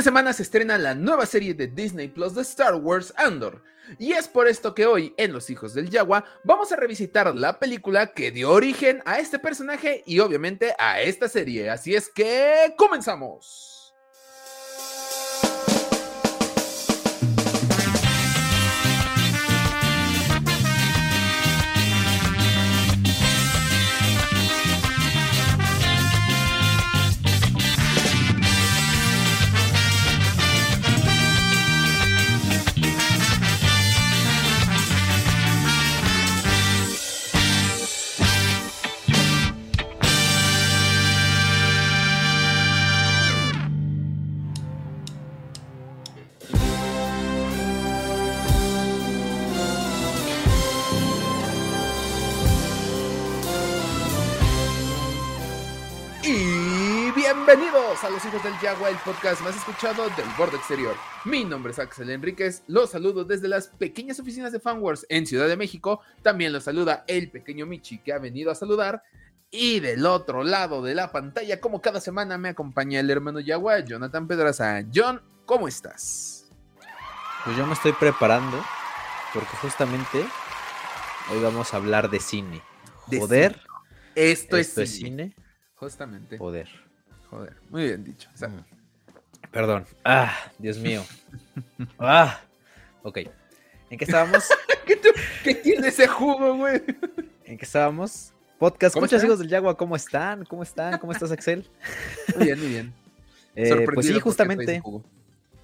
Esta semana se estrena la nueva serie de Disney Plus de Star Wars Andor. Y es por esto que hoy, en Los Hijos del Yagua, vamos a revisitar la película que dio origen a este personaje y obviamente a esta serie. Así es que comenzamos. Hijos del Yagua, el podcast más escuchado del borde exterior. Mi nombre es Axel Enríquez, los saludo desde las pequeñas oficinas de Fanwars en Ciudad de México. También los saluda el pequeño Michi que ha venido a saludar. Y del otro lado de la pantalla, como cada semana, me acompaña el hermano Yagua, Jonathan Pedraza. John, ¿cómo estás? Pues yo me estoy preparando porque justamente hoy vamos a hablar de cine. Joder. Esto, es, cine. Justamente. Poder. Joder, muy bien dicho. Mm. Perdón. Ah, Dios mío. ah, ok. ¿En qué estábamos? ¿Qué, tiene ese jugo, güey? ¿En qué estábamos? Podcast. Muchos hijos del Yagua, ¿cómo están? ¿Cómo están? ¿Cómo estás, Axel? Muy bien, muy bien. Eh, pues sí, justamente.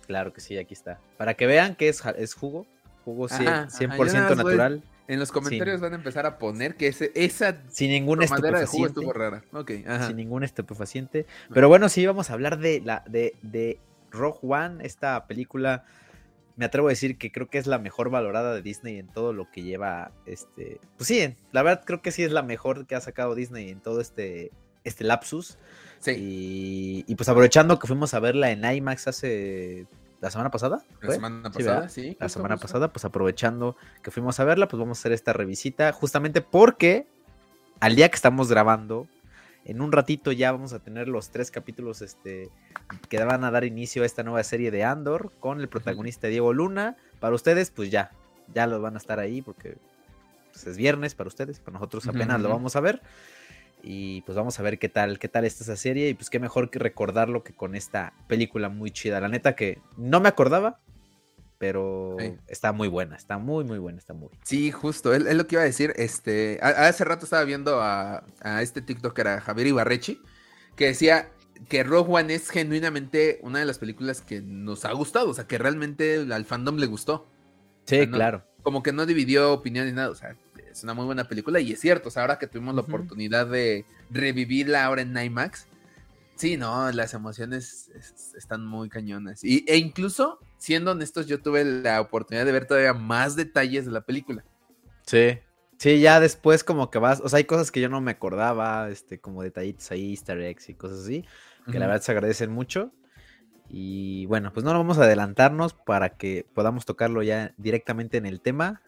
Claro que sí, aquí está. Para que vean que es, es jugo. Jugo 100%, natural. En los comentarios van a empezar a poner que ese, esa sin ningún estupefaciente, estuvo rara. Sin ningún estupefaciente. Pero bueno, sí, vamos a hablar de la de, de Rogue One, esta película. Me atrevo a decir que creo que es la mejor valorada de Disney en todo lo que lleva este. Pues sí, la verdad creo que sí es la mejor que ha sacado Disney en todo este, este lapsus. Sí. Y, y pues aprovechando que fuimos a verla en IMAX hace la semana pasada. La semana pasada, sí. la semana pasada, pues aprovechando que fuimos a verla, pues vamos a hacer esta revisita justamente porque al día que estamos grabando, en un ratito ya vamos a tener los tres capítulos este, que van a dar inicio a esta nueva serie de Andor con el protagonista Diego Luna. Para ustedes, pues ya, ya los van a estar ahí porque pues, es viernes para ustedes, para nosotros apenas lo vamos a ver. Y pues vamos a ver qué tal, qué tal está esa serie. Y pues qué mejor que recordarlo que con esta película muy chida. La neta que no me acordaba, pero está muy buena, está muy, muy buena, está muy. Sí, justo, es, lo que iba a decir. Este, hace rato estaba viendo a, a este TikToker, a Javier Ibarrechi, que decía que Rogue One es genuinamente una de las películas que nos ha gustado, o sea, que realmente al fandom le gustó. Sí, claro. Como que no dividió opinión ni nada, o sea, es una muy buena película y es cierto, o sea, ahora que tuvimos la oportunidad de revivirla ahora en IMAX, sí, no, las emociones están muy cañonas. Y, e incluso, siendo honestos, yo tuve la oportunidad de ver todavía más detalles de la película. Sí. Sí, ya después como que vas, o sea, hay cosas que yo no me acordaba, este, como detallitos ahí, easter eggs y cosas así, que la verdad se agradecen mucho. Y bueno, pues no vamos a adelantarnos para que podamos tocarlo ya directamente en el tema.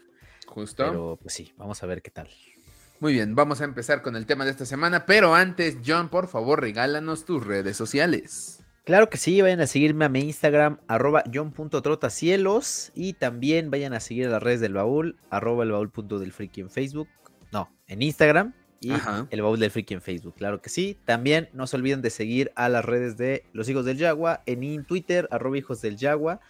Justo. Pero pues sí, vamos a ver qué tal. Muy bien, vamos a empezar con el tema de esta semana, pero antes, John, por favor, regálanos tus redes sociales. Claro que sí, vayan a seguirme a mi Instagram, arroba john.trotacielos, y también vayan a seguir a las redes del baúl, arroba el baúl del friki en Facebook, no, en Instagram, y el baúl del friki en Facebook, claro que sí. También no se olviden de seguir a las redes de los hijos del Yagua, en Twitter, arroba hijos del Yagua,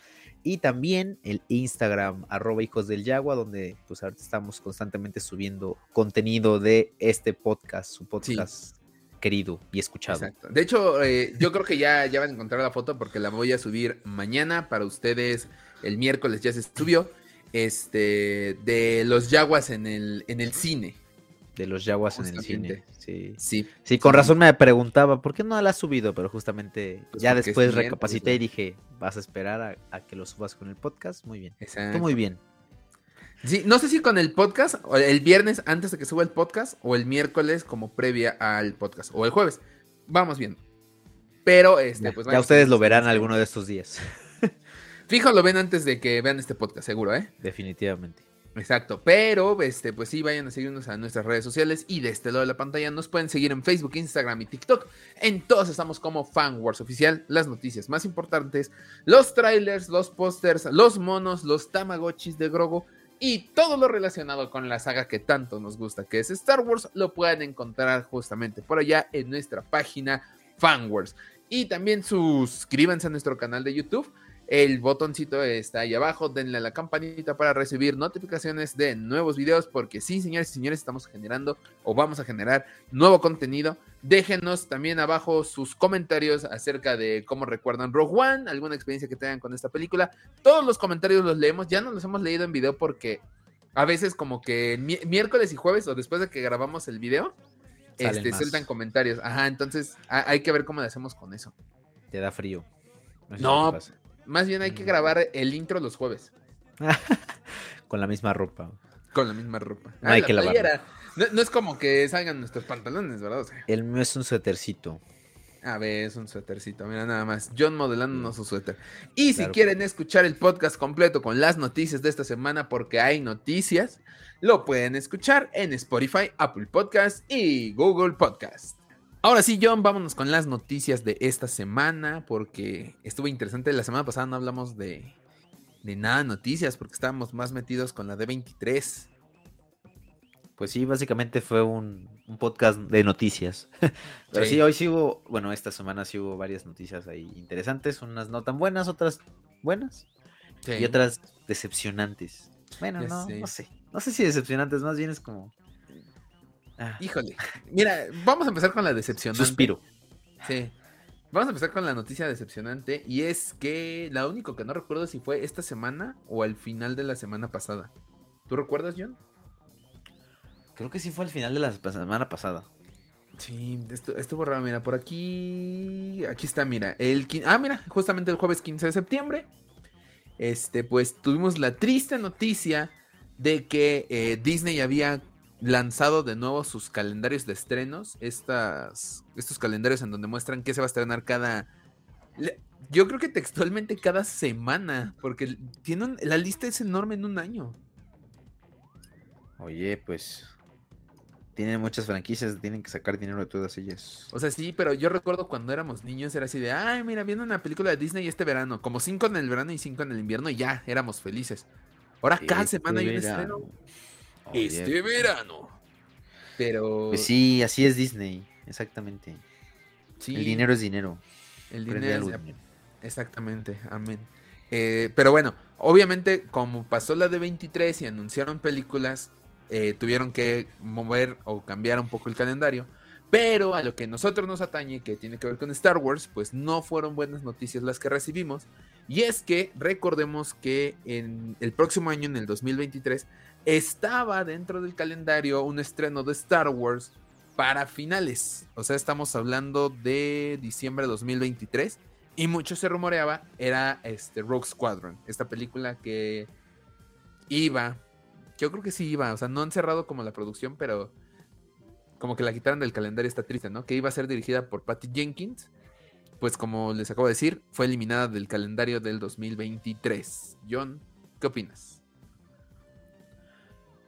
y también el Instagram, arroba hijos del Yagua, donde pues ahorita estamos constantemente subiendo contenido de este podcast, su podcast querido y escuchado. Exacto. De hecho, eh, yo creo que ya, ya van a encontrar la foto porque la voy a subir mañana para ustedes. El miércoles ya se subió. Este, de los Yaguas en el, en el cine de los Jaguars en el cine. Sí. sí. Sí, con razón me preguntaba, ¿por qué no la has subido? Pero justamente pues ya después recapacité y dije, vas a esperar a, que lo subas con el podcast. Muy bien. Exacto. muy bien. Sí, no sé si con el podcast, o el viernes antes de que suba el podcast, o el miércoles como previa al podcast, o el jueves. Vamos bien. Pero este, ya, pues ya ustedes lo verán alguno de estos días. Fijo, lo ven antes de que vean este podcast, seguro, ¿eh? Definitivamente. Exacto, pero este, pues sí, vayan a seguirnos a nuestras redes sociales y de este lado de la pantalla nos pueden seguir en Facebook, Instagram y TikTok. En todos estamos como Fan Wars Oficial, las noticias más importantes, los trailers, los pósters, los monos, los tamagotchis de Grogo y todo lo relacionado con la saga que tanto nos gusta, que es Star Wars, lo pueden encontrar justamente por allá en nuestra página Fan Wars. Y también suscríbanse a nuestro canal de YouTube el botoncito está ahí abajo, denle a la campanita para recibir notificaciones de nuevos videos, porque sí, señores y señores, estamos generando o vamos a generar nuevo contenido. Déjenos también abajo sus comentarios acerca de cómo recuerdan Rogue One, alguna experiencia que tengan con esta película. Todos los comentarios los leemos, ya no los hemos leído en video porque a veces como que miércoles y jueves o después de que grabamos el video, este, sueltan comentarios. Ajá, entonces hay que ver cómo le hacemos con eso. Te da frío. No, más bien hay que mm. grabar el intro los jueves. Con la misma ropa. Con la misma ropa. No hay que lavar. No, es como que salgan nuestros pantalones, ¿verdad? El mío es un suétercito. A ver, es un suétercito. Mira, nada más. John modelándonos su suéter. Y si quieren escuchar el podcast completo con las noticias de esta semana, porque hay noticias, lo pueden escuchar en Spotify, Apple Podcast y Google Podcast. Ahora sí, John, vámonos con las noticias de esta semana, porque estuvo interesante. La semana pasada no hablamos de, de nada de noticias, porque estábamos más metidos con la D23. Pues sí, básicamente fue un, podcast de noticias. Pero sí. hoy sí hubo, bueno, esta semana sí hubo varias noticias ahí interesantes, unas no tan buenas, otras buenas y otras decepcionantes. Bueno, no, no sé. No sé si decepcionantes, más bien es como Ah. Híjole. Mira, vamos a empezar con la decepcionante. Suspiro. Sí. Vamos a empezar con la noticia decepcionante. Y es que la único que no recuerdo si fue esta semana o al final de la semana pasada. ¿Tú recuerdas, John? Creo que sí fue al final de la semana pasada. Sí, esto, estuvo raro. Mira, por aquí. Aquí está, mira. El, ah, mira, justamente el jueves 15 de septiembre. Este, pues tuvimos la triste noticia de que eh, Disney había lanzado de nuevo sus calendarios de estrenos, estas, estos calendarios en donde muestran qué se va a estrenar cada... Yo creo que textualmente cada semana, porque tienen, la lista es enorme en un año. Oye, pues tienen muchas franquicias, tienen que sacar dinero de todas ellas. O sea, sí, pero yo recuerdo cuando éramos niños era así de, ay, mira, viene una película de Disney este verano, como cinco en el verano y cinco en el invierno y ya, éramos felices. Ahora cada semana hay un estreno este verano. Pero. Pues sí, así es Disney, exactamente. El dinero es dinero. El dinero es Exactamente, amén. Eh, pero bueno, obviamente, como pasó la de 23 y anunciaron películas, eh, tuvieron que mover o cambiar un poco el calendario. Pero a lo que nosotros nos atañe, que tiene que ver con Star Wars, pues no fueron buenas noticias las que recibimos. Y es que recordemos que en el próximo año, en el 2023, estaba dentro del calendario un estreno de Star Wars para finales. O sea, estamos hablando de diciembre de 2023. Y mucho se rumoreaba, era este Rogue Squadron, esta película que iba, yo creo que sí iba, o sea, no han cerrado como la producción, pero como que la quitaron del calendario, está triste, ¿no? Que iba a ser dirigida por Patty Jenkins, pues como les acabo de decir, fue eliminada del calendario del 2023. John, ¿qué opinas?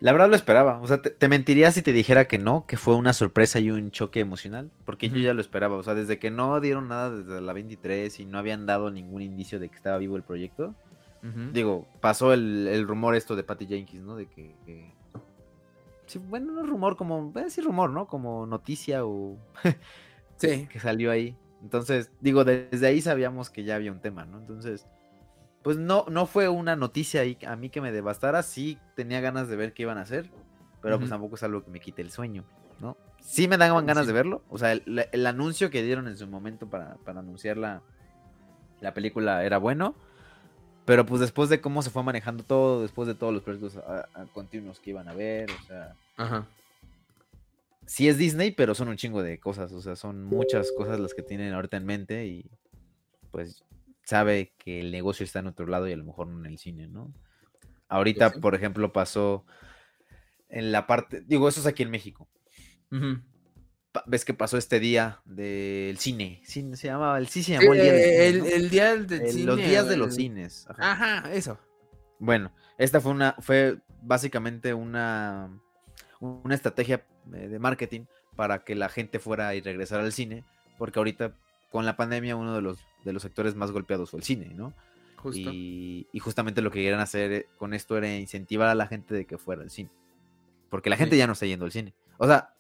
La verdad lo esperaba. O sea, te, mentiría si te dijera que no, que fue una sorpresa y un choque emocional. Porque yo ya lo esperaba. O sea, desde que no dieron nada desde la 23 y no habían dado ningún indicio de que estaba vivo el proyecto. Digo, pasó el, rumor esto de Patty Jenkins, ¿no? De que. Sí, bueno, no rumor, como. Voy a decir rumor, ¿no? Como noticia o. sí. Que salió ahí. Entonces, digo, desde ahí sabíamos que ya había un tema, ¿no? Entonces pues no, no fue una noticia ahí a mí que me devastara, sí tenía ganas de ver qué iban a hacer, pero pues tampoco es algo que me quite el sueño, ¿no? Sí me daban ganas de verlo, o sea, el, anuncio que dieron en su momento para, anunciar la, la, película era bueno, pero pues después de cómo se fue manejando todo, después de todos los proyectos continuos que iban a ver, o sea... Ajá. Sí es Disney, pero son un chingo de cosas, o sea, son muchas cosas las que tienen ahorita en mente y pues sabe que el negocio está en otro lado y a lo mejor no en el cine, ¿no? Ahorita, por ejemplo, pasó en la parte, digo, eso es aquí en México. ¿Ves que pasó este día del cine? se llamaba, el sí se llamó el día del cine. El, día del cine. Los días de los cines. Ajá. eso. Bueno, esta fue una, fue básicamente una, una estrategia eh, de marketing para que la gente fuera y regresara al cine, porque ahorita con la pandemia uno de los, de los sectores más golpeados fue el cine, ¿no? Y, justamente lo que querían hacer eh, con esto era incentivar a la gente de que fuera al cine. Porque la gente ya no está yendo al cine. O sea,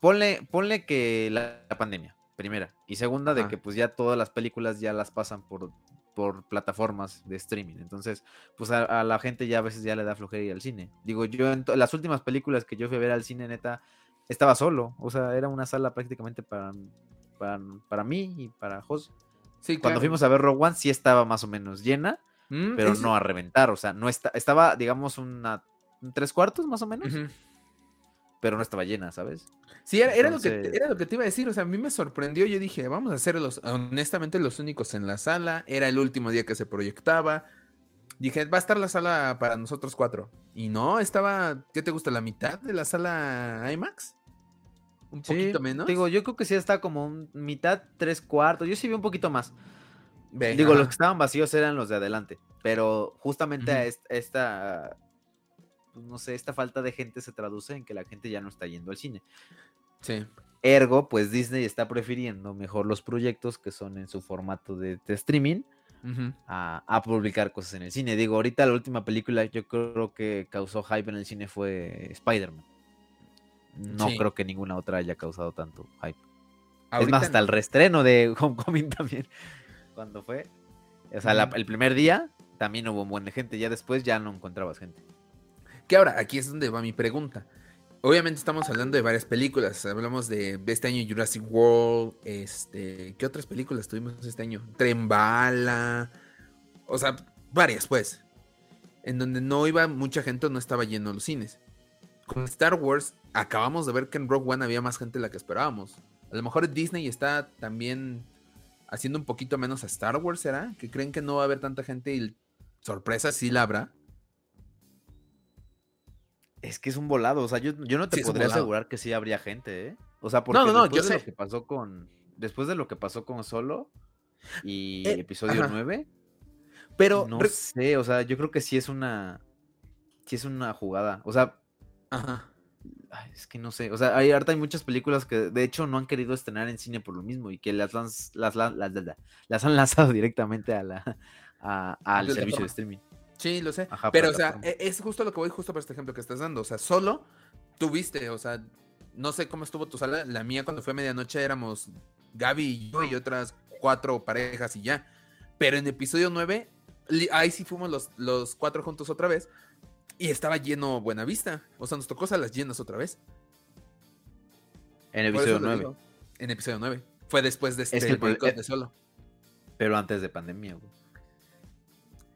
ponle, ponle que la, pandemia, primera. Y segunda, de que pues ya todas las películas ya las pasan por, por plataformas de streaming. Entonces, pues a, la gente ya a veces ya le da flojera ir al cine. Digo, yo en las últimas películas que yo fui a ver al cine, neta, estaba solo. O sea, era una sala prácticamente para, para, mí y para Jos. Sí, Cuando fuimos a ver Rogue One, sí estaba más o menos llena, mm, pero no a reventar. O sea, no está, estaba, digamos, una, tres cuartos más o menos. Pero no estaba llena, ¿sabes? Sí, era, lo que, era lo que te iba a decir. O sea, a mí me sorprendió. Yo dije, vamos a ser los, honestamente, los únicos en la sala. Era el último día que se proyectaba. Dije, va a estar la sala para nosotros cuatro. Y no, estaba, ¿qué te gusta? ¿La mitad de la sala IMAX? Un poquito menos. Digo, yo creo que sí está como mitad, tres cuartos. Yo sí vi un poquito más. digo, los que estaban vacíos eran los de adelante. Pero justamente esta, pues, no sé, esta falta de gente se traduce en que la gente ya no está yendo al cine. Sí. Ergo, pues Disney está prefiriendo mejor los proyectos que son en su formato de streaming a, publicar cosas en el cine. Digo, ahorita la última película yo creo que causó hype en el cine fue Spider-Man. No creo que ninguna otra haya causado tanto hype. es más, hasta el reestreno de Homecoming también. Cuando fue. O sea, el primer día también hubo un buen de gente. Ya después ya no encontrabas gente. Que ahora, aquí es donde va mi pregunta. Obviamente estamos hablando de varias películas. Hablamos de, este año Jurassic World. Este, ¿Qué otras películas tuvimos este año? Trembala. O sea, varias, pues. En donde no iba mucha gente no estaba lleno los cines. Con Star Wars, acabamos de ver que en Rogue One había más gente de la que esperábamos. A lo mejor Disney está también haciendo un poquito menos a Star Wars, ¿será? Que creen que no va a haber tanta gente y sorpresa sí la habrá. Es que es un volado, o sea, yo, no te podría asegurar que sí habría gente, ¿eh? O sea, porque no, no, después de lo que pasó con. Después de lo que pasó con Solo y eh, episodio 9. Pero. No sé, o sea, yo creo que sí es una. Sí es una jugada. O sea. Ajá. es que no sé. O sea, hay harta hay muchas películas que de hecho no han querido estrenar en cine por lo mismo. Y que las, las, las, las han lanzado directamente a la, al servicio de streaming. Sí, lo sé. pero, o sea, e, es justo lo que voy justo para este ejemplo que estás dando. O sea, solo tuviste, o sea, no sé cómo estuvo tu sala. La mía cuando fue a medianoche éramos Gaby y yo y otras cuatro parejas y ya. Pero en episodio 9, ahí sí fuimos los, los cuatro juntos otra vez. Y estaba lleno Buenavista. O sea, nos tocó salas llenas otra vez. En episodio 9. En episodio 9. Fue después de este es eh, de solo. Pero antes de pandemia, güey.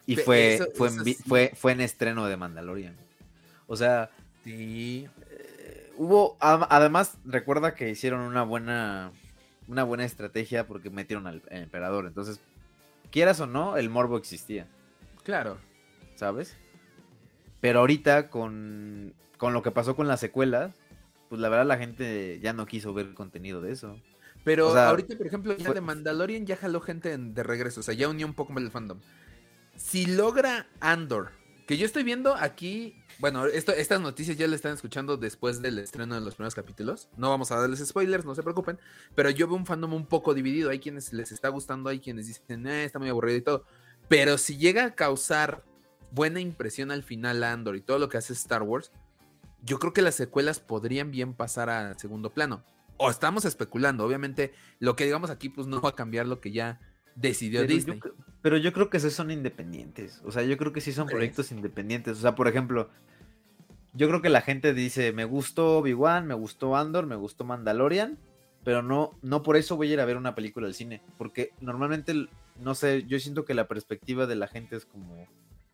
Y fue, fue, en, fue, fue, en estreno de Mandalorian. O sea, sí. Eh, hubo. Además, recuerda que hicieron una buena. Una buena estrategia porque metieron al, emperador. Entonces, quieras o no, el morbo existía. Claro. ¿Sabes? Pero ahorita, con, con lo que pasó con las secuelas, pues la verdad la gente ya no quiso ver contenido de eso. Pero ahorita, por ejemplo, ya de Mandalorian ya jaló gente de regreso. O sea, ya unió un poco más el fandom si logra Andor, que yo estoy viendo aquí, bueno, esto, estas noticias ya le están escuchando después del estreno de los primeros capítulos. No vamos a darles spoilers, no se preocupen, pero yo veo un fandom un poco dividido. Hay quienes les está gustando, hay quienes dicen, eh, está muy aburrido y todo. Pero si llega a causar buena impresión al final Andor y todo lo que hace Star Wars, yo creo que las secuelas podrían bien pasar a segundo plano. O estamos especulando, obviamente lo que digamos aquí pues no va a cambiar lo que ya decidió Disney. pero yo creo que esos son independientes. O sea, yo creo que sí son proyectos independientes. O sea, por ejemplo, yo creo que la gente dice, me gustó Obi-Wan, me gustó Andor, me gustó Mandalorian, pero no, no por eso voy a ir a ver una película al cine. Porque normalmente, no sé, yo siento que la perspectiva de la gente es como,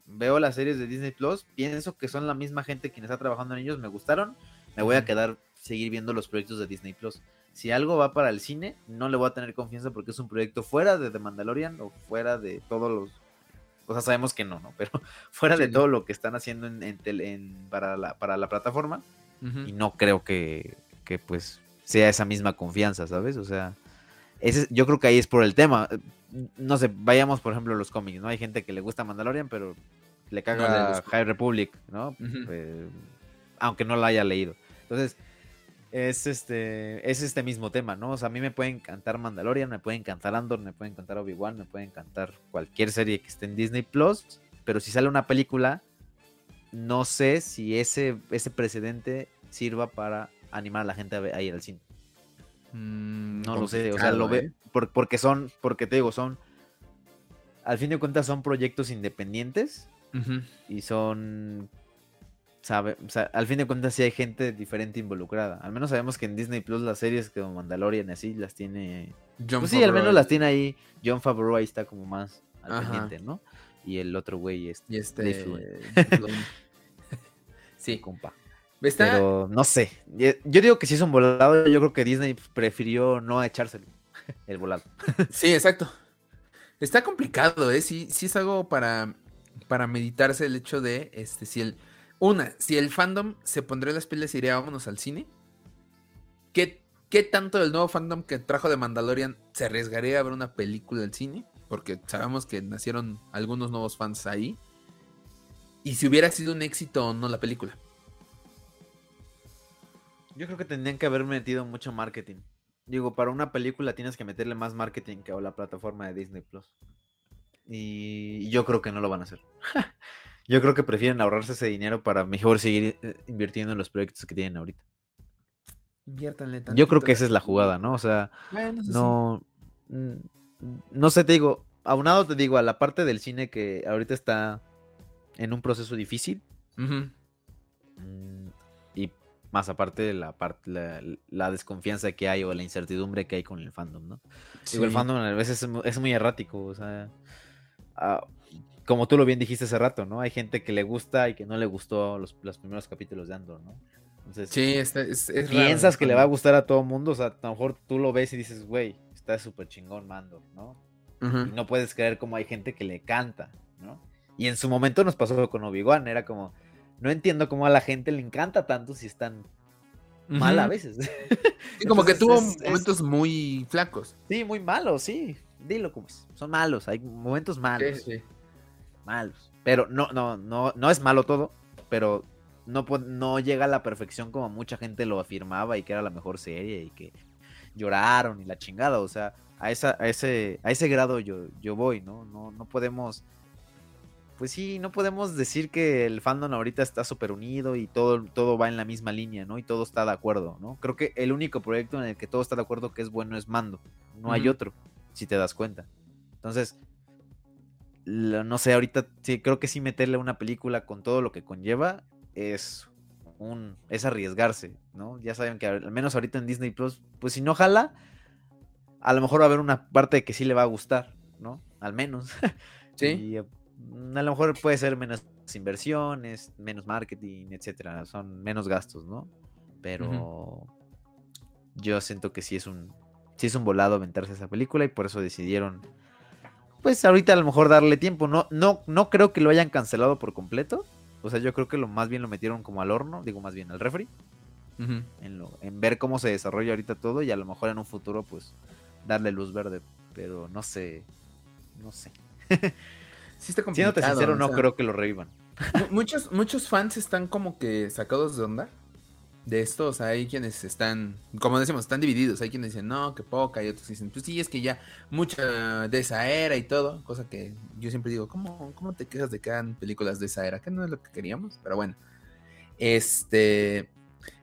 veo las series de Disney Plus, pienso que son la misma gente quienes está trabajando en ellos, me gustaron, me voy a quedar, seguir viendo los proyectos de Disney Plus si algo va para el cine, no le voy a tener confianza porque es un proyecto fuera de The Mandalorian o fuera de todos los. O sea, sabemos que no, ¿no? Pero fuera de todo lo que están haciendo en, para, la, para la plataforma. Y no creo que, que, pues, sea esa misma confianza, ¿sabes? O sea, ese, yo creo que ahí es por el tema. No sé, vayamos, por ejemplo, a los cómics, ¿no? Hay gente que le gusta Mandalorian, pero le No caga gustó. High Republic, ¿no? Eh, aunque no la haya leído. Entonces, es este, es este mismo tema, ¿no? O sea, a mí me puede encantar Mandalorian, me puede encantar Andor, me puede encantar Obi-Wan, me puede encantar cualquier serie que esté en Disney Plus, pero si sale una película, no sé si ese, ese precedente sirva para animar a la gente a ir al cine. Mm, No lo sé, o sea, lo ve, ¿eh? por- porque son, porque te digo, son, al fin de cuentas son proyectos independientes y son, sabe, o sea, al fin de cuentas sí hay gente diferente involucrada. Al menos sabemos que en Disney Plus las series como Mandalorian y así las tiene, John pues sí, al menos las tiene ahí. John Favreau ahí está como más al Ajá. pendiente, ¿no? Y el otro güey es Y este. Sí, compa. Está. Pero no sé. Yo digo que si es un volado, yo creo que Disney prefirió no echárselo. El volado. Sí, exacto. Está complicado, ¿eh? Sí, sí es algo para, para meditarse el hecho de, este, si el, una, si el fandom se pondría las pilas y diría, vámonos al cine. ¿Qué, ¿Qué tanto del nuevo fandom que trajo de Mandalorian se arriesgaría a ver una película al cine? Porque sabemos que nacieron algunos nuevos fans ahí. Y si hubiera sido un éxito o no la película. Yo creo que tendrían que haber metido mucho marketing. Digo, para una película tienes que meterle más marketing que a la plataforma de Disney Plus. Y yo creo que no lo van a hacer. yo creo que prefieren ahorrarse ese dinero para mejor seguir eh, invirtiendo en los proyectos que tienen ahorita. Inviértanle Yo tantito creo que esa es la jugada, ¿no? O sea, Bueno, sí. no. mm, No sé, te digo, aunado te digo a la parte del cine que ahorita está en un proceso difícil. Y más aparte de la la, la desconfianza que hay o la incertidumbre que hay con el fandom, ¿no? Digo, el Sí. fandom a veces es, es muy errático, o sea, ah, como tú lo bien dijiste hace rato, ¿no? Hay gente que le gusta y que no le gustó los, los primeros capítulos de Andor, ¿no? Entonces, Sí, es, es raro piensas el que le va a gustar a todo mundo, o sea, a lo mejor tú lo ves y dices, güey, está súper chingón Mando, ¿no? Y no puedes creer cómo hay gente que le canta, ¿no? Y en su momento nos pasó con Obi-Wan, era como, no entiendo cómo a la gente le encanta tanto si mal a veces. Sí, como que tuvo es- es- momentos muy flacos. sí, muy malos, sí. Dilo como es. Son malos, hay momentos malos. Sí, sí. Malos. Pero no, no, no, no es malo todo, pero no, no llega a la perfección como mucha gente lo afirmaba y que era la mejor serie y que lloraron y la chingada. O sea, a, esa, a, ese, a ese grado yo, yo voy, ¿no? ¿no? No podemos. Pues sí, no podemos decir que el fandom ahorita está súper unido y todo, todo va en la misma línea, ¿no? Y todo está de acuerdo, ¿no? Creo que el único proyecto en el que todo está de acuerdo que es bueno es Mando. No hay otro, si te das cuenta. Entonces, no sé, ahorita sí, creo que sí meterle una película con todo lo que conlleva es un es arriesgarse, ¿no? Ya saben que al menos ahorita en Disney Plus, pues si no jala, a lo mejor va a haber una parte que sí le va a gustar, ¿no? Al menos. Sí. Y, eh, a lo mejor puede ser menos inversiones, menos marketing, etcétera, son menos gastos, ¿no? Pero yo siento que sí es un sí es un volado aventarse esa película y por eso decidieron pues ahorita a lo mejor darle tiempo, no no no creo que lo hayan cancelado por completo. O sea, yo creo que lo más bien lo metieron como al horno, digo más bien al refri, en, lo, en ver cómo se desarrolla ahorita todo y a lo mejor en un futuro pues darle luz verde, pero no sé, no sé. Sí está complicado. Siéndote sincero, o no sea, creo que lo revivan. mu- Muchos, muchos fans están como que sacados de onda de esto. O sea, hay quienes están, como decimos, están divididos. Hay quienes dicen, no, que poca. Y otros dicen, pues sí, es que ya mucha de esa era y todo. Cosa que yo siempre digo, ¿cómo, cómo te quejas de que hagan películas de esa era? Que no es lo que queríamos, pero bueno. Este.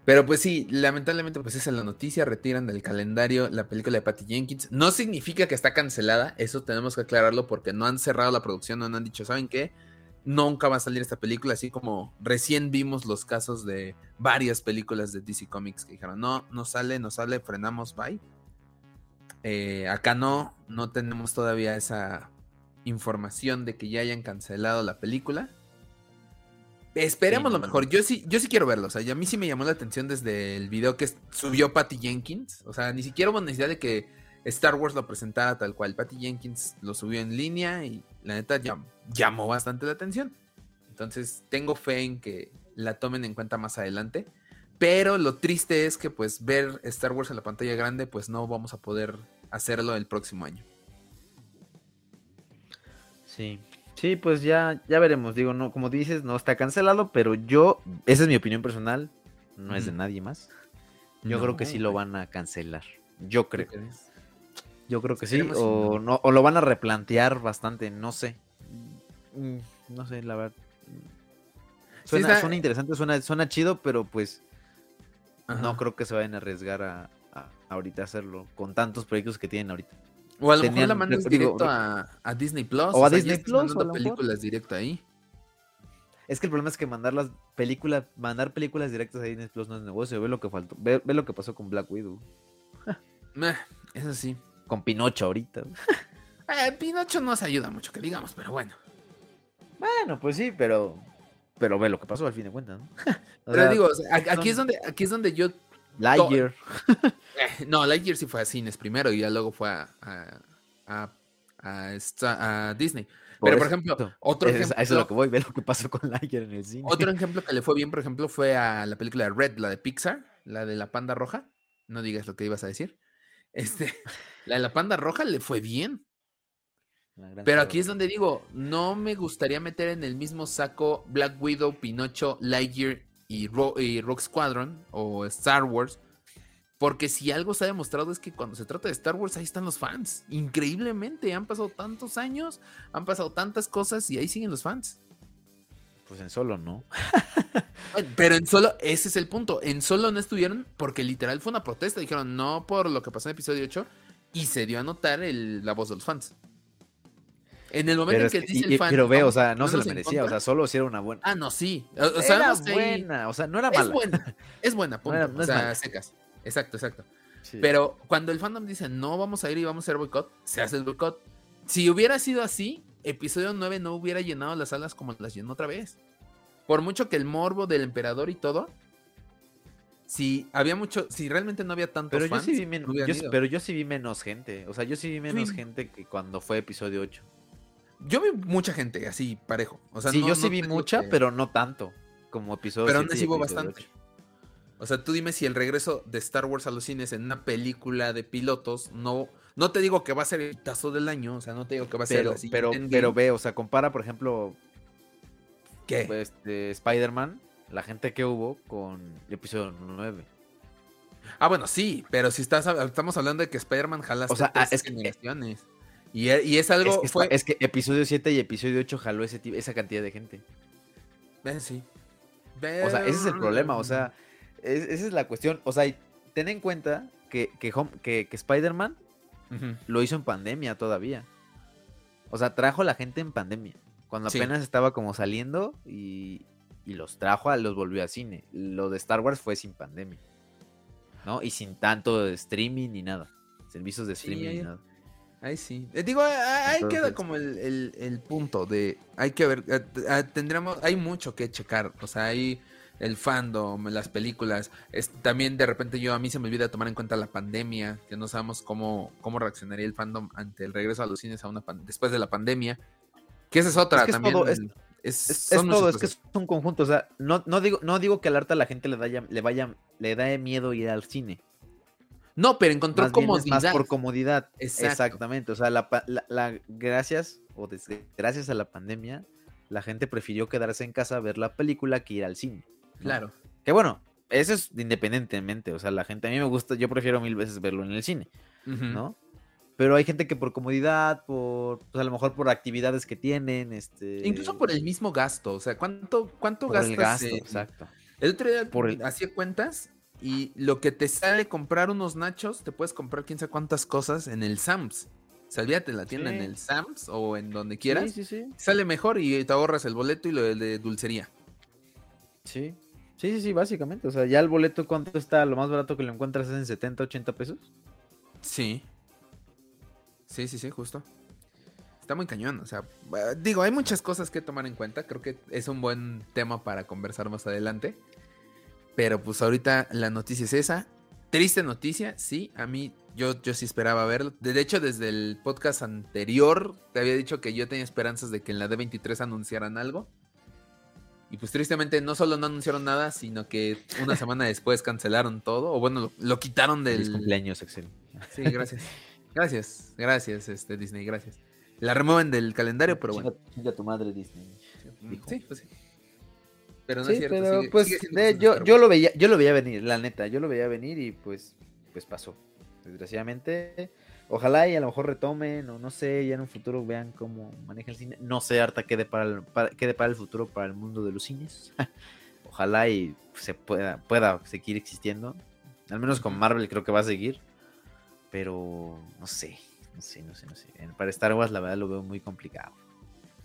Pero pues sí, lamentablemente, pues esa es la noticia. Retiran del calendario la película de Patty Jenkins. No significa que está cancelada. Eso tenemos que aclararlo porque no han cerrado la producción, no han dicho, ¿saben qué? Nunca va a salir esta película, así como recién vimos los casos de varias películas de DC Comics que dijeron, no, no sale, no sale, frenamos, bye. Eh, acá no, no tenemos todavía esa información de que ya hayan cancelado la película. Esperemos Sí, lo mejor. Yo sí, yo sí quiero verlo. O sea, a mí sí me llamó la atención desde el video que subió Patty Jenkins. O sea, ni siquiera hubo necesidad de que Star Wars lo presentara tal cual. Patty Jenkins lo subió en línea y la neta llam- llamó bastante la atención. Entonces, tengo fe en que la tomen en cuenta más adelante. Pero lo triste es que pues ver Star Wars en la pantalla grande, pues no vamos a poder hacerlo el próximo año. Sí. Sí, pues ya, ya veremos. Digo, no, como dices, no está cancelado, pero yo, esa es mi opinión personal, no es de nadie más. Yo creo que sí lo van a cancelar. Yo creo. Yo creo que sí. O, no, o lo van a replantear bastante, no sé. Mm, No sé, la verdad. Suena, está- suena interesante, suena, suena chido, pero pues Ajá. no creo que se vayan a arriesgar a, a- ahorita hacerlo con tantos proyectos que tienen ahorita. O a lo mejor la mandas directo a, a Disney Plus. O a sea, Disney Plus, a mejor. películas directo ahí. Es que el problema es que mandar las películas, mandar películas directas a Disney Plus no es negocio. Ve lo que faltó. Ve, ve lo que pasó con Black Widow. Meh, eso sí. Con Pinocho ahorita. Eh, Pinocho no se ayuda mucho, que digamos, pero bueno. Bueno, pues sí, pero. Pero ve lo que pasó al fin de cuentas, ¿no? O Pero sea, digo, o sea, aquí, es donde, aquí es donde yo. Lightyear. eh, no, Lightyear sí fue a cines primero y ya luego fue a, a, a- a esta- Disney. Pero, por ejemplo, otro ejemplo, eso es lo que voy. Ve lo que pasó con Lightyear en el cine. otro ejemplo que le fue bien, por ejemplo, fue a la película de Red, la de Pixar, la de la panda roja. No digas lo que ibas a decir. Este, la de la panda roja le fue bien. Pero aquí es donde digo, no me gustaría meter en el mismo saco Black Widow, Pinocho, Lightyear y, Ro- y Rock Squadron o Star Wars. Porque si algo se ha demostrado es que cuando se trata de Star Wars, ahí están los fans. Increíblemente, han pasado tantos años, han pasado tantas cosas y ahí siguen los fans. Pues en solo, ¿no? Pero en solo, ese es el punto. En solo no estuvieron porque literal fue una protesta. Dijeron no por lo que pasó en episodio 8 y se dio a notar el- la voz de los fans. En el momento Pero, en es que que- dice y- el fan. pero ve, o "Vamos, sea, no se en merecía. O contra", sea, solo si era una buena. Ah, no, sí. O- o era que ahí- buena, o sea, no era Es mala. buena, es buena, punto. era- no o es sea, mala. secas. Exacto, exacto. Sí. Pero cuando el fandom dice no vamos a ir y vamos a hacer boicot, se hace el boicot. Si hubiera sido así, episodio 9 no hubiera llenado las salas como las llenó otra vez. Por mucho que el morbo del emperador y todo, si había mucho, si realmente no había tantos Pero yo fans, sí vi men- no hubieran yo sí- ido. pero yo sí vi menos gente. O sea, yo sí vi menos gente que cuando fue episodio 8. Yo vi mucha gente así parejo. O sea, sí, no- yo sí no vi mucha, que- pero no tanto como episodio Pero aún 7 y así hubo bastante. 8. O sea, tú dime si el regreso de Star Wars a los cines en una película de pilotos no no te digo que va a ser el tazo del año, o sea, no te digo que va a ser Pero, siguiente pero, pero ve, o sea, compara, por ejemplo, ¿Qué? este, Spider-Man, la gente que hubo con el episodio 9. Ah, bueno, sí, pero si estás estamos hablando de que Spider-Man jala O sea, ah, es que- generaciones. Y, e- y es algo Es que, fue es que episodio 7 y episodio 8 jaló ese, esa cantidad de gente. Sí. O sea, ese es el problema, o sea, es- esa es la cuestión. O sea, ten en cuenta que, que, Home- que, que Spider-Man lo hizo en pandemia todavía. O sea, trajo a la gente en pandemia. Cuando Sí. apenas estaba como saliendo y, y los trajo, a, los volvió a cine. Lo de Star Wars fue sin pandemia. ¿No? Y sin tanto de streaming ni nada. Servicios de Sí, streaming ahí- ni nada. Ahí sí. Eh, digo, ah, ah, ahí queda como el, el- el punto de. Hay que ver. eh, ah, tendremos. Hay mucho que checar. O sea, hay el fandom, las películas. Es, también de repente yo a mí se me olvida tomar en cuenta la pandemia. Que no sabemos cómo, cómo reaccionaría el fandom ante el regreso a los cines a una después de la pandemia. Que esa es otra Es que es también. todo, es- todo, es que es un conjunto. O sea, no, no, digo, no digo que al harta la gente le, vaya, le vaya, le da miedo ir al cine. No, pero encontró Más bien comodidad. más por comodidad. Exacto. Exactamente. O sea, la, pa- la- la- gracias o gracias a la pandemia, la gente prefirió quedarse en casa a ver la película que ir al cine. ¿no? Claro. Que bueno, eso es independientemente. O sea, la gente, a mí me gusta, yo prefiero mil veces verlo en el cine. ¿no? Pero hay gente que por comodidad, por, pues a lo mejor por actividades que tienen, este... Incluso por el mismo gasto. O sea, ¿cuánto, cuánto por gastas? el gasto, en- exacto. El otro día Por el- hacía cuentas y lo que te sale comprar unos nachos, te puedes comprar quién sabe cuántas cosas en el Sams. Salvíate la tienda en el Sams o en donde quieras. Sí, sí, sí. Sale mejor y te ahorras el boleto y lo de dulcería. Sí. Sí, sí, sí, básicamente. O sea, ya el boleto, ¿cuánto está? Lo más barato que lo encuentras es en 70, 80 pesos. Sí. Sí, sí, sí, justo. Está muy cañón. O sea, digo, hay muchas cosas que tomar en cuenta. Creo que es un buen tema para conversar más adelante. Pero pues ahorita la noticia es esa. Triste noticia, sí. A mí, yo, yo sí esperaba verlo. De hecho, desde el podcast anterior, te había dicho que yo tenía esperanzas de que en la D23 anunciaran algo. Y pues tristemente no solo no anunciaron nada, sino que una semana después cancelaron todo. O bueno, lo, lo quitaron Feliz del, cumpleaños, Excel. Sí, gracias. Gracias, gracias, este Disney, gracias. la remueven del calendario, pero bueno. Chinga tu madre Disney. Sí, pues sí. Pero no sí, es cierto. pero sigue- pues sigue de- yo, yo lo veía, yo lo veía venir, la neta, yo lo veía venir y pues, pues pasó. Desgraciadamente, ojalá y a lo mejor retomen, o no sé, ya en un futuro vean cómo maneja el cine. No sé, harta qué depara el, para, qué depara el futuro para el mundo de los cines. ojalá y se pueda, pueda seguir existiendo. Al menos con Marvel creo que va a seguir. Pero no sé, no sé, no sé, no sé. Para Star Wars la verdad lo veo muy complicado.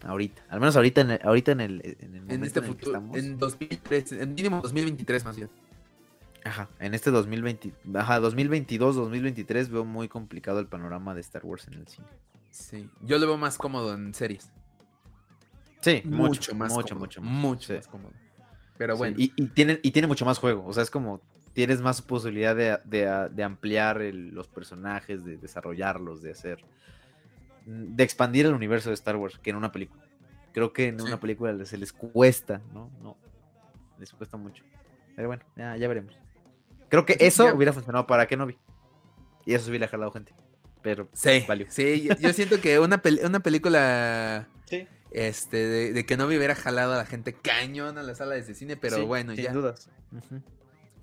Ahorita, al menos ahorita en el, ahorita en el, en el En momento este en el que futuro, estamos. en 2003, en mínimo 2023 más bien. Ajá, en este 2020, ajá, 2022, 2023 veo muy complicado el panorama de Star Wars en el cine. Sí, yo lo veo más cómodo en series. Sí, Mucho, más mucho, cómodo, mucho, mucho sí. más cómodo. Pero Sí, bueno, Y, y tiene, y tiene mucho más juego, o sea, es como tienes más posibilidad de, de- de ampliar el- los personajes, de desarrollarlos, de hacer, de expandir el universo de Star Wars que en una película. Creo que en Sí. una película se les cuesta, ¿no? No, les cuesta mucho. Pero bueno, ya, ya veremos. Creo que Sí, eso ya. hubiera funcionado para Kenobi. Y eso hubiera jalado gente. Pero sí, valió. sí, yo, siento que una, pel- una película Sí. este, de, de que no me hubiera jalado a la gente cañón a la sala de cine, pero Sí, bueno, sin ya. dudas.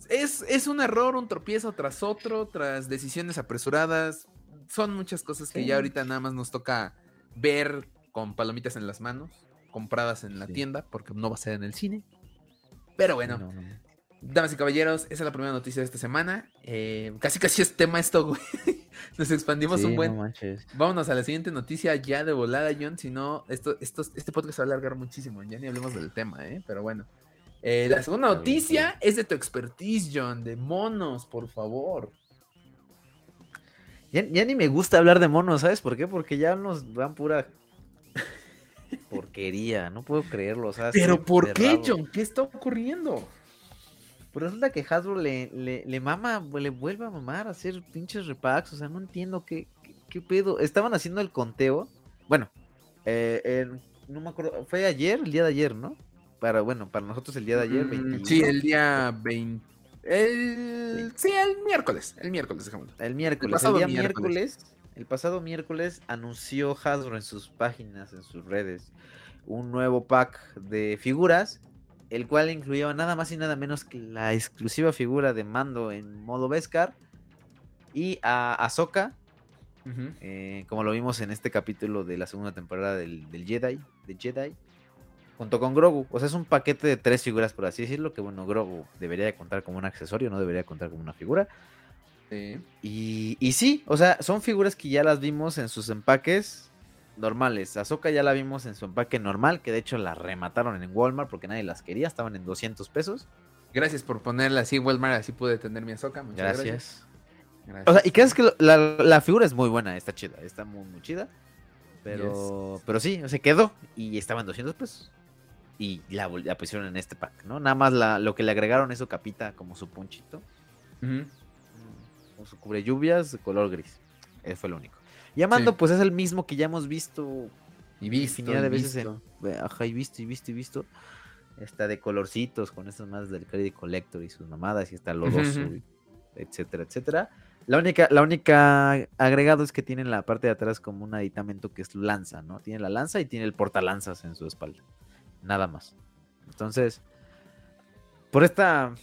Es, es un error, un tropiezo tras otro, tras decisiones apresuradas. Son muchas cosas que Sí. ya ahorita nada más nos toca ver con palomitas en las manos, compradas en la Sí. tienda, porque no va a ser en el cine. Pero bueno, No, no, no. damas y caballeros, esa es la primera noticia de esta semana. Eh, casi casi es tema esto, güey. Nos expandimos Sí, un buen. Vámonos a la siguiente noticia ya de volada, John. Si no, esto, esto, este podcast se va a alargar muchísimo. Ya ni hablemos del tema, ¿eh? Pero bueno. Eh, la segunda noticia es de tu expertise, John. De monos, por favor. Ya, ya ni me gusta hablar de monos, ¿sabes por qué? Porque ya nos dan pura porquería, no puedo creerlo. Sea, Pero ¿por qué. John? ¿Qué está ocurriendo? Pues resulta que Hasbro le, le, le mama, le vuelve a mamar a hacer pinches repacks. O sea, no entiendo qué, qué, qué pedo. Estaban haciendo el conteo. Bueno, eh, no me acuerdo. Fue ayer, el día de ayer, ¿no? Para, bueno, para nosotros el día de ayer, Mm, 21. Sí, el día 20. El... Sí, el miércoles. El miércoles. El miércoles, el, día miércoles. miércoles. el pasado miércoles anunció Hasbro en sus páginas, en sus redes, un nuevo pack de figuras, el cual incluía nada más y nada menos que la exclusiva figura de Mando en modo Beskar y a Ahsoka, eh, como lo vimos en este capítulo de la segunda temporada del, del Jedi, de Jedi, junto con Grogu. O sea, es un paquete de tres figuras, por así decirlo, que bueno, Grogu debería de contar como un accesorio, no debería contar como una figura. Sí. Y, y sí, o sea, son figuras que ya las vimos en sus empaques normales. Ahsoka ya la vimos en su empaque normal, que de hecho la remataron en Walmart porque nadie las quería, estaban en 200 pesos. Gracias por ponerla así, Walmart. Así pude tener mi Azoka. Muchas gracias. Gracias. Gracias. O sea, y crees que la, la figura es muy buena, está chida, está muy, muy chida. Pero, pero sí, o sea, quedó y estaba en 200 pesos. Y la, pusieron en este pack, ¿no? Nada más la, lo que le agregaron es su capita como su punchito. Ujú. con su cubre lluvias de color gris. Eso fue lo único. Y Amando, Sí. pues es el mismo que ya hemos visto Y visto, infinidad de y veces visto. en. Ajá, y visto, y visto, y visto. Está de colorcitos, con estas más del Credit Collector y sus mamadas, y está lodoso, y etcétera, etcétera. La única, la única agregado es que tiene en la parte de atrás como un aditamento que es lanza, ¿no? Tiene la lanza y tiene el portalanzas en su espalda. Nada más. Entonces, por esta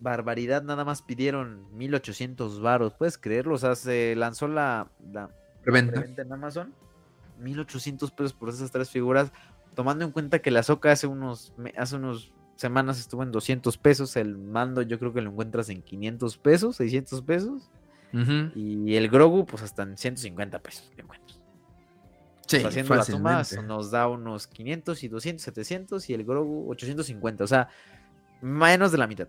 barbaridad nada más pidieron 1800 varos. ¿Puedes creerlo? O sea, se lanzó la, la Preventa. en Amazon. 1800 pesos por esas tres figuras. Tomando en cuenta que la Soca hace unos, hace unos semanas estuvo en 200 pesos. El mando yo creo que lo encuentras en 500 pesos, 600 pesos. Y el Grogu pues hasta en 150 pesos lo encuentras. Sí, O sea, haciendo la suma fácilmente. nos da unos 500 y 200, 700 y el Grogu 850. O sea, menos de la mitad.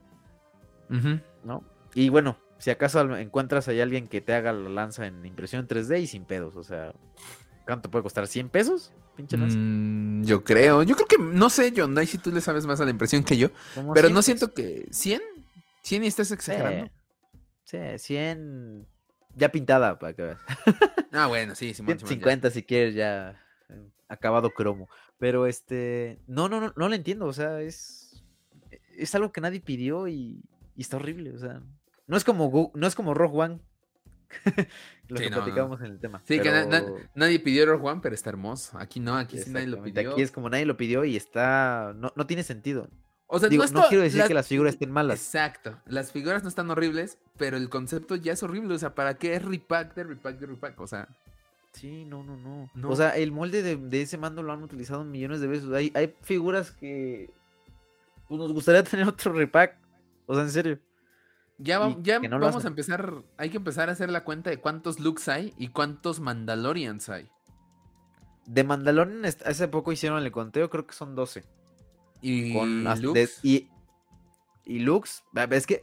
Ujú. ¿no? Y bueno, si acaso encuentras ahí alguien que te haga la lanza en impresión 3D y sin pedos, o sea, ¿cuánto puede costar? ¿100 pesos? Pinche lanza. Mm, yo creo. Yo creo que, no sé, John, ahí si tú le sabes más a la impresión que yo. Pero 100 no siento que. ¿100? ¿100 y estás exagerando? Sí, sí, 100 ya pintada para que veas. Ah, bueno, sí, Simón, Simón, ya. 150 si quieres ya eh, acabado cromo. Pero este, no, no, no, no lo entiendo, o sea, es es algo que nadie pidió y, y está horrible, o sea, no es como Gu- no es como Rogue One lo Sí, que no, no. platicábamos en el tema. Sí, que na- na- pero- nadie pidió Rogue One, pero está hermoso. Aquí no, aquí sí nadie lo pidió. Aquí es como nadie lo pidió y está. No, no tiene sentido. O sea, Digo, no, quiero decir las- que las figuras estén malas. Exacto. Las figuras no están horribles, pero el concepto ya es horrible. O sea, ¿para qué es repack de repack de repack? O sea, Sí, no, no, no, No. O sea, el molde de, de ese mando lo han utilizado millones de veces. Hay, hay figuras que pues, nos gustaría tener otro repack. O sea, en serio. ya, va- ya no vamos a empezar. Hay que empezar a hacer la cuenta de cuántos looks hay y cuántos Mandalorians hay. De Mandalorian hace poco hicieron el conteo, creo que son 12. Y Con as- de- y, y Lux, a ver, es que,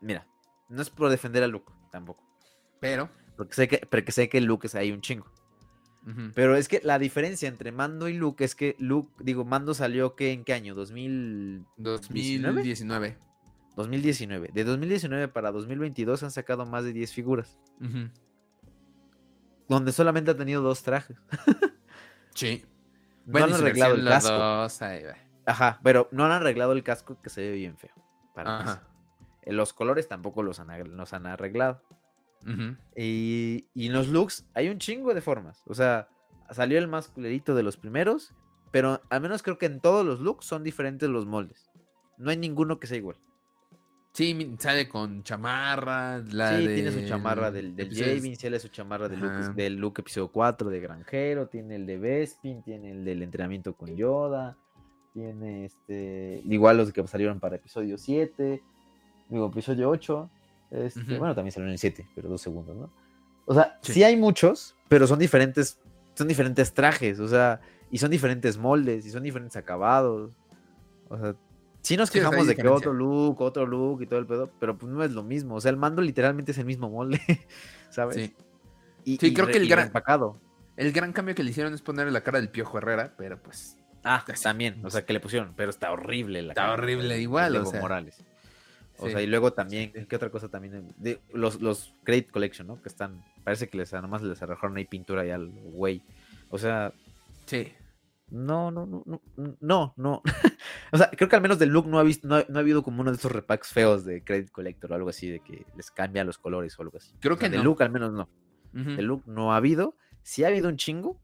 mira, no es por defender a Luke tampoco. Pero. Porque sé que, porque sé que Luke es ahí un chingo. Pero es que la diferencia entre Mando y Luke es que Luke, digo, Mando salió ¿qué, en qué año? ¿2000? 2019. 2019. De 2019 para 2022 han sacado más de 10 figuras. Donde solamente ha tenido dos trajes. Sí. No Bueno, han arreglado el versión, casco. los dos, ahí va. Ajá, pero no han arreglado el casco que se ve bien feo. para Ajá. Eh, Los colores tampoco los han, los han arreglado. Y, y en los looks hay un chingo de formas. O sea, salió el más culerito de los primeros, pero al menos creo que en todos los looks son diferentes los moldes. No hay ninguno que sea igual. Sí, sale con chamarra. La sí, tiene su chamarra del, del Javin, tiene su chamarra del Ajá. del Luke episodio 4 de Granjero, tiene el de Bespin, tiene el del entrenamiento con Yoda, tiene este, igual los que salieron para episodio 7, digo, episodio 8, este, bueno, también salió en el 7, pero dos segundos, ¿no? O sea, Sí. sí. hay muchos, pero son diferentes, son diferentes trajes, o sea, y son diferentes moldes, y son diferentes acabados, o sea, sí nos Sí, quejamos de que otro look, otro look y todo el pedo, pero pues no es lo mismo, o sea, el mando literalmente es el mismo molde, ¿sabes? Sí. Y, Sí, y creo re- que el gran-. El gran cambio que le hicieron es ponerle la cara del Piojo Herrera, pero pues. Ah, también, o sea, que le pusieron, pero está horrible la Está cara horrible de- de igual, o sea. Morales. O sí. sea, y luego también. ¿qué otra cosa también? De, los, los Credit Collection, ¿no? Que están, parece que les nomás les arrojaron ahí pintura y al güey. O sea, Sí. no, no, no, no, no, no. o sea, creo que al menos del look no ha, visto, no, ha, no ha habido como uno de esos repacks feos de Credit Collector o algo así, de que les cambia los colores o algo así. Creo O sea, que de no. look al menos no. Ujú. De look no ha habido. Sí ha habido un chingo.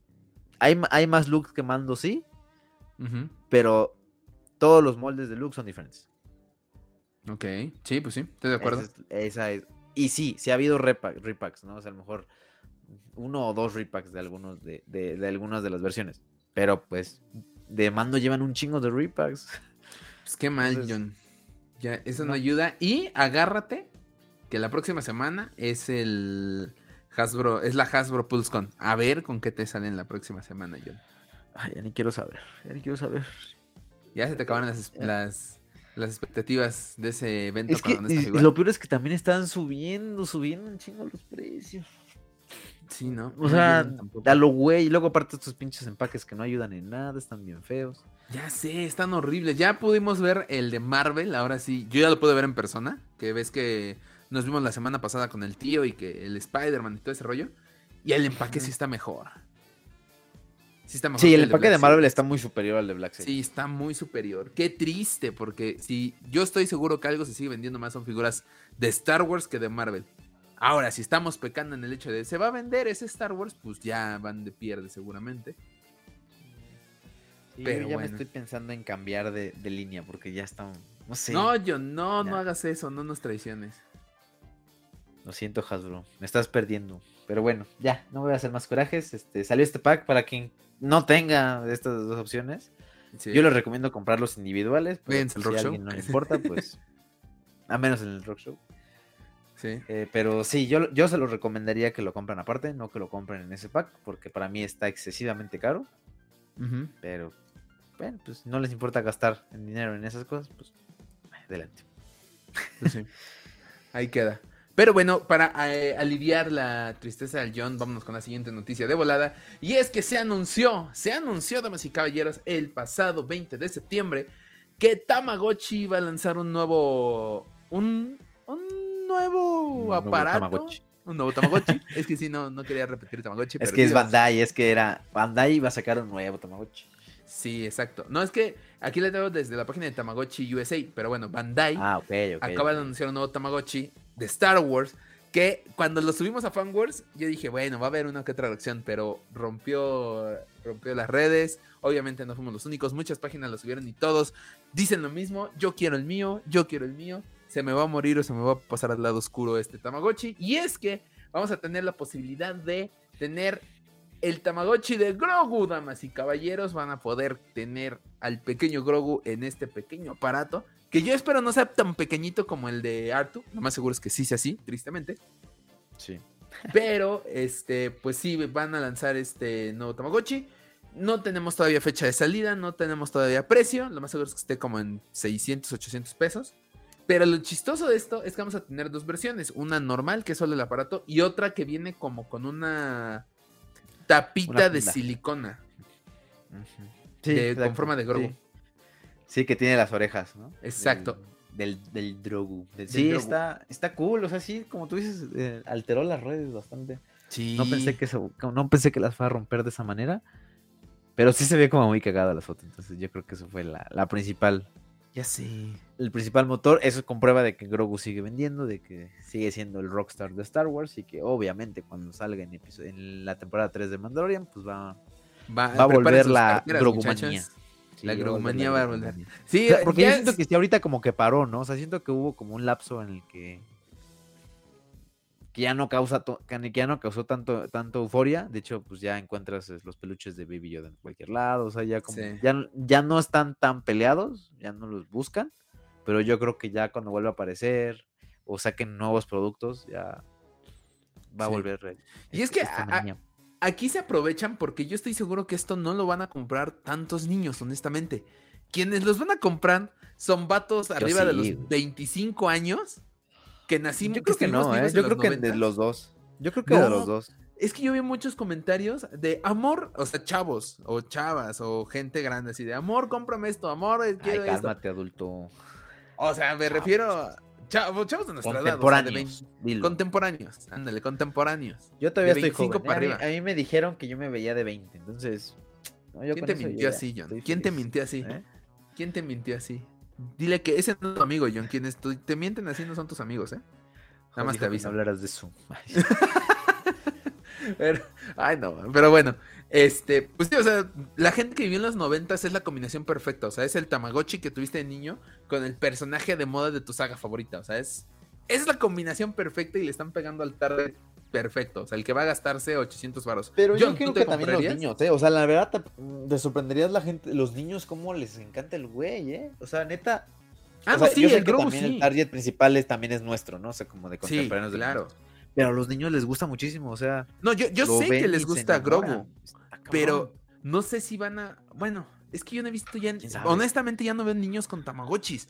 Hay, hay más looks que mando, sí, Pero todos los moldes de look son diferentes. Ok. Sí, pues sí, estoy de acuerdo. Esa es- esa es- Y sí, sí ha habido repack- repacks, ¿no? O sea, a lo mejor uno o dos repacks de algunos de, de, de algunas de las versiones. Pero pues de mando llevan un chingo de repacks. Pues qué mal, Entonces, John. Ya, eso no. no. ayuda. Y agárrate que la próxima semana es el Hasbro, es la Hasbro PulseCon. A ver con qué te salen la próxima semana, John. Ay, ya ni quiero saber. Ya ni quiero saber. Ya se te acabaron las, las, las expectativas de ese evento Es que y- lo peor es que también están subiendo, subiendo un chingo los precios. Sí, ¿no? O No sea, a lo güey. Y luego aparte estos pinches empaques que no ayudan en nada, están bien feos. Ya sé, están horribles. Ya pudimos ver el de Marvel, ahora sí. Yo ya lo pude ver en persona. Que ves que nos vimos la semana pasada con el tío y que el Spider-Man y todo ese rollo. Y el empaque sí está mejor. Sí está mejor. Sí, que el de empaque de Black Marvel está muy superior al de Black Series. Sí, está muy superior. Qué triste, porque si yo estoy seguro que algo se sigue vendiendo más son figuras de Star Wars que de Marvel. Ahora, si estamos pecando en el hecho de se va a vender ese Star Wars, pues ya van de pierde seguramente. Sí, Pero yo ya bueno. me estoy pensando en cambiar de, de línea porque ya está. No sé. No, yo no, no hagas eso, no nos traiciones. Lo siento, Hasbro. Me estás perdiendo. Pero bueno, ya, no voy a hacer más corajes. Este, salió este pack para quien no tenga estas dos opciones. Sí. Yo les recomiendo comprarlos individuales. pero Véanse si Rock a Show. alguien no le importa, pues. a menos en el rock show. Sí. Eh, pero sí, yo, yo se los recomendaría que lo compren aparte, no que lo compren en ese pack, porque para mí está excesivamente caro. Pero, bueno, pues no les importa gastar en dinero en esas cosas, pues adelante. Pues sí. Ahí queda. Pero bueno, para eh, aliviar la tristeza del John, vámonos con la siguiente noticia de volada. Y es que se anunció, se anunció, damas y caballeros, el pasado 20 de septiembre, que Tamagotchi iba a lanzar un nuevo. Un, un nuevo Un nuevo aparato. Tamagotchi. Un nuevo Tamagotchi. es que sí, no, no quería repetir Tamagotchi. Es pero que es Bandai, es que era. Bandai iba a sacar un nuevo Tamagotchi. Sí, exacto. No, es que aquí le tengo desde la página de Tamagotchi USA, pero bueno, Bandai Ah, ok, ok. acaba de anunciar un nuevo Tamagotchi de Star Wars que cuando lo subimos a Fanworks, yo dije, bueno, va a haber una que otra reacción, pero rompió, rompió las redes. Obviamente no fuimos los únicos, muchas páginas lo subieron y todos dicen lo mismo. Yo quiero el mío, yo quiero el mío. Se me va a morir o se me va a pasar al lado oscuro este Tamagotchi. Y es que vamos a tener la posibilidad de tener el Tamagotchi de Grogu, damas y caballeros. Van a poder tener al pequeño Grogu en este pequeño aparato que yo espero no sea tan pequeñito como el de Artu. Lo más seguro es que sí sea así, tristemente. Sí. Pero, este, pues sí, van a lanzar este nuevo Tamagotchi. No tenemos todavía fecha de salida, no tenemos todavía precio. Lo más seguro es que esté como en 600, 800 pesos. Pero lo chistoso de esto es que vamos a tener dos versiones. Una normal, que es solo el aparato, y otra que viene como con una tapita de silicona. Sí, de- con forma de Grogu. Sí. Sí, que tiene las orejas, ¿no? Exacto. Del, del, del Drogu. Del- sí, está, está cool. O sea, sí, como tú dices, eh, alteró las redes bastante. Sí. No pensé que se- no pensé que las fuera a romper de esa manera. Pero sí se ve como muy cagada la foto. Entonces yo creo que eso fue la, la principal. Ya sé. El principal motor. Eso comprueba de que Grogu sigue vendiendo, de que sigue siendo el rockstar de Star Wars. Y que obviamente cuando salga en, episo- en la temporada 3 de Mandalorian, pues va, Va, va a volver la Grogumanía. Sí, La Grogumanía va a volver. Sí, O sea, porque yo siento es- que sí, ahorita como que paró, ¿no? O sea, siento que hubo como un lapso en el que que ya no causa que ya no causó tanto tanto euforia. De hecho, pues ya encuentras eh, los peluches de Baby Yoda en cualquier lado, o sea, ya como Sí. ya, ya no están tan peleados, ya no los buscan, pero yo creo que ya cuando vuelva a aparecer o saquen nuevos productos, ya va a Sí. volver. eh, Y es que a- aquí se aprovechan porque yo estoy seguro que esto no lo van a comprar tantos niños, honestamente. Quienes los van a comprar son vatos arriba de los güey. 25 años que nacimos. yo creo que no, ¿eh? Yo creo que de 90s. los dos. Yo creo que de No, los dos. Es que yo vi muchos comentarios de amor, o sea, chavos, o chavas, o gente grande, así de amor, cómprame esto, amor, eh, Ay, quiero esto. cálmate, adulto. O sea, me Chavos. refiero a chavos, chavos de nuestra edad. o sea, de Contemporáneos. 20 dilo. contemporáneos, ándale, contemporáneos. Yo todavía de estoy 25 joven. para ¿eh? A, mí, a mí me dijeron que yo me veía de 20, entonces. no, yo ¿Quién te mintió así, John? ¿Quién te mintió así? ¿eh? ¿Quién te mintió así? Dile que ese no es tu amigo, John. Quienes te mienten así no son tus amigos, ¿eh? Nada más te aviso. hablaras de eso. Pero- ay, no, pero bueno. Este, pues sí, o sea, la gente que vivió en los noventas es la combinación perfecta. O sea, es el Tamagotchi que tuviste de niño con el personaje de moda de tu saga favorita. O sea, es, es la combinación perfecta y le están pegando al target perfecto. O sea, el que va a gastarse 800 varos. Pero yo John, ¿tú creo que también los niños, ¿eh? O sea, la verdad, te, te sorprenderías la gente, los niños, cómo les encanta el güey, ¿eh? O sea, neta. Ah, o sea, sí, yo sé el que Grogu también sí. el target principal es, también es nuestro, ¿no? O sea, como de Sí, contemporáneos de claro. nosotros. Pero a los niños les gusta muchísimo, o sea. No, yo, yo sé que les gusta. Grogu. Pero no sé si van a. Bueno, es que yo no he visto ya. Honestamente, ya no veo niños con Tamagotchis.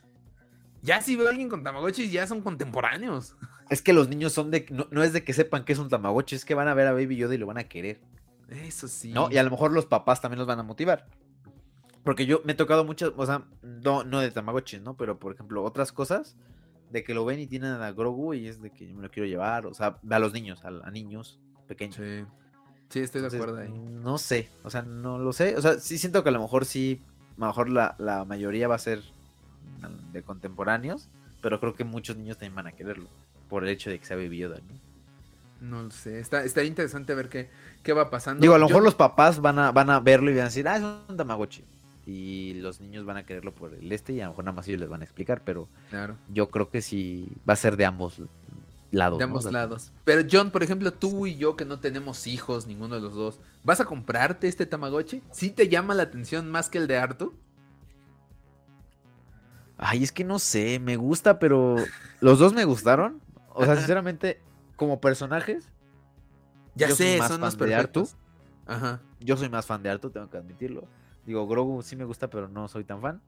Ya si veo a alguien con Tamagotchis, ya son contemporáneos. Es que los niños son de. No, no es de que sepan que es un Tamagotchi, es que van a ver a Baby Yoda y lo van a querer. Eso sí. ¿No? Y a lo mejor los papás también los van a motivar. Porque yo me he tocado muchas, o sea, no, no de Tamagotchi, ¿no? Pero por ejemplo, otras cosas de que lo ven y tienen a Grogu y es de que yo me lo quiero llevar, o sea, a los niños, a, a niños pequeños. Sí. Sí, estoy de acuerdo ahí. No sé, o sea, no lo sé. O sea, sí siento que a lo mejor sí, a lo mejor la, la mayoría va a ser de contemporáneos, pero creo que muchos niños también van a quererlo, por el hecho de que sea Yoda, ¿no? No lo sé. Está, está interesante ver qué, qué va pasando. Digo, a lo Yo- mejor los papás van a, van a verlo y van a decir, ah, es un Tamagotchi. Y los niños van a quererlo por el este y a lo mejor nada más ellos les van a explicar, pero Claro, yo creo que sí va a ser de ambos lados. de ambos lados. Pero John, por ejemplo, tú y yo que no tenemos hijos, ninguno de los dos, ¿vas a comprarte este Tamagotchi? ¿Sí te llama la atención más que el de Artu? Ay, es que no sé, me gusta, pero los dos me gustaron. O sea, sinceramente, como personajes, Ya Yo soy sé, más son los fan de Artu. Ajá, yo soy más fan de Artu, tengo que admitirlo. Digo, Grogu sí me gusta, pero no soy tan fan.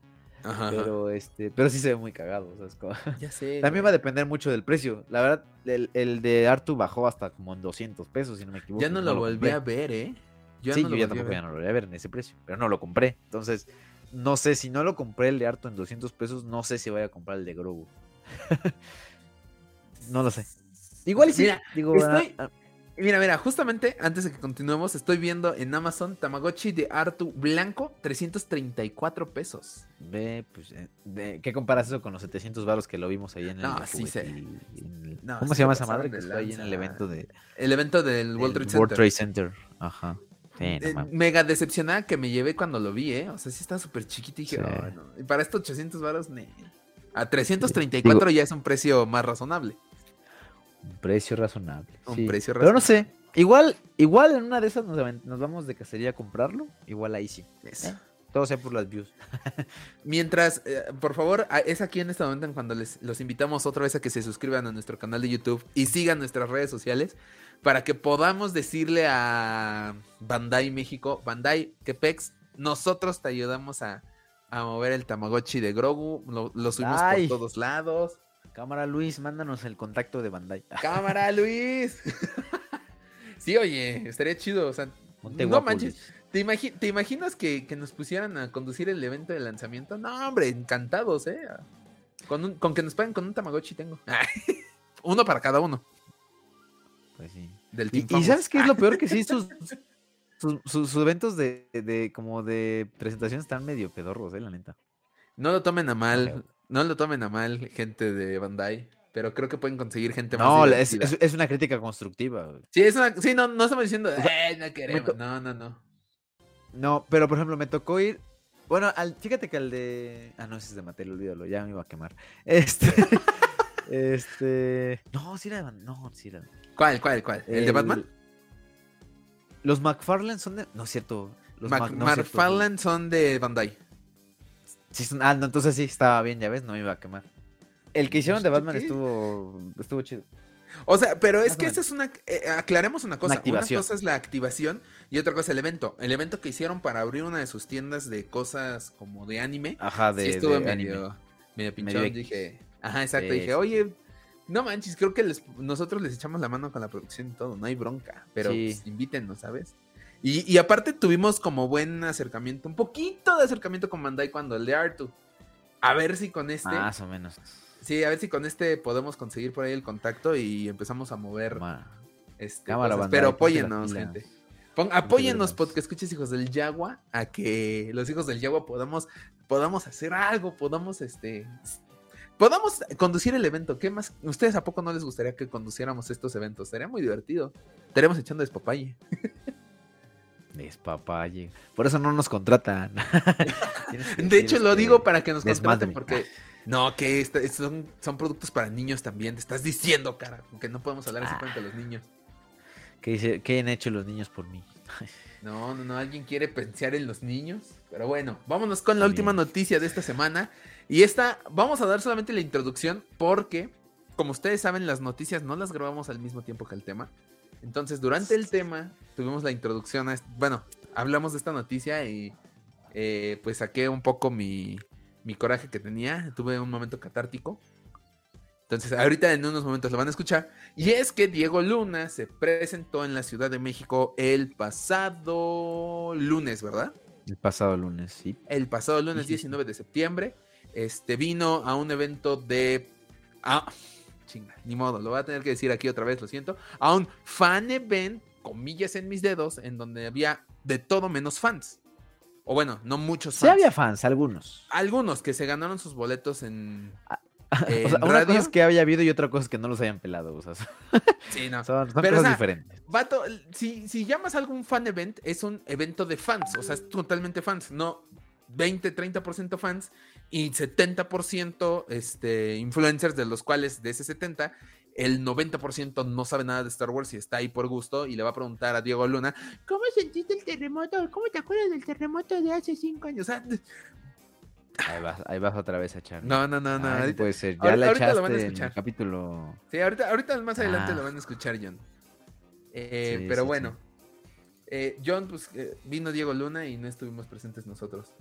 ajá. ajá. Pero este, pero sí se ve muy cagado. o sea, es como- Ya sé. También va a depender mucho del precio. La verdad, el, el de Artu bajó hasta como en 200 pesos, si no me equivoco. Ya no lo volví a ver, ¿eh? Sí, no yo ya volví tampoco ya no lo voy a ver en ese precio, pero no lo compré. Entonces, no sé, si no lo compré el de Artu en 200 pesos, no sé si voy a comprar el de Grogu. no lo sé. Igual y. Mira, digo, estoy- ah, ah, Mira, mira, justamente antes de que continuemos, estoy viendo en Amazon Tamagotchi de Artu blanco, 334 pesos. Ve, pues, eh, de- ¿qué comparas eso con los 700 varos que lo vimos ahí en el... No, sí sé. el- No, ¿Cómo sí se llama esa madre que está ahí en el evento de... El evento del World Trade World Center. Trade Center? Ajá. Sí, no Eh, mega decepcionada que me llevé cuando lo vi, ¿eh? O sea, sí estaba súper chiquito y dije, Sí. "Ay, no". Y para estos 800 varos, ne. A 334 ya es un precio más razonable. Un precio razonable. Un sí. precio Pero no razonable. sé. Igual, igual en una de esas nos, vamos de cacería a comprarlo. Igual ahí sí. Eso. ¿eh? Todo sea por las views. Mientras, eh, por favor, es aquí en este momento en cuando les los invitamos otra vez a que se suscriban a nuestro canal de YouTube y sigan nuestras redes sociales para que podamos decirle a Bandai México, Bandai Quepex, nosotros te ayudamos a, a mover el Tamagotchi de Grogu, lo, lo subimos Ay. por todos lados. Cámara Luis, mándanos el contacto de Bandai. Cámara, Luis. sí, oye, estaría chido, o sea, Ponte no guapo, manches. Luis. ¿Te, imagi- te imaginas que, que nos pusieran a conducir el evento de lanzamiento? No, hombre, encantados, ¿eh? Con, un- con que nos paguen con un Tamagotchi tengo. uno para cada uno Pues sí. del Y, y. ¿sabes qué es lo peor? Que sí, sus, sus, sus- sus eventos de, de como de presentación están medio pedorros, eh, la neta. No lo tomen a mal. No lo tomen a mal, gente de Bandai. Pero creo que pueden conseguir gente más No, es, divertida. es- es una crítica constructiva. güey. Sí, es una- sí, no, no estamos diciendo, "Eh, no queremos. No, no, no. No, pero por ejemplo, me tocó ir. Bueno, al, fíjate que al de. Ah, no, ese es de Mattel, olvídalo, ya me iba a quemar. Este. este. No, sí era de. Ban- No, sí era. ¿Cuál, cuál, cuál? ¿El, de Batman? Los McFarlane son de. No es cierto. Los Mac- Mac- no es cierto, McFarlane son de Bandai. Sí, ah, no, entonces sí, estaba bien, ya ves, no me iba a quemar. El que hicieron de Pues, Batman ¿qué? estuvo. Estuvo chido. O sea, pero es que esa es una. eh, aclaremos una cosa. Una, cosa es la activación y otra cosa el evento. El evento que hicieron para abrir una de sus tiendas de cosas como de anime. Ajá, de. sí, estuvo de medio, anime. medio pinchón. Medio dije. Ajá, exacto. Sí, dije, sí. oye, no manches, creo que les- nosotros les echamos la mano con la producción y todo. No hay bronca. Pero pues, invítennos, ¿sabes? Y, y aparte tuvimos como buen acercamiento, un poquito de acercamiento con Bandai cuando el de Artu. A ver si con este. Más o menos. Sí, a ver si con este podemos conseguir por ahí el contacto y empezamos a mover Ma- este, Cámara, Pero apóyennos, gente. Pon- apóyennos, porque escuches hijos del Yagua, a que los hijos del Yagua podamos, podamos hacer algo, podamos, este, podamos conducir el evento. ¿Qué más? ¿Ustedes a poco no les gustaría que conduciéramos estos eventos? Sería muy divertido. Estaremos echando despapalle. Despapalle. Por eso no nos contratan. De hecho, lo que- digo para que nos contraten, porque no, que esta- son, son productos para niños también. Te estás diciendo, cara, que no podemos hablar así Ah. frente a los niños. ¿Qué, dice- qué han hecho los niños por mí? No, no, no, alguien quiere pensar en los niños. Pero bueno, vámonos con la última noticia de esta semana. Y esta, vamos a dar solamente la introducción porque, como ustedes saben, las noticias no las grabamos al mismo tiempo que el tema. Entonces, durante el tema, tuvimos la introducción a... est- Bueno, hablamos de esta noticia y eh, pues saqué un poco mi, mi coraje que tenía. Tuve un momento catártico. Entonces, ahorita en unos momentos lo van a escuchar. Y es que Diego Luna se presentó en la Ciudad de México el pasado lunes, ¿verdad? El pasado lunes, sí. El pasado lunes Sí, sí, sí. 19 de septiembre. Este vino a un evento de. Ah, chinga, ni modo, lo voy a tener que decir aquí otra vez, lo siento. A un fan event, comillas en mis dedos, en donde había de todo menos fans. O bueno, no muchos Sí fans. había fans, algunos. Algunos que se ganaron sus boletos en. o ¿En sea, una radio? cosa es que había habido y otra cosa es que no los hayan pelado. O sea, Sí, no. son Pero, cosas o sea, diferentes. Vato, si, si llamas algún fan event, es un evento de fans, o sea, es totalmente fans, no 20, 30% fans y 70% este, influencers, de los cuales de ese 70, el 90% no sabe nada de Star Wars y está ahí por gusto y le va a preguntar a Diego Luna, ¿cómo sentiste el terremoto? ¿Cómo te acuerdas del terremoto de hace 5 años? O sea, Ahí vas, ahí vas otra vez a echar. no, no, no, no. Ay, ahorita- puede ser. Ya ahorita- la ahorita lo van a echaste en escuchar. el capítulo. Sí, ahorita, ahorita más adelante Ah. lo van a escuchar, John. Eh, Sí, pero sí, bueno. Eh, John, pues eh, vino Diego Luna y no estuvimos presentes nosotros.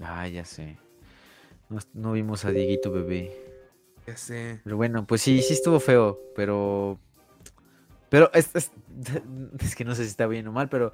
Ah, ya sé. No, no vimos a Dieguito bebé. Ya sé. Pero bueno, pues sí, sí estuvo feo, pero... Pero es, es, es que no sé si está bien o mal, pero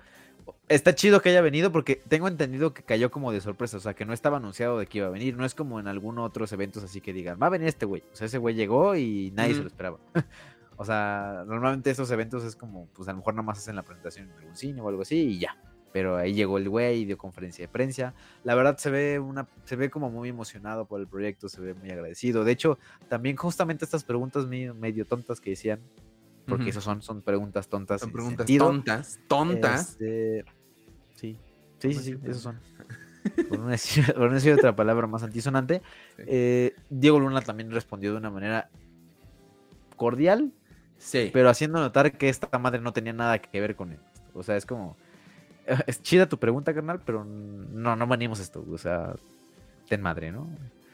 está chido que haya venido porque tengo entendido que cayó como de sorpresa, o sea, que no estaba anunciado de que iba a venir, no es como en algunos otros eventos así que digan, va a venir este güey, o sea, ese güey llegó y nadie se lo esperaba. O sea, normalmente estos eventos es como, pues a lo mejor nada más hacen la presentación en algún cine o algo así y ya. Pero ahí llegó el güey, dio conferencia de prensa. La verdad se ve una, se ve como muy emocionado por el proyecto, se ve muy agradecido. De hecho, también justamente estas preguntas medio, medio tontas que decían, porque esas son, son preguntas tontas. Son preguntas sentido. tontas, tontas. Este, sí, sí, sí, sí, esos son. Por no decir, por no decir otra palabra más antisonante. Sí. eh, Diego Luna también respondió de una manera cordial, Sí. pero haciendo notar que esta madre no tenía nada que ver con él. O sea, es como. Es chida tu pregunta, carnal, pero no, no esto. O sea, ten madre, ¿no?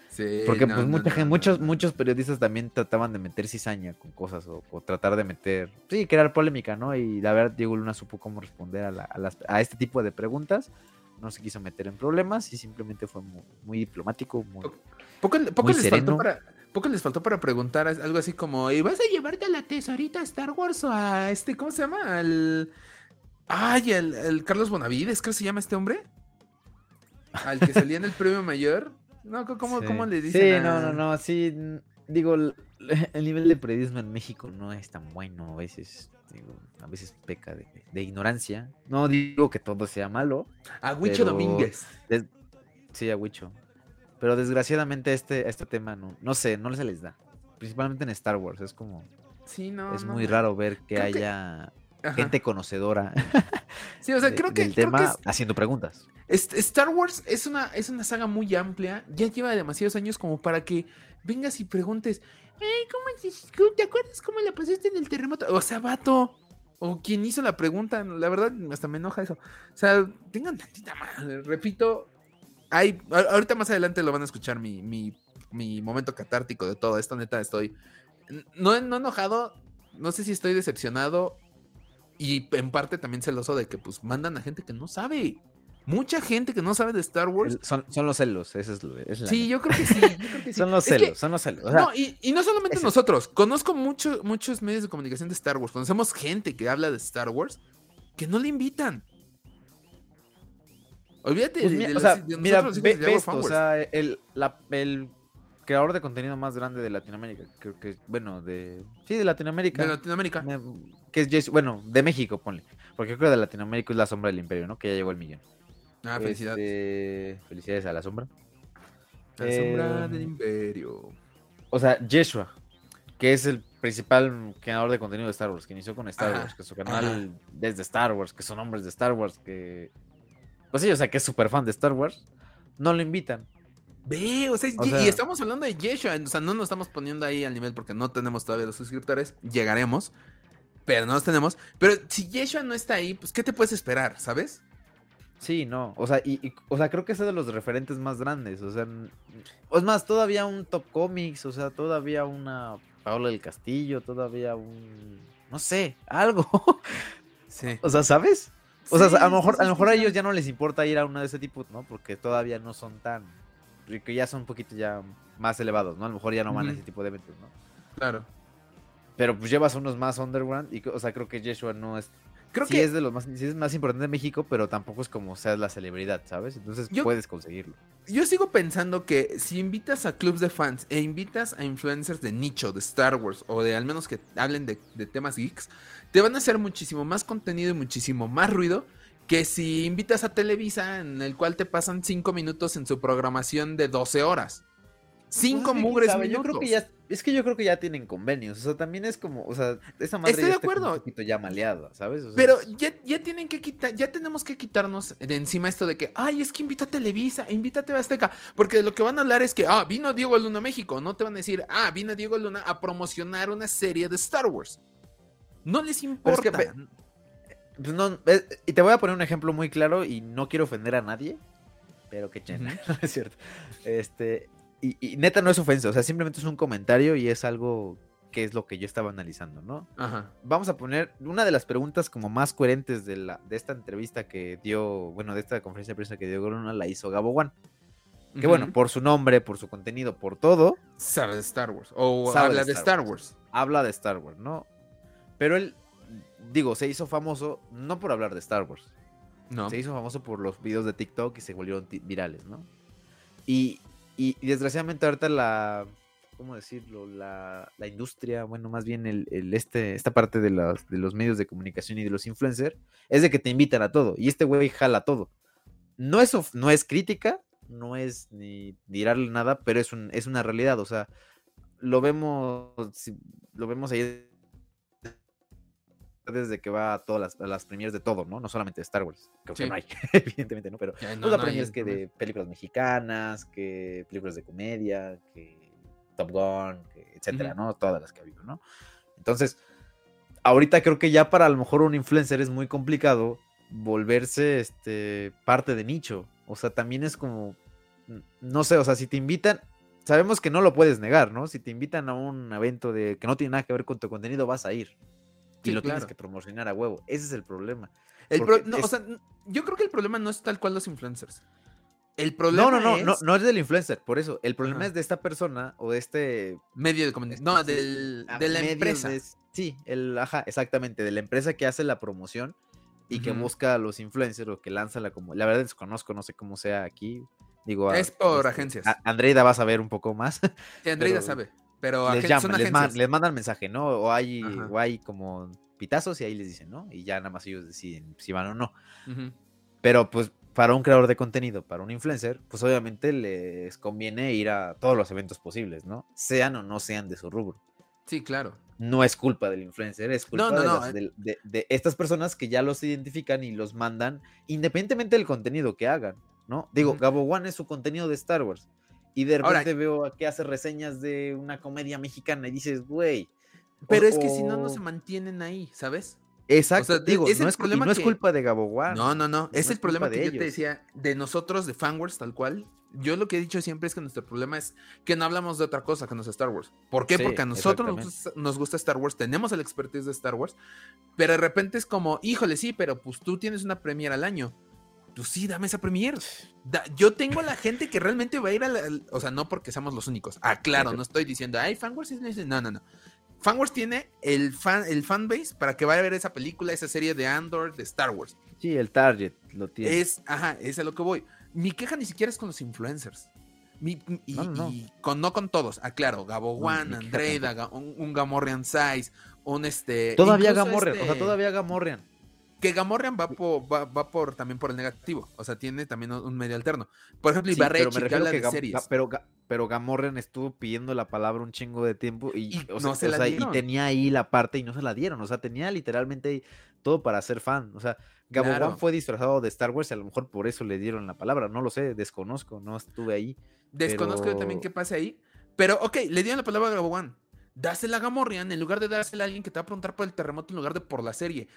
sí, Porque no, pues no, mucha no, muchos, muchos periodistas también trataban de meter cizaña con cosas o, o tratar de meter, sí, crear polémica, ¿no? Y la verdad Diego Luna supo cómo responder a, la- a las- a este tipo de preguntas, no se quiso meter en problemas y simplemente fue muy, muy diplomático, muy... Poco, poco Muy les sereno. faltó para, poco les faltó para preguntar algo así como, ¿y vas a llevarte a la tesorita a Star Wars o a este, ¿cómo se llama? Al... Ay, el, el Carlos Bonavides, que se llama este hombre. Al que salía en el premio mayor. No, ¿cómo, Sí. cómo le dicen? Sí, a- no, no, no, sí, digo, el, el nivel de periodismo en México no es tan bueno a veces, digo, a veces peca de, de ignorancia. No digo que todo sea malo, A Huicho pero- Domínguez. Des- Sí, a Wicho. Pero desgraciadamente este, este tema no, no sé, no se les da. Principalmente en Star Wars. Es como, Sí, no. es no, muy raro ver que Creo que- haya Ajá. gente conocedora Sí, o sea, creo que, del creo que tema es- haciendo preguntas. Star Wars es una, es una saga muy amplia, ya lleva demasiados años como para que vengas y preguntes, "Ey, ¿cómo es- cómo- ¿te acuerdas cómo la pasaste en el terremoto? O sea, vato, o quien hizo la pregunta, la verdad, hasta me enoja eso. O sea, tengan tantita madre, repito, hay, ahorita más adelante lo van a escuchar mi, mi, mi momento catártico de todo esto, neta, estoy, no, no enojado, no sé si estoy decepcionado y en parte también celoso de que pues mandan a gente que no sabe. Mucha gente que no sabe de Star Wars. El- Son, son los celos, esa es, lo- es la Sí, yo creo que sí. yo creo que sí. Son los Es que- celos, son los celos. O sea, no, y, y no solamente ese- nosotros. Conozco mucho, muchos medios de comunicación de Star Wars. Conocemos gente que habla de Star Wars que no le invitan. Olvídate pues de, de o sea, de mira, ve, esto, o sea, el, la- el creador de contenido más grande de Latinoamérica, creo que, bueno, de, sí, de Latinoamérica. de Latinoamérica. Que es bueno, de México, ponle. Porque creo que de Latinoamérica es la sombra del imperio, ¿no? Que ya llegó el millón. Ah, felicidades. Este, felicidades a la sombra. La sombra eh, del imperio. O sea, Yeshua, que es el principal creador de contenido de Star Wars, que inició con Star Ajá, Wars, que su canal es de Star Wars, que son hombres de Star Wars, que. Pues sí, o sea, que es súper fan de Star Wars. No lo invitan. Ve, o sea, O y, sea- y estamos hablando de Yeshua. O sea, no nos estamos poniendo ahí al nivel porque no tenemos todavía los suscriptores. Llegaremos. Pero no los tenemos. Pero si Yeshua no está ahí, pues, ¿qué te puedes esperar? ¿Sabes? Sí, no. O sea, y, y- o sea, creo que es de los referentes más grandes. O sea, es más, todavía un Top Comics, o sea, todavía una Paola del Castillo, todavía un. No sé, algo. Sí. o sea, ¿sabes? O sea, a lo mejor, a lo mejor a ellos ya no les importa ir a uno de ese tipo, ¿no? Porque todavía no son tan. Que ya son un poquito ya más elevados, ¿no? A lo mejor ya no van a ese tipo de eventos, ¿no? Claro. Pero pues llevas unos más underground y, o sea, creo que Yeshua no es. Creo sí que es de los más, sí es más importante de México, pero tampoco es como seas la celebridad, ¿sabes? Entonces Yo- puedes conseguirlo. yo sigo pensando que si invitas a clubs de fans e invitas a influencers de nicho, de Star Wars, o de al menos que hablen de, de temas geeks, te van a hacer muchísimo más contenido y muchísimo más ruido que si invitas a Televisa en el cual te pasan 5 minutos en su programación de 12 horas. 5 Pues mugres ¿sabe? minutos. Yo creo que ya, es que yo creo que ya tienen convenios, o sea, también es como, o sea, esa madre Estoy ya de está acuerdo. un poquito ya maleada, ¿sabes? O sea, Pero ya, ya tienen que quitar, ya tenemos que quitarnos de encima esto de que, ay, es que invita a Televisa, invita a TV Azteca, porque lo que van a hablar es que, ah, vino Diego Luna a México, no te van a decir, ah, vino Diego Luna a promocionar una serie de Star Wars. No les Pero importa. es que ve- pues no, y te voy a poner un ejemplo muy claro y no quiero ofender a nadie, pero qué chen, Ujú. es cierto. Este, y, y neta no es ofensa, o sea, simplemente es un comentario y es algo que es lo que yo estaba analizando, ¿no? Ajá. Vamos a poner una de las preguntas como más coherentes de, la, de esta entrevista que dio, bueno, de esta conferencia de prensa que dio Luna, la hizo Gabo One. Que bueno, por su nombre, por su contenido, por todo, sabe de Star Wars. O habla de Star Star Wars. habla de Star Wars, ¿no? Pero él, digo, se hizo famoso no por hablar de Star Wars, No. se hizo famoso por los videos de TikTok y se volvieron virales, ¿no? Y, y- y desgraciadamente ahorita la, ¿cómo decirlo? La, la industria, bueno, más bien el, el este, esta parte de los, de los medios de comunicación y de los influencers, es de que te invitan a todo. Y este güey jala todo. No es, no es crítica, no es ni dirarle nada, pero es, un, es una realidad. O sea, lo vemos, lo vemos ahí desde que va a todas las, a las premiers de todo, ¿no? No solamente de Star Wars, creo que Sí. no hay, evidentemente, ¿no? Pero Ya, no, pues la que de películas mexicanas, que películas de comedia, que Top Gun, que etcétera. ¿no? Todas las que ha habido, ¿no? Entonces, ahorita creo que ya para a lo mejor un influencer es muy complicado volverse este parte de nicho. O sea, también es como no sé, o sea, si te invitan, sabemos que no lo puedes negar, ¿no? Si te invitan a un evento de que no tiene nada que ver con tu contenido, vas a ir. Y Sí, lo tienes que promocionar a huevo. Ese es el problema. El pro- no, o es- sea, n- yo creo que el problema no es tal cual los influencers. El problema no, no, es no, no es del influencer, por eso. El problema Ajá. es de esta persona o de este medio de comunicación. No, Sí, del, de la empresa. de- sí, el, ajá, exactamente, de la empresa que hace la promoción y que busca a los influencers o que lanza la como. La verdad desconozco, no sé cómo sea aquí. Digo, a- Es por este, agencias. a- Andreida va a saber un poco más. Sí, Andreida pero sabe. Pero les agen- son llaman, les, mandan mensaje, ¿no? O hay, o hay como pitazos y ahí les dicen, ¿no? Y ya nada más ellos deciden si van o no. Ujú. Pero pues para un creador de contenido, para un influencer, pues obviamente les conviene ir a todos los eventos posibles, ¿no? Sean o no sean de su rubro. Sí, claro. No es culpa del influencer, es culpa No, no, de, no, las- eh. de- de estas personas que ya los identifican y los mandan, independientemente del contenido que hagan, ¿no? Digo, Ujú. Gabo One es su contenido de Star Wars. Y de Ahora- repente veo que hace reseñas de una comedia mexicana y dices, güey. o- Pero es que si no, no se mantienen ahí, ¿sabes? Exacto, o sea, digo, es el no es, y problema no es culpa de Gabo One. No, no, no. Es no el problema que de yo te ellos. decía de nosotros, de fanwars, tal cual. Yo lo que he dicho siempre es que nuestro problema es que no hablamos de otra cosa que no sea Star Wars. ¿Por qué? Sí, Porque a nosotros nos gusta, nos gusta Star Wars, tenemos el expertise de Star Wars, pero de repente es como, híjole, sí, pero pues tú tienes una premiere al año. Pues sí, dame esa premiere. Da- yo tengo a la gente que realmente va a ir a la, O sea, no porque seamos los únicos. Ah, claro, no estoy diciendo, ay, fanwars es... No, no, no. Fanwars tiene el fan el fanbase para que vaya a ver esa película, esa serie de Andor de Star Wars. Sí, el target lo tiene. Es, ajá, es a lo que voy. Mi queja ni siquiera es con los influencers. Mi- y, No, no, no. y con, no con todos. Aclaro, Gabo No, One, Ga- un, un Gamorrean Size, un este. Todavía Gamorrean, o sea, este- todavía Gamorrean. Que Gamorrean va por, va, va por también por el negativo. O sea, tiene también un medio alterno. Por ejemplo, Sí, pero Ibarrechi, me que habla que de series. Ga- pero, Ga- pero Gamorrean estuvo pidiendo la palabra un chingo de tiempo y, Y o no sea, se o sea, y tenía ahí la parte y no se la dieron. O sea, tenía literalmente todo para ser fan. O sea, Gabo Claro. Fue disfrazado de Star Wars y a lo mejor por eso le dieron la palabra. No lo sé, desconozco, no estuve ahí. Desconozco yo también pero- qué pasa ahí. Pero, ok, le dieron la palabra a Gabo One. Dásela a Gamorrean en lugar de dársela a alguien que te va a preguntar por el terremoto en lugar de por la serie.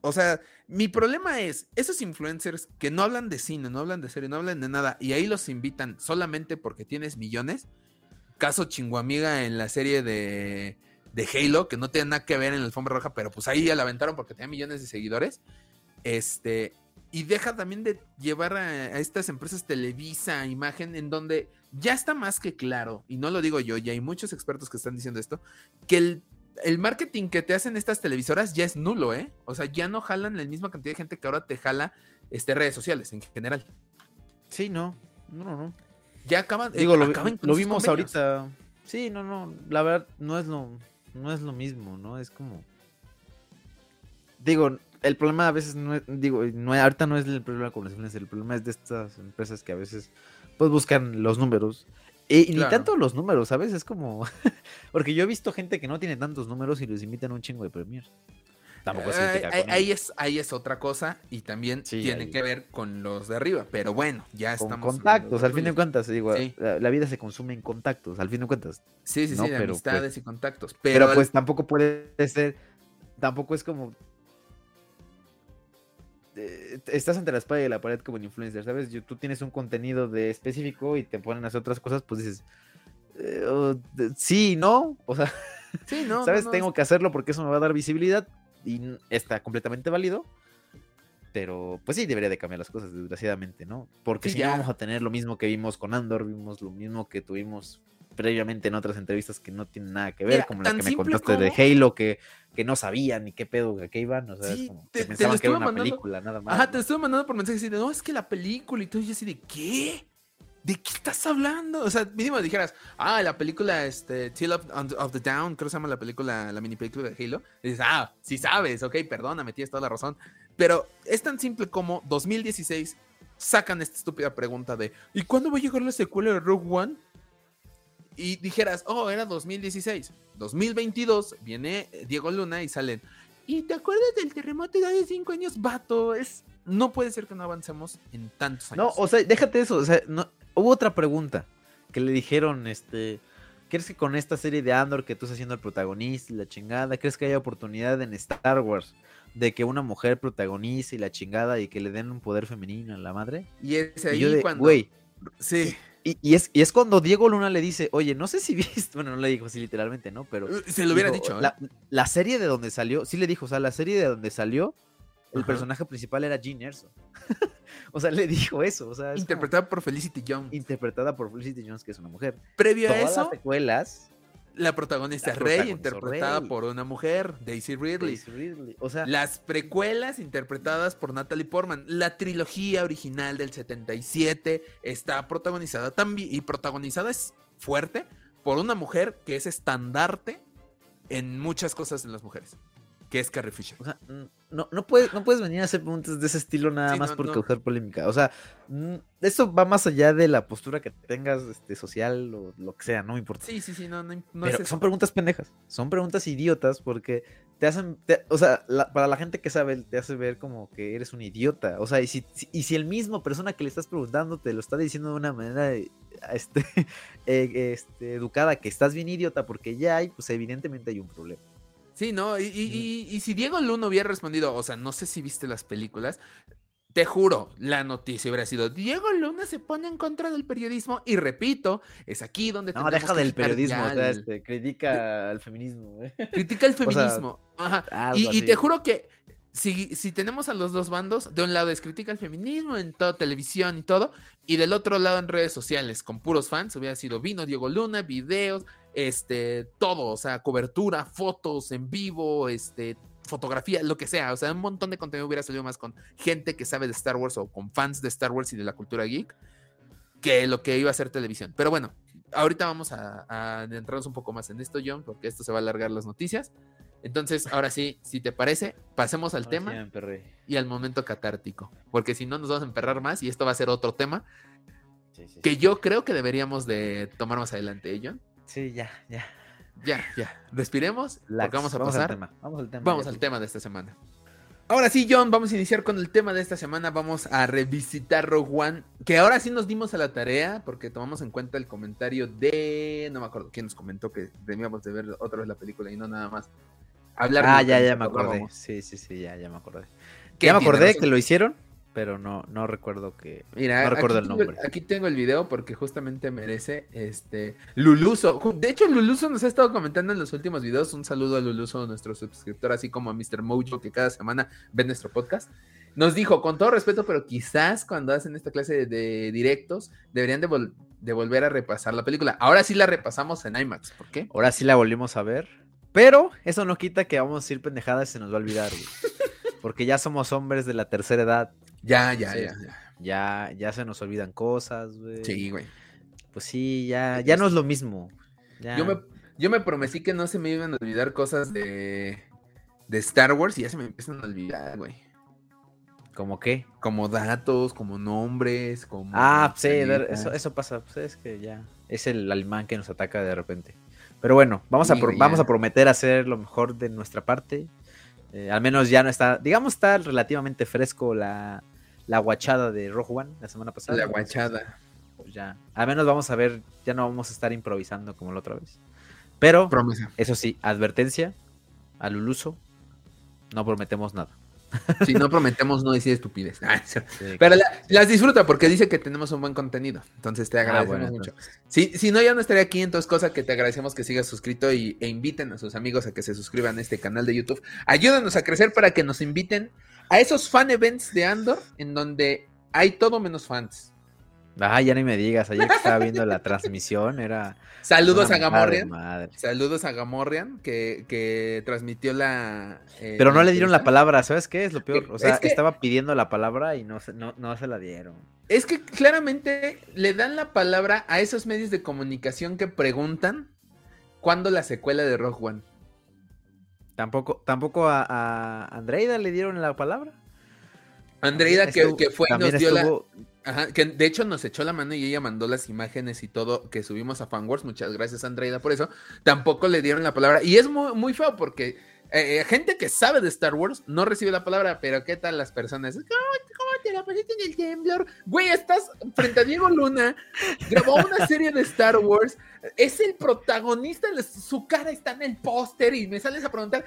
O sea, mi problema es, esos influencers que no hablan de cine, no hablan de serie, no hablan de nada, y ahí los invitan solamente porque tienes millones. Caso Chinguamiga en la serie de, Halo, que no tiene nada que ver en la alfombra roja, pero pues ahí ya la aventaron porque tenía millones de seguidores. Este, y deja también de llevar a, a estas empresas Televisa, Imagen, en donde ya está más que claro, y no lo digo yo, ya hay muchos expertos que están diciendo esto, que el, el marketing que te hacen estas televisoras ya es nulo, ¿eh? O sea, ya no jalan la misma cantidad de gente que ahora te jala este, redes sociales en general. Sí, no, no, no. no. Ya acaban, eh, Digo, lo, acaban lo vimos convenios. ahorita. Sí, no, no. La verdad, no es lo, no es lo mismo, ¿no? Es como. Digo, el problema a veces no es, digo, no, ahorita no es el problema con influencers, el problema es de estas empresas que a veces pues buscan los números. Y, y ni tanto los números, ¿sabes? Es como. Porque yo he visto gente que no tiene tantos números y les invitan un chingo de premiers. Tampoco es Eh, ahí, es, ahí es otra cosa y también Sí, tiene ahí. que ver con los de arriba. Pero bueno, ya Con estamos. contactos, al fin de cuentas, digo, Sí. la, la vida se consume en contactos, al fin de cuentas. Sí, sí, sí, de pero, amistades pues, y contactos. Pero, Pero, al- pues tampoco puede ser, tampoco es como... eh, estás entre la espada y la pared como un influencer, ¿sabes? Yo- tú tienes un contenido de específico y te ponen a hacer otras cosas, pues dices, eh, o de- sí, ¿no? O sea, sí, no, ¿sabes? no, Tengo que hacerlo porque eso me va a dar visibilidad y está completamente válido. Pero pues sí, debería de cambiar las cosas, desgraciadamente, ¿no? Porque Sí, si no vamos a tener lo mismo que vimos con Andor, vimos lo mismo que tuvimos previamente en otras entrevistas que no tienen nada que ver, Mira, como la que me contaste de Halo, que, que no sabían ni qué pedo, a qué iban, o sea, Sí, es como te- que pensaban que era una mandando- película, nada más. Ajá, ¿no? te estuve mandando por mensaje así de, no, es que la película y todo, y yo así de, ¿qué? ¿De qué estás hablando? O sea, mínimo dijeras, ah, la película este, Till of, of, the Down, creo que se llama la película, la mini película de Halo. Y dices, ah, sí sabes, ok, perdóname, tienes toda la razón. Pero es tan simple como 2016 sacan esta estúpida pregunta de ¿y cuándo va a llegar la secuela de Rogue One? Y dijeras, oh, era 2016. 2022 viene Diego Luna y salen. ¿Y te acuerdas del terremoto de hace cinco años? Vato, es. No puede ser que no avancemos en tantos años. No, o sea, déjate eso. O sea, no, hubo otra pregunta que le dijeron, este. ¿Crees que con esta serie de Andor que tú estás siendo el protagonista y la chingada, crees que haya oportunidad en Star Wars de que una mujer protagonice y la chingada y que le den un poder femenino a la madre? Y es ahí cuando. Güey. Sí. Y, es, y es cuando Diego Luna le dice, oye, no sé si viste, bueno, no le dijo así literalmente, ¿no? Pero... Uh, se lo hubiera dicho. ¿eh? La, serie de donde salió, sí le dijo, o sea, la serie de donde salió, el personaje principal era Jean Erso. o sea, le dijo eso. O sea, interpretada por Felicity Jones. Interpretada por Felicity Jones, que es una mujer. Previo a eso... Las secuelas la protagonista Rey, interpretada por una mujer, Daisy Ridley. O sea, las precuelas interpretadas por Natalie Portman. La trilogía original del 77 está protagonizada también, y protagonizada es fuerte por una mujer que es estandarte en muchas cosas en las mujeres que es Carrie Fisher. O sea, no, no, puedes, no puedes venir a hacer preguntas de ese estilo nada más por causar polémica. O sea, esto va más allá de la postura que tengas este, social o lo que sea, no me importa. Sí, sí, sí, no, no, Pero son preguntas pendejas, son preguntas idiotas porque te hacen, o sea, para la gente que sabe, te hace ver como que eres un idiota. O sea, y si, y si el mismo persona que le estás preguntando te lo está diciendo de una manera este, eh, este, educada que estás bien idiota porque ya hay, pues evidentemente hay un problema. Sí, ¿no? Y, si Diego Luna hubiera respondido, o sea, no sé si viste las películas, te juro, la noticia hubiera sido, Diego Luna se pone en contra del periodismo y repito, es aquí donde... No, deja del periodismo, o sea, este, critica al feminismo. ¿eh? Critica el feminismo. Ajá. Y, te juro que si, si, tenemos a los dos bandos, de un lado es critica al feminismo en toda televisión y todo, y del otro lado en redes sociales, con puros fans, hubiera sido vino Diego Luna, videos, este, todo, o sea, cobertura, fotos en vivo, este, fotografía, lo que sea, o sea, un montón de contenido hubiera salido más con gente que sabe de Star Wars o con fans de Star Wars y de la cultura geek que lo que iba a ser televisión. Pero bueno, ahorita vamos a, a adentrarnos un poco más en esto, John, porque esto se va a alargar las noticias. Entonces, ahora sí, si te parece, pasemos al tema y al momento catártico, porque si no nos vamos a emperrar más y esto va a ser otro tema que yo creo que deberíamos de tomar más adelante, ¿eh, John? Sí, ya, ya. Ya, ya. Respiremos. Porque vamos a pasar. Al tema. Vamos al tema. Vamos al tema de esta semana. Ahora sí, John, vamos a iniciar con el tema de esta semana. Vamos a revisitar Rogue One. Que ahora sí nos dimos a la tarea, porque tomamos en cuenta el comentario de. No me acuerdo quién nos comentó que debíamos de ver otra vez la película y no nada más. Hablar ah, ya, ya me acordé. Sí, sí, sí, ya, ya me acordé. Ya me acordé que lo hicieron pero no, no recuerdo que. Mira, no recuerdo el nombre. aquí tengo el video porque justamente merece este Luluso. De hecho, Luluso nos ha estado comentando en los últimos videos. Un saludo a Luluso, nuestro suscriptor, así como a Mr. Mojo, que cada semana ve nuestro podcast. Nos dijo, con todo respeto, pero quizás cuando hacen esta clase de, directos, deberían de, volver a repasar la película. Ahora sí la repasamos en IMAX. ¿Por qué? Ahora sí la volvimos a ver. Pero eso no quita que vamos a ir pendejadas y se nos va a olvidar, Porque ya somos hombres de la tercera edad. Ya, ya, ya, ya. Ya, se nos olvidan cosas, güey. Sí, güey. Pues sí, ya, ya no es lo mismo. Yo, me, yo me prometí que no se me iban a olvidar cosas de, de Star Wars y ya se me empiezan a olvidar, güey. ¿Cómo qué? Como datos, como nombres, como... Ah, sí, eso, eso pasa. Pues es que ya es el alemán que nos ataca de repente. Pero bueno, vamos, a, vamos a prometer hacer lo mejor de nuestra parte. Eh, al menos ya no está, digamos, está relativamente fresco la, la guachada de Rojo One la semana pasada. La guachada. Pues ya, al menos vamos a ver, ya no vamos a estar improvisando como la otra vez. Pero, eso sí, advertencia al Luluso, no prometemos nada. Si no prometemos no decir estupidez. Ah, pero las disfruta porque dice que tenemos un buen contenido. Entonces te ah, agradecemos mucho. Si, si, no, ya no estaría aquí. Entonces, cosa que te agradecemos que sigas suscrito y, e inviten a sus amigos a que se suscriban a este canal de YouTube. Ayúdanos a crecer para que nos inviten a esos fan events de Andor en donde hay todo menos fans. Ah, ya ni me digas, ayer que estaba viendo la transmisión era... Saludos a Gamorrean. madre. Saludos a Gamorrean que, que transmitió la. eh, Pero no le dieron la palabra, ¿sabes qué es lo peor? O Es sea, que- estaba pidiendo la palabra y no se, no, no se la dieron. Es que claramente le dan la palabra a esos medios de comunicación que preguntan cuándo la secuela de Rogue One. Tampoco, tampoco a, a Andreida le dieron la palabra. Andreida, que, Estuvo- que fue nos dio la. Que de hecho nos echó la mano y ella mandó las imágenes y todo que subimos a Fanwars. Muchas gracias, Andreida, por eso. Tampoco le dieron la palabra. Y es muy, feo porque eh, eh, gente que sabe de Star Wars no recibe la palabra, pero ¿qué tal las personas? ¿Cómo, cómo te la pusiste en el temblor? Güey, estás frente a Diego Luna, grabó una serie de Star Wars, es el protagonista, su cara está en el póster y me sales a preguntar,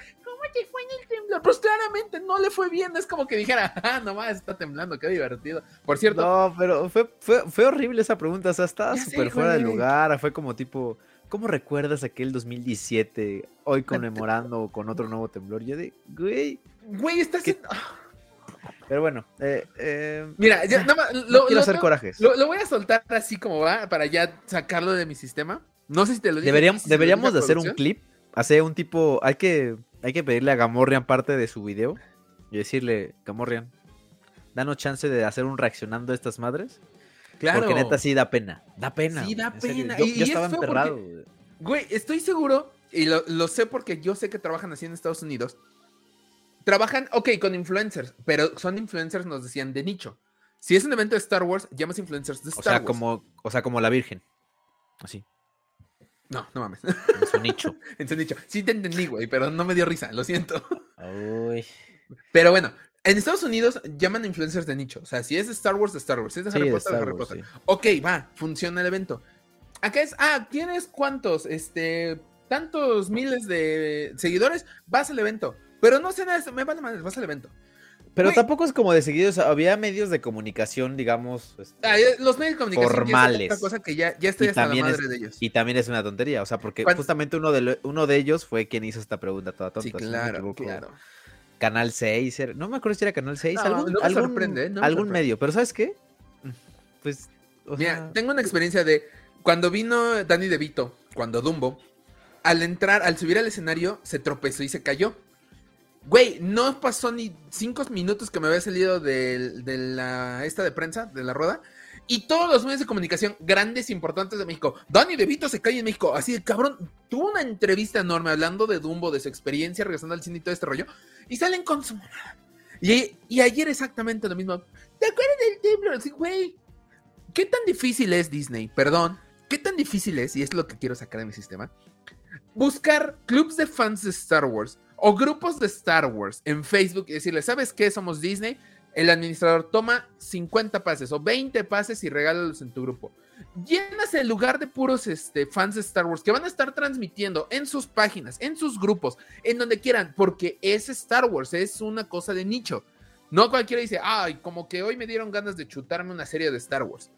¿cómo te fue en el temblor? Pues claramente no le fue bien, es como que dijera, ah, nomás está temblando, qué divertido. Por cierto, No, pero fue, fue, fue horrible esa pregunta. O sea, estaba súper fuera de lugar. Fue como tipo, ¿cómo recuerdas aquel 2017 hoy conmemorando con otro nuevo temblor? Yo de, güey. güey, estás... ¿Qué- en- Pero bueno, eh, eh, Mira, ya, nada más, no lo, quiero lo- hacer lo- corajes. lo- voy a soltar así como va para ya sacarlo de mi sistema. No sé si te lo dije. Deberíamos, si deberíamos de hacer un clip, hacer un tipo, hay que, hay que pedirle a Gamorrean parte de su video y decirle, Gamorrean, danos chance de hacer un reaccionando a estas madres. Claro. Porque neta sí da pena, da pena. Sí, da pena. Yo, Y- yo y es estaba porque- emperrado. güey. Güey, estoy seguro, y lo, lo sé porque yo sé que trabajan así en Estados Unidos. Trabajan, ok, con influencers, pero son influencers, nos decían, de nicho. Si es un evento de Star Wars, llamas influencers de Star O sea, Wars. como, o sea, como la Virgen. Así, No, no mames. en su nicho. en su nicho. Sí te entendí, güey, pero no me dio risa, lo siento. Uy. Pero bueno, en Estados Unidos llaman influencers de nicho. O sea, si es Star Wars, de Star Wars. Si es de Sí, Harry de Potter, de Harry Wars, Potter. sí. Ok, va, funciona el evento. Acá es, ah, ¿tienes cuántos? Este, tantos miles de seguidores, vas al evento. Pero no sé nada, me vale madre, vas al evento. Pero tampoco es como de seguido, o sea, había medios de comunicación, digamos, este, Ah, los medios de comunicación ya es Formales. otra cosa que ya, ya estoy hasta la también madre es- de ellos. y también es una tontería, o sea, porque justamente uno de, lo- uno de ellos fue quien hizo esta pregunta toda tonta. Sí, si no claro, claro. Canal 6, era- no me acuerdo si era Canal 6, No, algún, no me algún- sorprende, ¿eh? no me algún sorprende. medio, pero ¿sabes qué? Pues, o Mira, sea, tengo una experiencia de cuando vino Danny DeVito, cuando Dumbo, al entrar, al subir al escenario, se tropezó y se cayó. Güey, no pasó ni cinco minutos que me había salido del- de, la esta de prensa, de la rueda. Y todos los medios de comunicación grandes, importantes de México. Danny DeVito se cae en México. Así de cabrón. Tuvo una entrevista enorme hablando de Dumbo, de su experiencia regresando al cine y todo este rollo. Y salen con su. Y, y ayer exactamente lo mismo. ¿Te acuerdas del temblor? Así, güey. ¿Qué tan difícil es Disney? Perdón. ¿Qué tan difícil es? Y es lo que quiero sacar de mi sistema. Buscar clubs de fans de Star Wars o grupos de Star Wars en Facebook y decirle, ¿sabes qué? Somos Disney. El administrador toma 50 pases o 20 pases y regálalos en tu grupo. Llenas el lugar de puros este, fans de Star Wars que van a estar transmitiendo en sus páginas, en sus grupos, en donde quieran, porque es Star Wars, es una cosa de nicho. No cualquiera dice, ay, como que hoy me dieron ganas de chutarme una serie de Star Wars.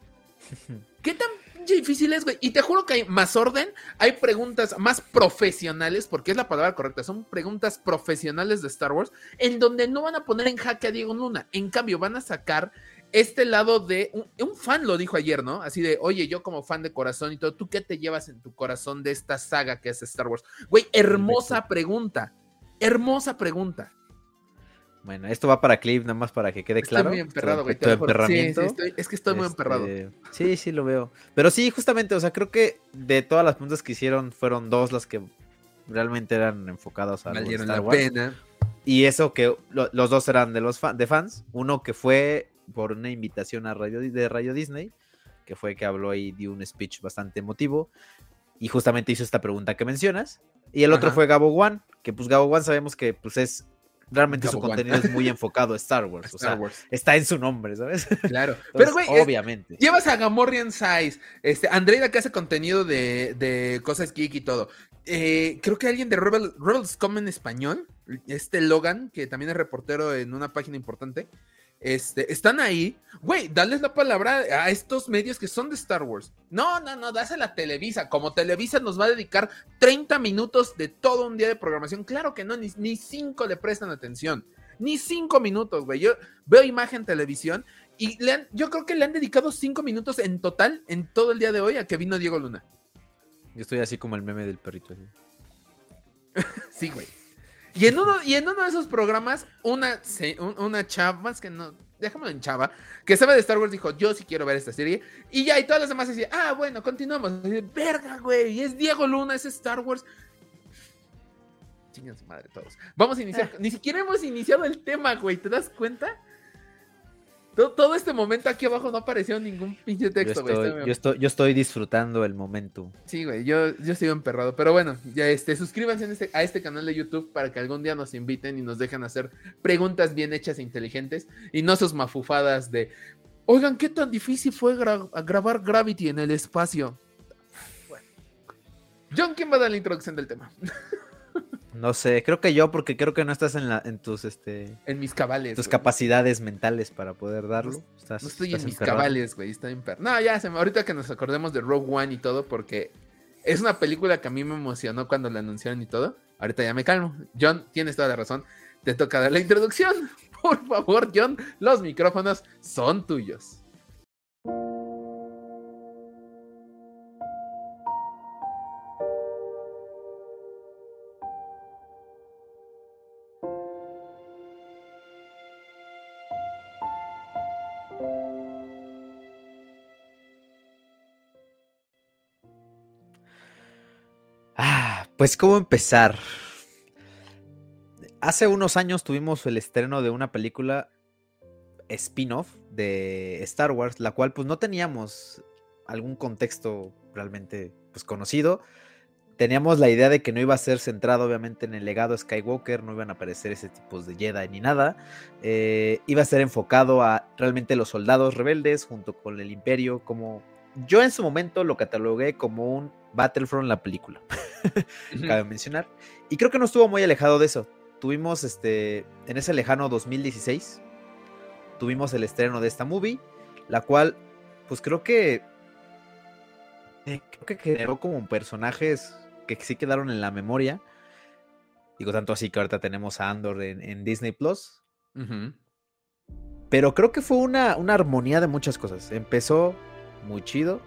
¿Qué tan difícil es, güey? Y te juro que hay más orden, hay preguntas más profesionales, porque es la palabra correcta, son preguntas profesionales de Star Wars, en donde no van a poner en jaque a Diego Luna. En cambio, van a sacar este lado de un, un fan lo dijo ayer, ¿no? Así de, oye, yo como fan de corazón y todo, ¿tú qué te llevas en tu corazón de esta saga que es Star Wars? Güey, hermosa pregunta, hermosa pregunta. Bueno, esto va para clip, nada más para que quede Estoy claro. muy emperrado, güey. Tu. Sí, sí, estoy- es que estoy muy Este, emperrado. Sí, sí, lo veo. Pero sí, justamente, o sea, creo que de todas las preguntas que hicieron, fueron dos las que realmente eran enfocadas a Valieron Star la Wars. pena. Y eso que lo- los dos eran de los fa- de fans. Uno que fue por una invitación a Radio, Di- de Radio Disney, que fue que habló y dio un speech bastante emotivo. Y justamente hizo esta pregunta que mencionas. Y el otro fue Gabo One, que pues Gabo One sabemos que pues es realmente su One. contenido es muy enfocado a Star Wars. o Star sea, Wars. está en su nombre, ¿sabes? Claro. Pero, güey, es- obviamente. Llevas a Gamorrean Size, este, Andreida que hace contenido de, de cosas geek y todo. Eh, creo que alguien de Rebel, Rebels.com en español, este Logan, que también es reportero en una página importante, este, están ahí. Güey, dales la palabra a estos medios que son de Star Wars. No, no, no, dásela a Televisa. Como Televisa nos va a dedicar 30 minutos de todo un día de programación. Claro que no, ni, ni cinco le prestan atención. Ni cinco minutos, güey. Yo veo imagen televisión Y le han, yo creo que le han dedicado cinco minutos en total, en todo el día de hoy, a que vino Diego Luna. Yo estoy así como el meme del perrito. sí, güey. Y en, uno, y en uno de esos programas, una, una chava, más que no, déjame en chava, que sabe de Star Wars, dijo, yo sí quiero ver esta serie. Y ya, y todas las demás decían, ah, bueno, continuamos. Verga, güey, es Diego Luna, es Star Wars. Chingan su madre todos. Vamos a iniciar. Ni siquiera hemos iniciado el tema, güey, ¿te das cuenta? Todo, este momento aquí abajo no apareció ningún pinche texto, güey. Yo, estoy, yo estoy disfrutando el momento. Sí, güey, yo, yo sigo emperrado. Pero bueno, ya este, suscríbanse este, a este canal de YouTube para que algún día nos inviten y nos dejen hacer preguntas bien hechas e inteligentes y no sus mafufadas de, oigan, ¿qué tan difícil fue grabar Gravity en el espacio? Bueno. John, ¿quién va a dar la introducción del tema? No sé, creo que yo, porque creo que no estás en, la, en tus, este... En mis cabales. Tus capacidades mentales para poder darlo. no estoy en mis cabales, güey, per... No, ya, se me... ahorita que nos acordemos de Rogue One y todo, porque es una película que a mí me emocionó cuando la anunciaron y todo. Ahorita ya me calmo. John, tienes toda la razón. Te toca dar la introducción. Por favor, John, los micrófonos son tuyos. Pues, ¿cómo empezar? Hace unos años tuvimos el estreno de una película spin-off de Star Wars, la cual pues no teníamos algún contexto realmente pues conocido. Teníamos la idea de que no iba a ser centrado obviamente en el legado Skywalker, no iban a aparecer ese tipo de Jedi ni nada. Eh, iba a ser enfocado a realmente los soldados rebeldes junto con el imperio, como yo en su momento lo catalogué como un Battlefront la película. cabe mencionar. Y creo que no estuvo muy alejado de eso. Tuvimos este, en ese lejano 2016, tuvimos el estreno de esta movie, la cual, pues creo que, eh, creo que generó como personajes que sí quedaron en la memoria. Digo, tanto así que ahorita tenemos a Andor en, Disney Plus. Pero creo que fue una, una armonía de muchas cosas. Empezó muy chido.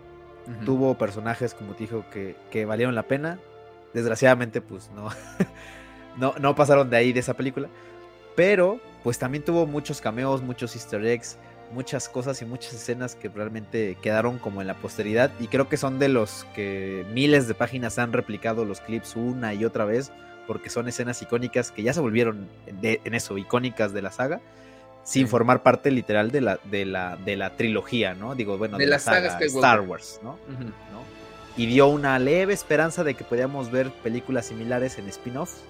Tuvo personajes, como te dijo, que, que valieron la pena. Desgraciadamente, pues no, no, no pasaron de ahí de esa película. Pero, pues también tuvo muchos cameos, muchos easter eggs, muchas cosas y muchas escenas que realmente quedaron como en la posteridad. Y creo que son de los que miles de páginas han replicado los clips una y otra vez. Porque son escenas icónicas que ya se volvieron en eso, icónicas de la saga sin formar parte literal de la, de la, de la trilogía, ¿no? Digo, bueno, de, la saga Star Wars, ¿no? y dio una leve esperanza de que podíamos ver películas similares en spin-offs.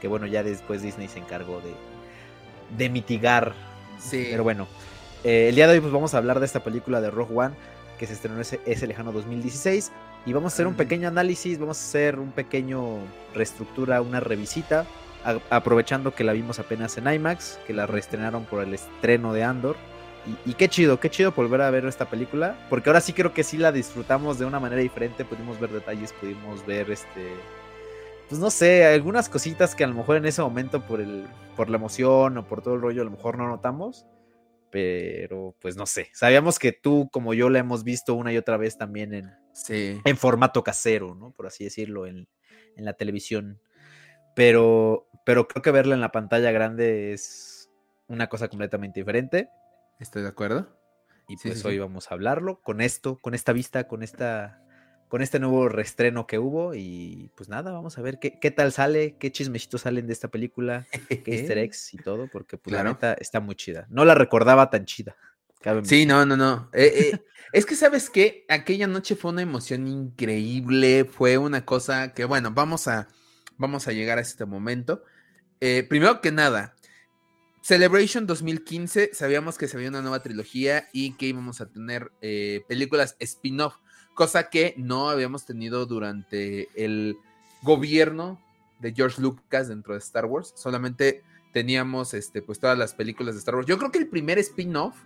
Que bueno, ya después Disney se encargó de, de mitigar. Sí. Pero bueno, eh, el día de hoy pues vamos a hablar de esta película de Rogue One que se estrenó ese, ese lejano 2016. Y vamos a hacer un pequeño análisis, vamos a hacer un pequeño reestructura, una revisita, aprovechando que la vimos apenas en IMAX, que la reestrenaron por el estreno de Andor. Y, qué chido, qué chido volver a ver esta película, porque ahora sí creo que sí la disfrutamos de una manera diferente, pudimos ver detalles, pudimos ver este, pues no sé, algunas cositas que a lo mejor en ese momento por el, por la emoción o por todo el rollo a lo mejor no notamos, pero pues no sé, sabíamos que tú como yo la hemos visto una y otra vez también en, en formato casero, ¿no? Por así decirlo, en, en la televisión, pero, pero creo que verla en la pantalla grande es una cosa completamente diferente. Estoy de acuerdo. Y pues hoy vamos a hablarlo con esto, con esta vista, con esta con este nuevo reestreno que hubo y pues nada, vamos a ver qué, qué tal sale, qué chismecitos salen de esta película, qué easter eggs y todo, porque pues la neta está muy chida. No la recordaba tan chida. Sí, no, no, no. Eh, eh, es que sabes que aquella noche fue una emoción increíble, fue una cosa que bueno, vamos a, vamos a llegar a este momento. Eh, primero que nada, Celebration 2015, sabíamos que se había una nueva trilogía y que íbamos a tener eh, películas spin-off, cosa que no habíamos tenido durante el gobierno de George Lucas dentro de Star Wars. Solamente teníamos este, pues, todas las películas de Star Wars. Yo creo que el primer spin-off,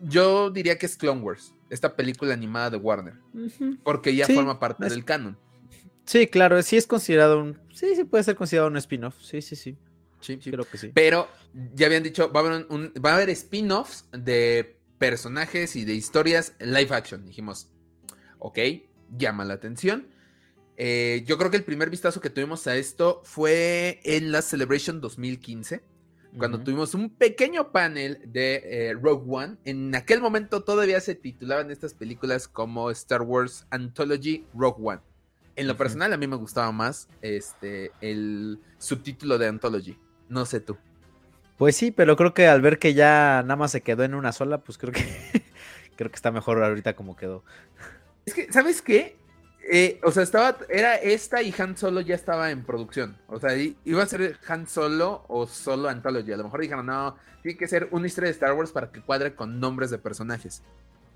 yo diría que es Clone Wars, esta película animada de Warner, porque ya forma parte del canon. Sí, claro, sí es considerado un. Sí, sí puede ser considerado un spin-off. Sí, sí, sí. Sí, sí. Creo que sí. Pero ya habían dicho, va a haber, un, va a haber spin-offs de personajes y de historias live action. Dijimos, ok, llama la atención. Eh, yo creo que el primer vistazo que tuvimos a esto fue en la Celebration 2015, cuando Ujú. tuvimos un pequeño panel de eh, Rogue One. En aquel momento todavía se titulaban estas películas como Star Wars Anthology Rogue One. En lo personal a mí me gustaba más este, el subtítulo de Anthology. No sé tú. Pues sí, pero creo que al ver que ya nada más se quedó en una sola, pues creo que creo que está mejor ahorita como quedó. Es que, ¿sabes qué? Eh, o sea, estaba, era esta y Han Solo ya estaba en producción. O sea, iba a ser Han Solo o solo Anthology. A lo mejor dijeron, no, tiene que ser una historia de Star Wars para que cuadre con nombres de personajes.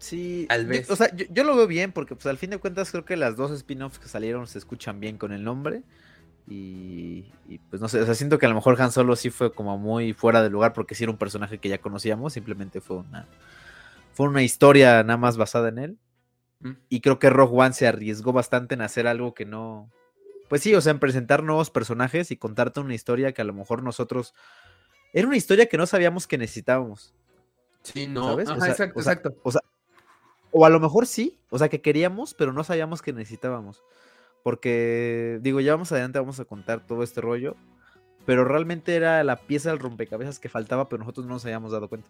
Sí, yo- vez. o sea, yo, yo lo veo bien porque pues al fin de cuentas creo que las dos spin-offs que salieron se escuchan bien con el nombre. Y, y, pues no sé, o sea, siento que a lo mejor Han Solo sí fue como muy fuera de lugar porque sí era un personaje que ya conocíamos, simplemente fue una fue una historia nada más basada en él. Mm. Y creo que Rogue One se arriesgó bastante en hacer algo que no. Pues sí, o sea, en presentar nuevos personajes y contarte una historia que a lo mejor nosotros. Era una historia que no sabíamos que necesitábamos. Sí, no. ¿Sabes? O Ajá, sea, exacto, o sea, exacto. O sea, o a lo mejor sí, o sea, que queríamos, pero no sabíamos que necesitábamos. Porque, digo, ya más adelante vamos a contar todo este rollo. Pero realmente era la pieza del rompecabezas que faltaba, pero nosotros no nos habíamos dado cuenta.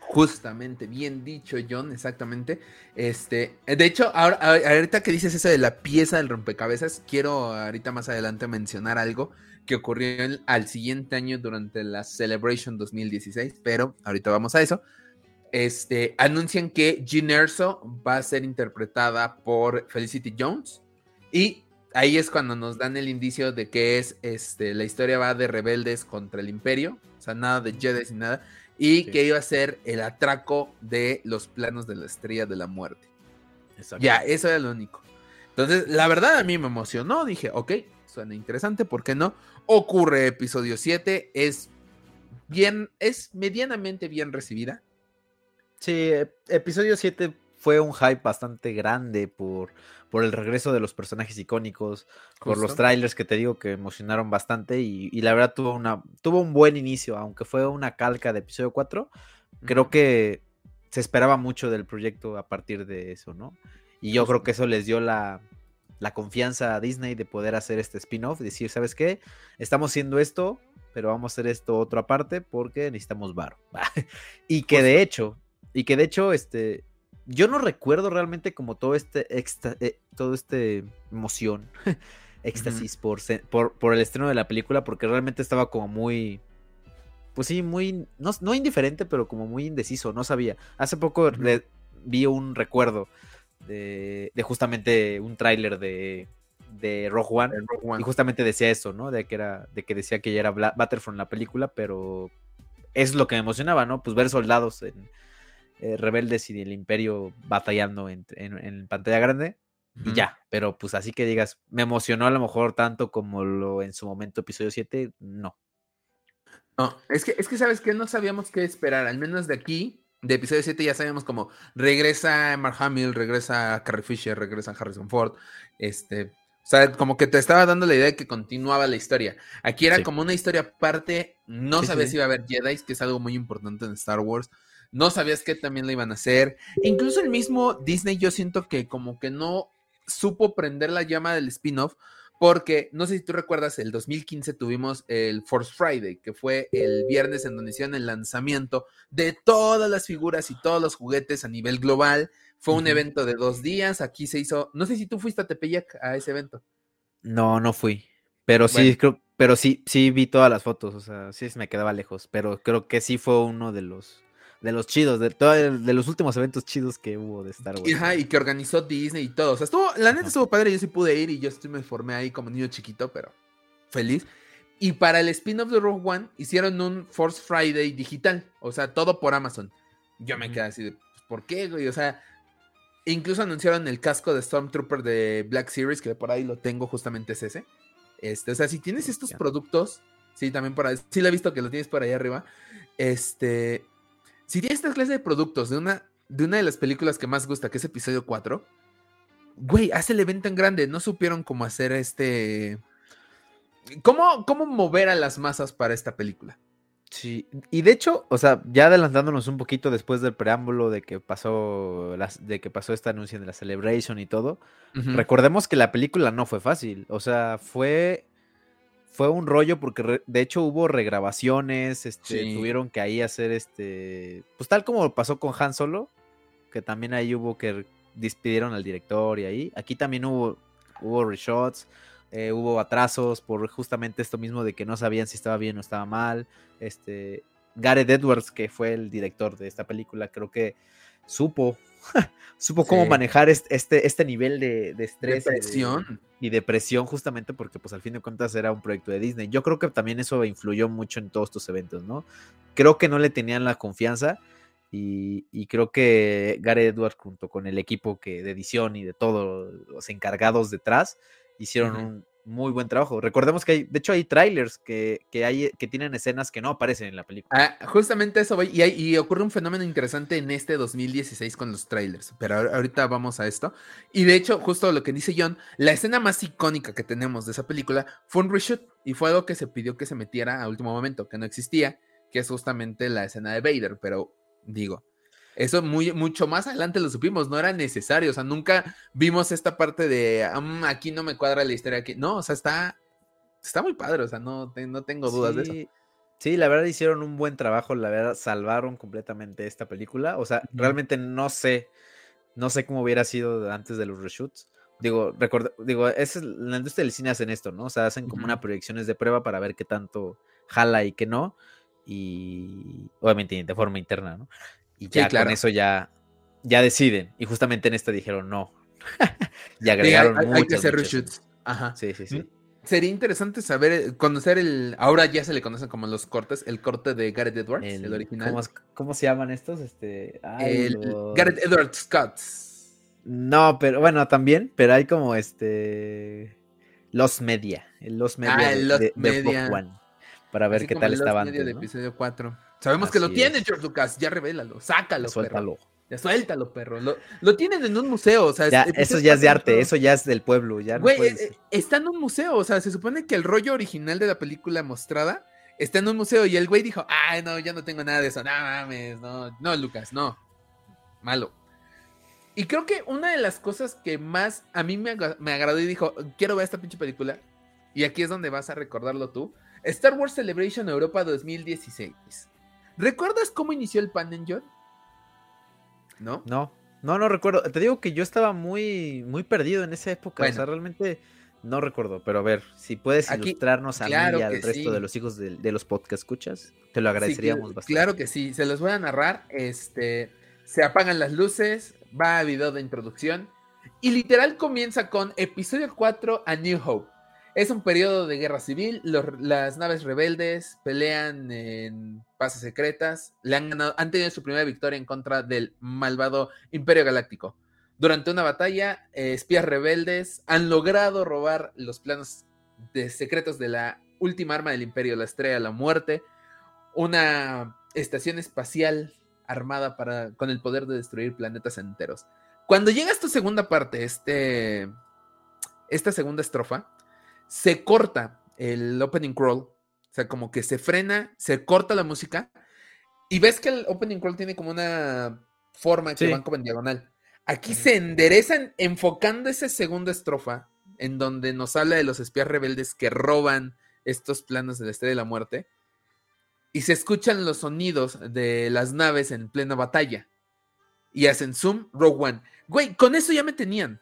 Justamente, bien dicho, John, exactamente. Este, de hecho, ahora, ahorita que dices eso de la pieza del rompecabezas, quiero ahorita más adelante mencionar algo que ocurrió al siguiente año durante la Celebration 2016, pero ahorita vamos a eso. Este, anuncian que Jean Erso va a ser interpretada por Felicity Jones y ahí es cuando nos dan el indicio de que es, este, la historia va de rebeldes contra el imperio, o sea, nada de Jedi ni nada, y Sí. que iba a ser el atraco de los planos de la estrella de la muerte. Ya, eso era lo único. Entonces, la verdad a mí me emocionó, dije, ok, suena interesante, ¿por qué no? Ocurre episodio 7, es bien, es medianamente bien recibida. Sí, ep- episodio 7 fue un hype bastante grande por, por el regreso de los personajes icónicos, por los Justo. trailers que te digo que emocionaron bastante y, y la verdad tuvo, una, tuvo un buen inicio, aunque fue una calca de episodio 4, creo que se esperaba mucho del proyecto a partir de eso, ¿no? Y yo creo Justo. que eso les dio la, la confianza a Disney de poder hacer este spin-off, decir, ¿sabes qué? Estamos haciendo esto, pero vamos a hacer esto otro aparte porque necesitamos varo. y que de hecho, y que de hecho, este, yo no recuerdo realmente como todo este, exta- eh, todo este emoción, éxtasis por, por, por el estreno de la película, porque realmente estaba como muy, pues sí, muy, no, no indiferente, pero como muy indeciso, no sabía. Hace poco vi un recuerdo de, de justamente un tráiler de, de Rogue One. El Rogue One. Y justamente decía eso, ¿no? De que era, de que decía que ya era Battlefront la película, pero es lo que me emocionaba, ¿no? Pues ver soldados en, eh, rebeldes y el imperio batallando en, en- en pantalla grande y ya. Pero pues así que digas, me emocionó a lo mejor tanto como lo en su momento episodio 7, no. No, es que, es que sabes que no sabíamos qué esperar, al menos de aquí, de episodio 7 ya sabíamos como regresa Mark Hamill, regresa Carrie Fisher, regresa Harrison Ford, este, o sea, como que te estaba dando la idea de que continuaba la historia. Aquí era Sí. como una historia aparte, no Sí, sí. si iba a haber Jedi, que es algo muy importante en Star Wars. No sabías que también la iban a hacer. E incluso el mismo Disney, yo siento que como que no supo prender la llama del spin-off, porque no sé si tú recuerdas, el 2015 tuvimos el Force Friday, que fue el viernes en donde hicieron el lanzamiento de todas las figuras y todos los juguetes a nivel global. Fue un evento de dos días. Aquí se hizo. No sé si tú fuiste a Tepeyac a ese evento. No, no fui. Pero sí, creo, pero sí, sí vi todas las fotos, o sea, sí me quedaba lejos, pero creo que sí fue uno de los de los chidos, de, todo el- de los últimos eventos chidos que hubo de Star Wars. Y, ajá, y que organizó Disney y todo. O sea, estuvo, la neta Ajá. estuvo padre. Yo sí pude ir y yo sí me formé ahí como niño chiquito, pero feliz. Y para el spin-off de Rogue One hicieron un Force Friday digital. O sea, todo por Amazon. Yo me quedé así de, pues, ¿por qué, güey? O sea, incluso anunciaron el casco de Stormtrooper de Black Series, que por ahí lo tengo, justamente es ese. Este, o sea, si tienes estos productos, sí, también por ahí, sí lo he visto que lo tienes por ahí arriba. Este, si tienes esta clase de productos de una, de una de las películas que más gusta, que es episodio 4, güey, haz el evento en grande. No supieron cómo hacer este. ¿Cómo, ¿Cómo mover a las masas para esta película? Sí, y de hecho, o sea, ya adelantándonos un poquito después del preámbulo de que pasó las, de que pasó esta anuncio de la Celebration y todo, recordemos que la película no fue fácil, o sea, fue fue un rollo porque de hecho hubo regrabaciones, este, tuvieron que ahí hacer este, pues tal como pasó con Han Solo, que también ahí hubo que despidieron al director y ahí, aquí también hubo hubo reshots, eh, hubo atrasos por justamente esto mismo de que no sabían si estaba bien o estaba mal. Este, Gareth Edwards, que fue el director de esta película, creo que supo, supo cómo manejar este, este nivel de, estrés Y, de, presión, justamente porque pues al fin de cuentas era un proyecto de Disney. Yo creo que también eso influyó mucho en todos estos eventos, ¿no? Creo que no le tenían la confianza y, creo que Gareth Edwards junto con el equipo que, de edición y de todos los encargados detrás, hicieron un muy buen trabajo. Recordemos que hay, de hecho, hay trailers que, hay, que tienen escenas que no aparecen en la película. Ah, justamente eso voy. Y, y, ocurre un fenómeno interesante en este 2016 con los trailers. Pero ahorita vamos a esto. Y de hecho, justo lo que dice John, la escena más icónica que tenemos de esa película fue un reshoot. Y fue algo que se pidió que se metiera a último momento, que no existía, que es justamente la escena de Vader. Pero digo, eso muy, mucho más adelante lo supimos, no era necesario, o sea, nunca vimos esta parte de, mm, aquí no me cuadra la historia, aquí, no, o sea, está, está muy padre, o sea, no, no tengo dudas de eso. Sí, la verdad hicieron un buen trabajo, la verdad salvaron completamente esta película, o sea, realmente no sé, no sé cómo hubiera sido antes de los reshoots. Digo, recuerdo, digo, es la industria del cine hacen esto, ¿no? O sea, hacen como una proyecciones de prueba para ver qué tanto jala y qué no. Y obviamente de forma interna, ¿no? Y ya con eso ya, ya deciden. Y justamente en esta dijeron no. y agregaron hay, hay, que hacer reshoots. Ajá. Sí, sí, sí. Sería interesante saber, eh, conocer el. Ahora ya se le conocen como los cortes, el corte de Gareth Edwards, el, original. ¿cómo, se llaman estos? Este, el Gareth Edwards Scott. No, pero bueno, también, pero hay como este. Los Media. Los Media ah, el de, Media. Para ver qué tal estaba antes. episodio 4. Sabemos que lo tiene George Lucas, ya revélalo, sácalo, Suéltalo. perro. Ya suéltalo, perro. Lo, tienen en un museo, o sea, eso ya es de arte, eso ya es del pueblo, ya Güey, eh, eh, está en un museo, o sea, se supone que el rollo original de la película mostrada está en un museo y el güey dijo, ay, no, ya no tengo nada de eso, no mames, no, no, Lucas, no, malo. Y creo que una de las cosas que más a mí me, me agradó y dijo, quiero ver esta pinche película, y aquí es donde vas a recordarlo tú, Star Wars Celebration Europa 2016. ¿Recuerdas cómo inició el panel, John? ¿No? No, no, no recuerdo. Te digo que yo estaba muy, muy perdido en esa época. O sea, realmente no recuerdo. Pero a ver, si puedes ilustrarnos a mí y al resto de los hijos de, los podcast escuchas, te lo agradeceríamos bastante. Claro que sí, se los voy a narrar. Este, se apagan las luces, va a video de introducción. Y literal comienza con episodio 4 a New Hope. Es un periodo de guerra civil, las naves rebeldes pelean en bases secretas, le han, tenido su primera victoria en contra del malvado Imperio Galáctico. Durante una batalla, eh, espías rebeldes han logrado robar los planos de secretos de la última arma del Imperio, la Estrella de la Muerte, una estación espacial armada para, con el poder de destruir planetas enteros. Cuando llega esta segunda parte, este, esta segunda estrofa, se corta el opening crawl, o sea, como que se frena, se corta la música y ves que el opening crawl tiene como una forma que van como en diagonal. Aquí se enderezan enfocando esa segunda estrofa en donde nos habla de los espías rebeldes que roban estos planos de la Estrella de la Muerte y se escuchan los sonidos de las naves en plena batalla y hacen zoom Rogue One. Güey, con eso ya me tenían.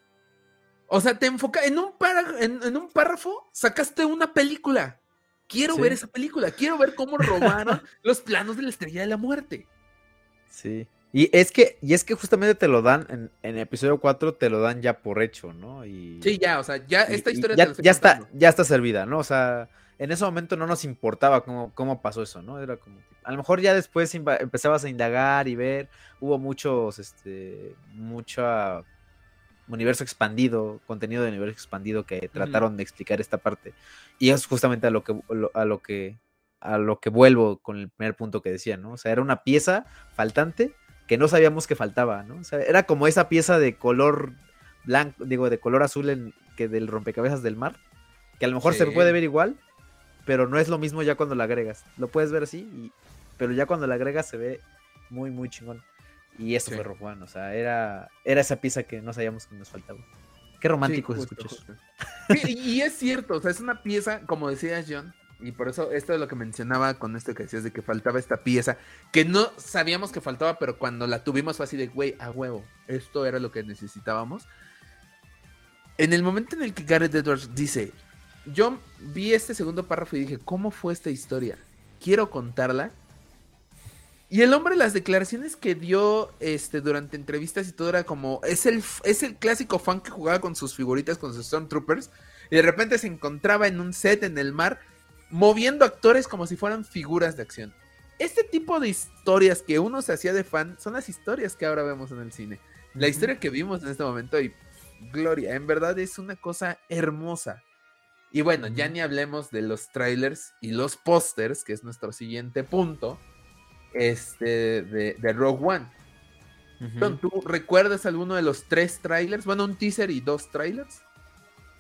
O sea, te enfoca en un, en, un párrafo, sacaste una película. Quiero ver esa película, quiero ver cómo robaron los planos de la estrella de la muerte. Sí. Y es que, y es que justamente te lo dan, en, en episodio 4 te lo dan ya por hecho, ¿no? Y, sí, ya, o sea, ya esta historia ya, ya está, ya está servida, ¿no? O sea, en ese momento no nos importaba cómo, cómo pasó eso, ¿no? Era como, a lo mejor ya después empezabas a indagar y ver, hubo muchos, este, mucha universo expandido, contenido de universo expandido que trataron de explicar esta parte. Y es justamente a lo que a lo que a lo que vuelvo con el primer punto que decía, ¿no? O sea, era una pieza faltante que no sabíamos que faltaba, ¿no? O sea, era como esa pieza de color blanco, digo, de color azul en, que del rompecabezas del mar, que a lo mejor se puede ver igual, pero no es lo mismo ya cuando la agregas. Lo puedes ver así, pero ya cuando la agregas se ve muy, muy chingón. Y eso fue Rogue One, o sea, era, era esa pieza que no sabíamos que nos faltaba. Qué romántico se escucha y es cierto, o sea, es una pieza, como decías John, y por eso esto es lo que mencionaba con esto que decías de que faltaba esta pieza, que no sabíamos que faltaba, pero cuando la tuvimos fue así de, güey, a huevo, esto era lo que necesitábamos. En el momento en el que Gareth Edwards dice, yo vi este segundo párrafo y dije, ¿cómo fue esta historia? Quiero contarla. Y el hombre, las declaraciones que dio este, durante entrevistas y todo era como, es el, es el clásico fan que jugaba con sus figuritas, con sus Stormtroopers, y de repente se encontraba en un set en el mar, moviendo actores como si fueran figuras de acción. Este tipo de historias que uno se hacía de fan son las historias que ahora vemos en el cine. La historia que vimos en este momento y Gloria, en verdad es una cosa hermosa. Y bueno, ya ni hablemos de los trailers y los pósters, que es nuestro siguiente punto, este, de, Rogue One. ¿Tú recuerdas alguno de los tres trailers? Bueno, un teaser y dos trailers.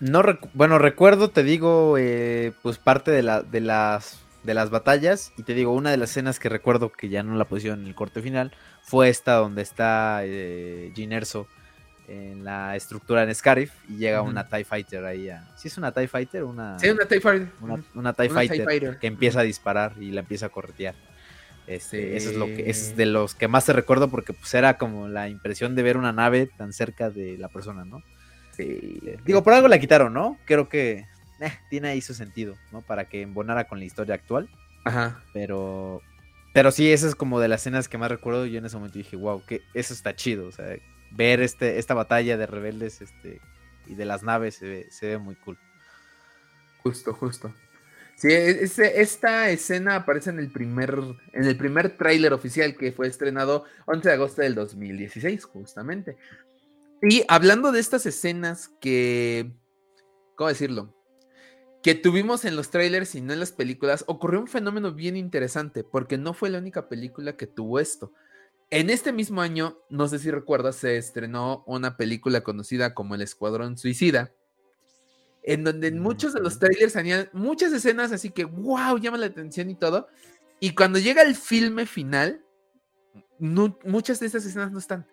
No, bueno, recuerdo, te digo, eh, pues parte de, la, de, las, de las batallas. Y te digo, una de las escenas que recuerdo que ya no la pusieron en el corte final fue esta donde está eh, Erso en la estructura en Scarif y llega una TIE Fighter ahí a... ¿Sí es una TIE Fighter? Una, sí, una TIE Fighter. Una, TIE, Fighter que empieza a disparar y la empieza a corretear. Este, Eso es lo que es de los que más te recuerdo porque pues era como la impresión de ver una nave tan cerca de la persona, ¿no? Sí. Eh, digo, por algo la quitaron, ¿no? Creo que eh, tiene ahí su sentido, ¿no? Para que embonara con la historia actual. Ajá. Pero pero sí, esa es como de las escenas que más recuerdo. Yo en ese momento dije, wow, que eso está chido. O sea, ver este, esta batalla de rebeldes este, y de las naves se ve, muy cool. Justo, justo. Sí, e, esta escena aparece en el primer, en el primer tráiler oficial que fue estrenado 11 de agosto del 2016, justamente. Y hablando de estas escenas que, ¿cómo decirlo? Que tuvimos en los trailers y no en las películas, ocurrió un fenómeno bien interesante, porque no fue la única película que tuvo esto. En este mismo año, no sé si recuerdas, se estrenó una película conocida como El Escuadrón Suicida, en donde en muchos de los trailers tenían muchas escenas así que, wow, llama la atención y todo. Y cuando llega el filme final, muchas de esas escenas no están.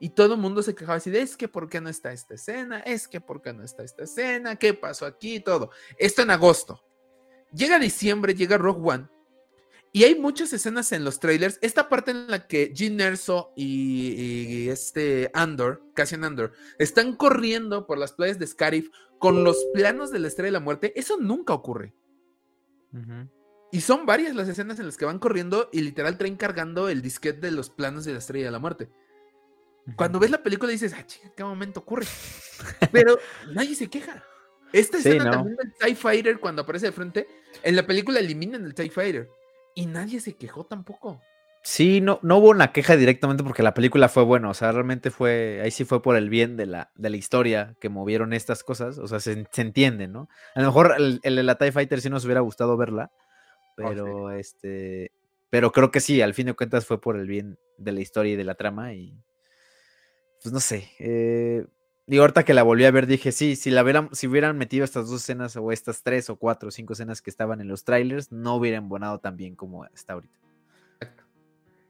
Y todo el mundo se quejaba así de, es que ¿por qué no está esta escena? Es que ¿por qué no está esta escena? ¿Qué pasó aquí? Todo. Esto en agosto. Llega diciembre, llega Rogue One y hay muchas escenas en los trailers. Esta parte en la que Gene Erso y, este Andor, Cassian Andor, están corriendo por las playas de Scarif con los planos de la Estrella de la Muerte, eso nunca ocurre. Y son varias las escenas en las que van corriendo y literal traen cargando el disquete de los planos de la Estrella de la Muerte. Cuando ves la película dices, ah, chica, ¿qué momento ocurre? Pero nadie se queja. Esta escena también del TIE Fighter, cuando aparece de frente, en la película eliminan el TIE Fighter. Y nadie se quejó tampoco. Sí, no, no hubo una queja directamente porque la película fue buena, o sea, realmente fue, ahí sí fue por el bien de la, de la historia que movieron estas cosas, o sea, se, entiende, ¿no? A lo mejor el, el, de la TIE Fighter sí nos hubiera gustado verla, oh, pero este, pero creo que sí, al fin de cuentas fue por el bien de la historia y de la trama y, pues no sé, eh, Digo, ahorita que la volví a ver, dije, sí, si la hubieran, si hubieran metido estas dos escenas o estas tres o cuatro o cinco escenas que estaban en los trailers, no hubieran embonado tan bien como está ahorita. Exacto.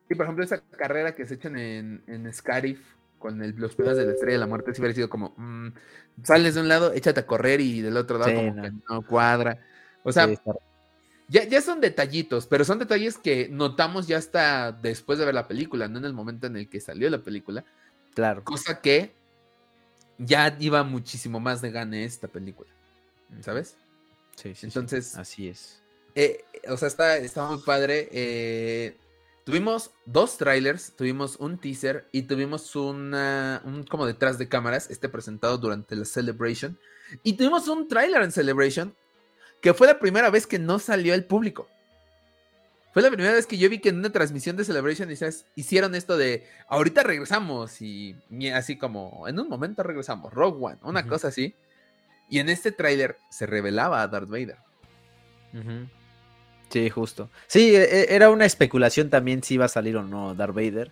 Y por ejemplo, esa carrera que se echan en, en Scarif con los pedos de la estrella de la muerte, sí hubiera sido como, mm, sales de un lado, échate a correr y del otro lado como que no cuadra. O sea, ya, ya son detallitos, pero son detalles que notamos ya hasta después de ver la película, no en el momento en el que salió la película. Claro. Cosa que ya iba muchísimo más de gane esta película. ¿Sabes? Sí, sí. Entonces. Así es. Eh, o sea, está, está muy padre. Eh, tuvimos dos trailers, tuvimos un teaser y tuvimos una, un como detrás de cámaras, este presentado durante la Celebration. Y tuvimos un trailer en Celebration que fue la primera vez que no salió el público. Fue la primera vez que yo vi que en una transmisión de Celebration hicieron esto de ahorita regresamos y así como en un momento regresamos, Rogue One, una cosa así. Y en este tráiler se revelaba a Darth Vader. Sí, justo. Sí, e, e, era una especulación también si iba a salir o no Darth Vader.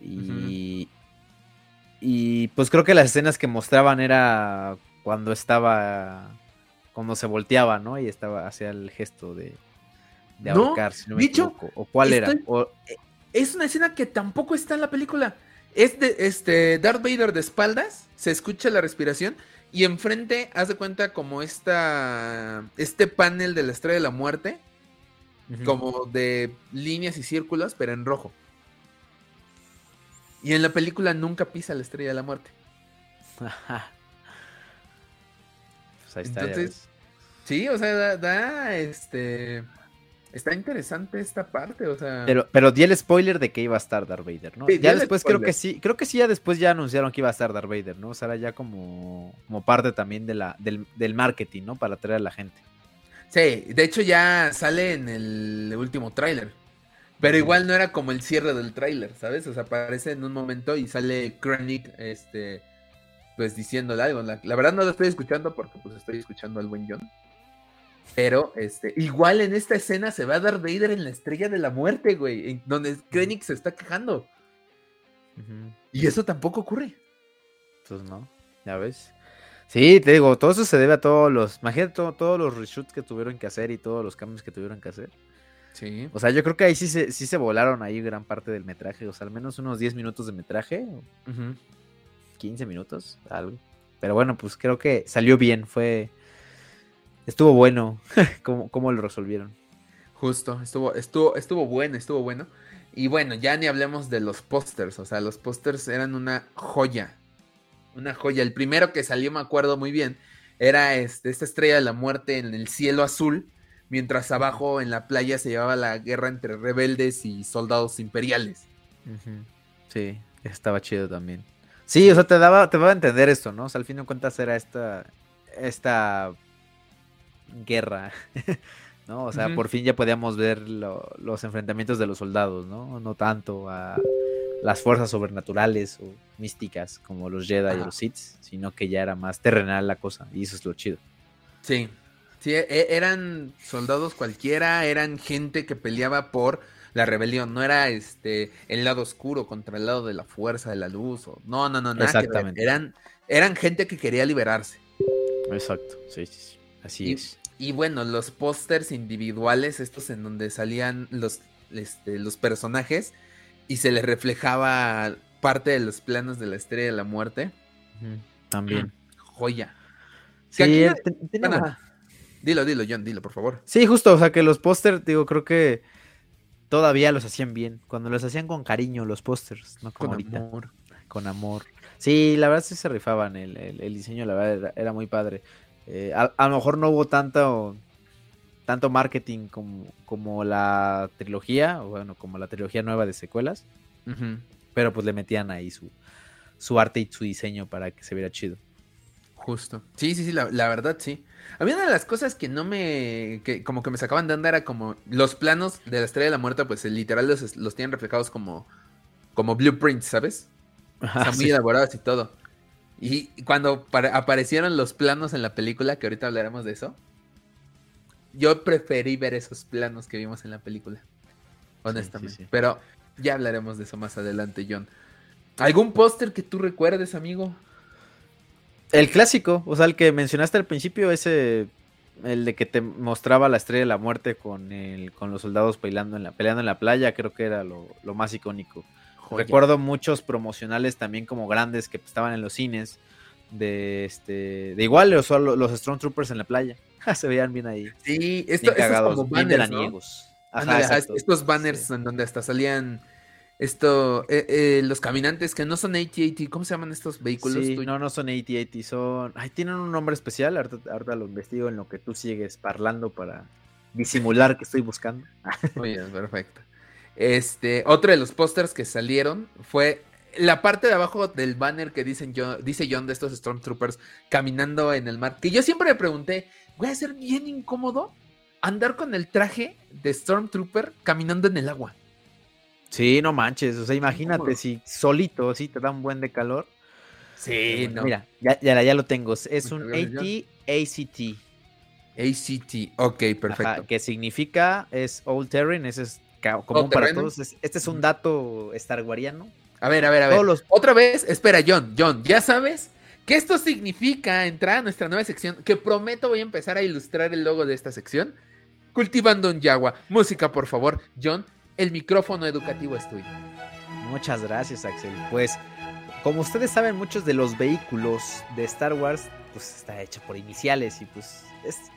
Y, y pues creo que las escenas que mostraban era cuando estaba cuando se volteaba, ¿no? Y estaba, hacía el gesto de, de No, ahorcar, si no me dicho, equivoco. ¿O cuál era? O- Es una escena que tampoco está en la película. Es de este Darth Vader de espaldas, se escucha la respiración y enfrente haz de cuenta como esta este panel de la Estrella de la Muerte, como de líneas y círculos, pero en rojo. Y en la película nunca pisa la Estrella de la Muerte. Pues ahí está, Entonces. Sí, o sea, da, da, este está interesante esta parte, o sea, Pero, pero di el spoiler de que iba a estar Darth Vader, ¿no? Sí, ya después creo que sí, creo que sí, ya después ya anunciaron que iba a estar Darth Vader, ¿no? O sea, era ya como, como parte también de la, del, del marketing, ¿no? Para atraer a la gente. Sí, de hecho ya sale en el último tráiler. Pero igual no era como el cierre del tráiler, ¿sabes? O sea, aparece en un momento y sale Krennic, este, pues diciéndole algo. La, la verdad no lo estoy escuchando porque pues estoy escuchando al buen John. Pero, este, igual en esta escena se va a dar Vader en la estrella de la muerte, güey, en donde Krennic se está quejando. Y eso tampoco ocurre. Pues no, ya ves. Sí, te digo, todo eso se debe a todos los, imagínate todo- todos los reshoots que tuvieron que hacer y todos los cambios que tuvieron que hacer. Sí. O sea, yo creo que ahí sí se, sí se volaron ahí gran parte del metraje, o sea, al menos unos 10 minutos de metraje, o 15 minutos, algo. Pero bueno, pues creo que salió bien, fue... Estuvo bueno cómo, cómo lo resolvieron. Justo, estuvo, estuvo, estuvo bueno, estuvo bueno. Y bueno, ya ni hablemos de los pósters. O sea, los pósters eran una joya. Una joya. El primero que salió, me acuerdo muy bien, era este, esta estrella de la muerte en el cielo azul. Mientras abajo en la playa se llevaba la guerra entre rebeldes y soldados imperiales. Sí, estaba chido también. Sí, o sea, te daba, te daba a entender esto, ¿no? O sea, al fin de cuentas era esta, esta guerra, ¿no? O sea, por fin ya podíamos ver lo- los enfrentamientos de los soldados, ¿no? No tanto a las fuerzas sobrenaturales o místicas como los Jedi y los Sith, sino que ya era más terrenal la cosa, y eso es lo chido. Sí. Sí, e- eran soldados cualquiera, eran gente que peleaba por la rebelión, no era este el lado oscuro contra el lado de la fuerza de la luz, o no, no, no, nada que. Exactamente. Eran, eran gente que quería liberarse. Exacto, sí, sí, sí. Así Y, es. Y bueno, los pósters individuales, estos en donde salían los, este, los personajes y se les reflejaba parte de los planos de la estrella de la muerte. También. Joya. Sí, aquí eh, Bueno, Dilo, dilo, John, dilo, por favor. Sí, justo, o sea que los pósters, digo, creo que todavía los hacían bien. Cuando los hacían con cariño los pósters, no como Con ahorita, amor. con amor. Sí, la verdad sí se rifaban, el, el- el diseño la verdad era, era muy padre. Eh, a, a lo mejor no hubo tanto, tanto marketing como, como la trilogía, o bueno, como la trilogía nueva de secuelas, pero pues le metían ahí su, su arte y su diseño para que se viera chido. Justo. Sí, sí, sí, la, la verdad sí. A mí una de las cosas que no me. que como que me sacaban de onda era como los planos de la estrella de la muerte, pues literal los, los tienen reflejados como. como blueprints, ¿sabes? Están muy Sí. elaborados y todo. Y cuando aparecieron los planos en la película, que ahorita hablaremos de eso, yo preferí ver esos planos que vimos en la película. Honestamente. sí. Pero ya hablaremos de eso más adelante, John. ¿Algún póster que tú recuerdes, amigo? El clásico, o sea, el que mencionaste al principio, ese, el de que te mostraba la estrella de la muerte con el, con los soldados peleando en la, peleando en la playa, creo que era lo, lo más icónico. Joya. Recuerdo muchos promocionales también como grandes que estaban en los cines, de este, de igual, o sea, lo- los Stormtroopers en la playa. Se veían bien ahí, Sí, esto, bien estos como bien banners, ¿no? veraniegos. Ajá, exacto. estos banners Sí. en donde hasta salían esto, eh, eh, los caminantes que no son AT-AT, ¿cómo se llaman estos vehículos? Sí, no, no son AT-AT, son... Ay, tienen un nombre especial, ahorita, ahorita lo investigo en lo que tú sigues parlando para disimular que estoy buscando. Muy bien, perfecto. Este, otro de los pósters que salieron fue la parte de abajo del banner que dicen yo, dice John de estos Stormtroopers caminando en el mar. Que yo siempre me pregunté, voy a ser bien incómodo andar con el traje de Stormtrooper caminando en el agua. Sí, no manches, o sea, imagínate si solito, sí te da un buen de calor. Sí, Bueno, Mira, ya, ya, ya lo tengo, es- un gracias, AT-ACT, ACT, ok, perfecto. ajá, que significa, es All Terrain, ese es común para todos. es- este es un dato starwariano. A ver, a ver, a ver. Los- Otra vez, espera, John, John, ya sabes ¿Qué esto significa entrar a nuestra nueva sección? Que prometo voy a empezar a ilustrar el logo de esta sección. Cultivando un Yagua. Música, por favor. John, el micrófono educativo es tuyo. Muchas gracias, Axel. Pues, como ustedes saben, muchos de los vehículos de Star Wars, pues está hecho por iniciales y pues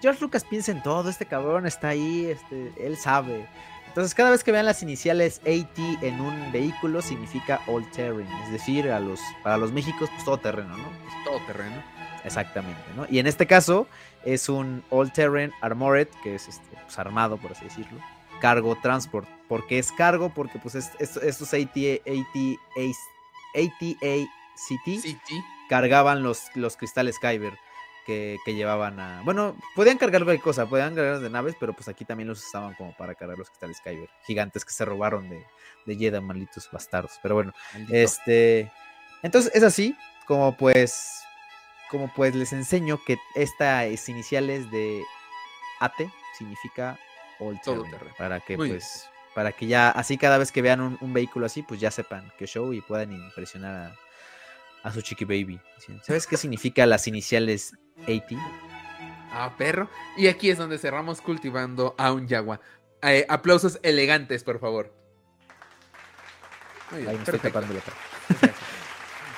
George Lucas piensa en todo, este cabrón está ahí, este, él sabe. Entonces, cada vez que vean las iniciales AT en un vehículo, significa all terrain. Es decir, a los, para los Méxicos, pues todo terreno, ¿no? Pues, todo terreno. Exactamente, ¿no? Y en este caso es un all terrain armored, que es este, pues, armado, por así decirlo. Cargo transport. ¿Por qué es cargo? Porque pues estos AT, cargaban los, los cristales Kyber que, llevaban a. Bueno, podían cargar de cosas, podían cargar de naves, pero pues aquí también los usaban como para cargar los cristales Kyber, gigantes que se robaron de, de Jedi, malditos bastardos. Pero bueno, este. Entonces es así, como pues. Como pues les enseño que estas iniciales de ATE significa All Terrain, Para que pues. Para que ya, así cada vez que vean un, un vehículo así, pues ya sepan qué show y puedan impresionar a, a su chiqui baby. ¿Sabes qué significa las iniciales AT? Ah, perro. Y aquí es donde cerramos cultivando a un Yagua. Eh, aplausos elegantes, por favor. Ahí me estoy tapando la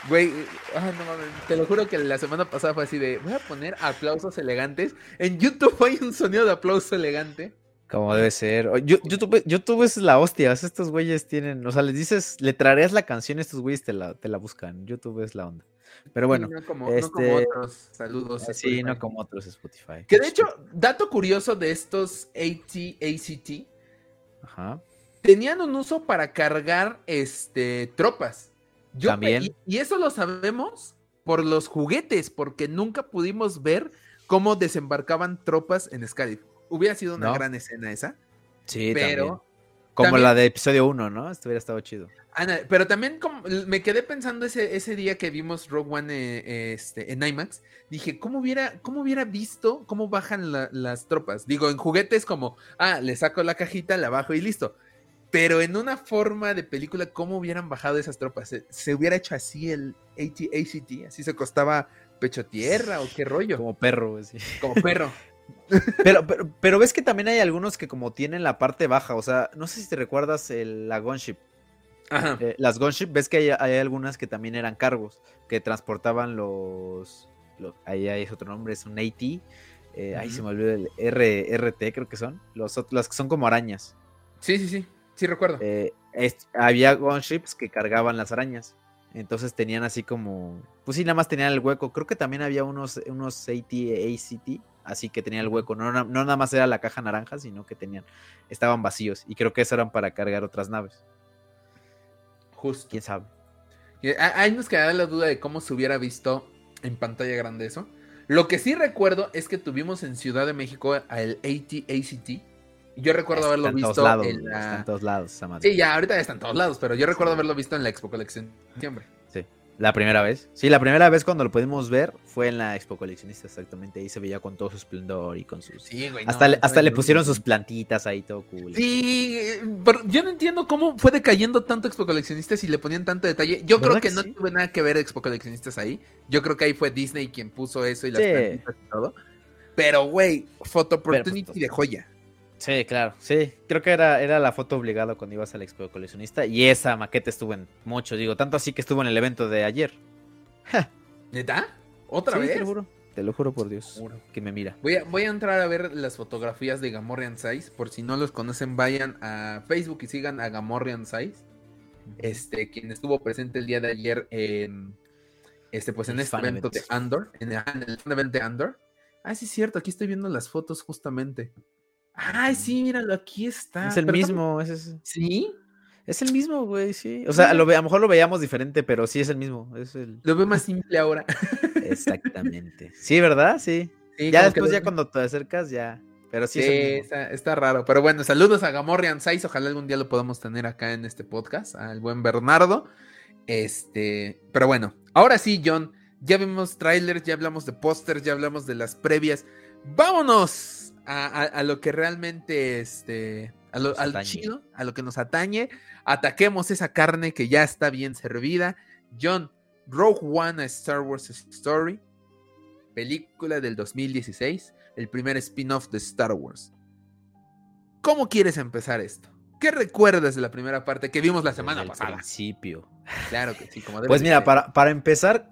Güey, ah, no, te lo juro que la semana pasada fue así de, voy a poner aplausos elegantes. En YouTube hay un sonido de aplauso elegante. Como debe ser. YouTube, YouTube es la hostia. Estos güeyes tienen. O sea, les dices, le traerías la canción, estos güeyes te la, te la buscan. YouTube es la onda. Pero bueno. no, como, este, otros. Saludos. Sí, no como otros Spotify. Que de hecho, dato curioso de estos AT, ACT. Ajá. Tenían un uso para cargar este, tropas. Yo, También. Y, eso lo sabemos por los juguetes, porque nunca pudimos ver cómo desembarcaban tropas en Scarif. Hubiera sido una gran escena esa. Sí, pero. Como la de episodio 1, ¿no? Esto hubiera estado chido. pero también como, me quedé pensando ese, ese día que vimos Rogue One eh, este, en IMAX. Dije, ¿cómo hubiera, cómo hubiera visto cómo bajan las tropas? Digo, en juguetes como, ah, le saco la cajita, la bajo y listo. Pero en una forma de película, ¿cómo hubieran bajado esas tropas? ¿Se, hubiera hecho así el AT, ¿Así se costaba pecho tierra o qué rollo? Como perro, sí. Como perro. Pero, pero, ves que también hay algunos que como tienen la parte baja, o sea, no sé si te recuerdas el, la gunship. Eh, las gunship, ves que hay, algunas que también eran cargos, que transportaban los, ahí hay otro nombre, es un AT, eh, ahí se me olvidó el RT creo que son, los, las que son como arañas. Sí, sí, sí, sí recuerdo. Eh, había gunships que cargaban las arañas. Entonces tenían así como. Pues sí, nada más tenían el hueco. Creo que también había unos, unos AT, ACT, así que tenía el hueco. No, no, nada más era la caja naranja, sino que tenían, estaban vacíos. Y creo que eso eran para cargar otras naves. Justo. ¿Quién sabe? Ahí nos queda la duda de cómo se hubiera visto en pantalla grande eso. Lo que sí recuerdo es que tuvimos en Ciudad de México el AT-ACT. Yo recuerdo haberlo visto en, la... en todos lados. Sí, ya ahorita ya está en todos lados, pero yo recuerdo haberlo visto en la Expo Colección de septiembre. La primera vez. Sí, la primera vez cuando lo pudimos ver fue en la Expo Coleccionista, exactamente. Ahí se veía con todo su esplendor y con sus. Sí, güey. Hasta, le, hasta le pusieron sus plantitas ahí, todo cool. Sí, pero yo no entiendo cómo fue decayendo tanto Expo Coleccionistas y le ponían tanto detalle. Yo creo que, no tuve nada que ver Expo Coleccionistas ahí. Yo creo que ahí fue Disney quien puso eso y las plantitas y todo. Pero, güey, Photo Opportunity pues, de joya. Sí, claro, sí. Creo que era, era la foto obligada cuando ibas al expo coleccionista. Y esa maqueta estuvo en mucho, digo, tanto así que estuvo en el evento de ayer. ¿Neta? ¿Otra vez? Te lo juro. Te lo juro por Dios. Que me mira. Voy a, voy a entrar a ver las fotografías de Gamorrean Size. Por si no los conocen, vayan a Facebook y sigan a Gamorrean Size. Este, quien estuvo presente el día de ayer en este, pues en este evento de Andor. En el, evento de Andor. Ah, sí, es cierto. Aquí estoy viendo las fotos justamente. Ay, sí, míralo, aquí está. Es el mismo. Es, ¿Sí? Es el mismo, güey, sí. O sea, a lo mejor lo veíamos diferente, pero sí es el mismo. Es el... Lo veo más simple ahora. Exactamente. Sí, ¿verdad? Sí. ya después, ya cuando te acercas, ya. Pero sí, está, está, raro. Pero bueno, saludos a Gamorrean Size. Ojalá algún día lo podamos tener acá en este podcast. Al buen Bernardo. Este. Pero bueno, ahora sí, John. Ya vimos trailers, ya hablamos de pósters, ya hablamos de las previas. ¡Vámonos! A, lo que realmente, este, a lo, al chido, a lo que nos atañe, ataquemos esa carne que ya está bien servida. John, Rogue One a Star Wars Story, película del 2016, el primer spin-off de Star Wars. ¿Cómo quieres empezar esto? ¿Qué recuerdas de la primera parte que vimos la semana Desde el pasada? principio. Claro que sí, como debe Pues mira, ser. para, para empezar,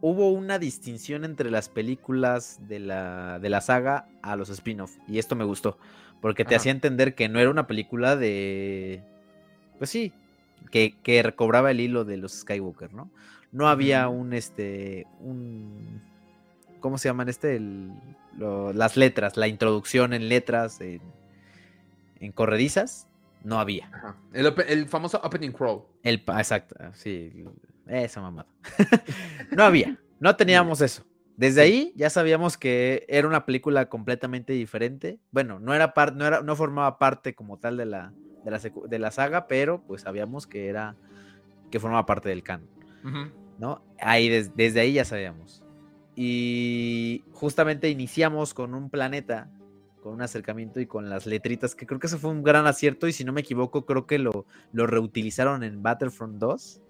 hubo una distinción entre las películas de la, de la saga a los spin-off. Y esto me gustó. Porque te Ajá. hacía entender que no era una película de. Pues sí. Que, que recobraba el hilo de los Skywalker, ¿no? No había un este. un. ¿Cómo se llaman este? El- lo- las letras, la introducción en letras, en, en corredizas. No había. Ajá. El, el famoso opening crawl. El, exacto, ah, sí, esa mamada. no había, no teníamos eso. Desde ahí ya sabíamos que era una película completamente diferente. Bueno, no era parte, no era, no formaba parte como tal de la, de la, de la saga, pero pues sabíamos que era, que formaba parte del canon. ¿no? Ahí des- desde ahí ya sabíamos. Y justamente iniciamos con un planeta, con un acercamiento y con las letritas, que creo que eso fue un gran acierto y si no me equivoco creo que lo, lo reutilizaron en Battlefront 2,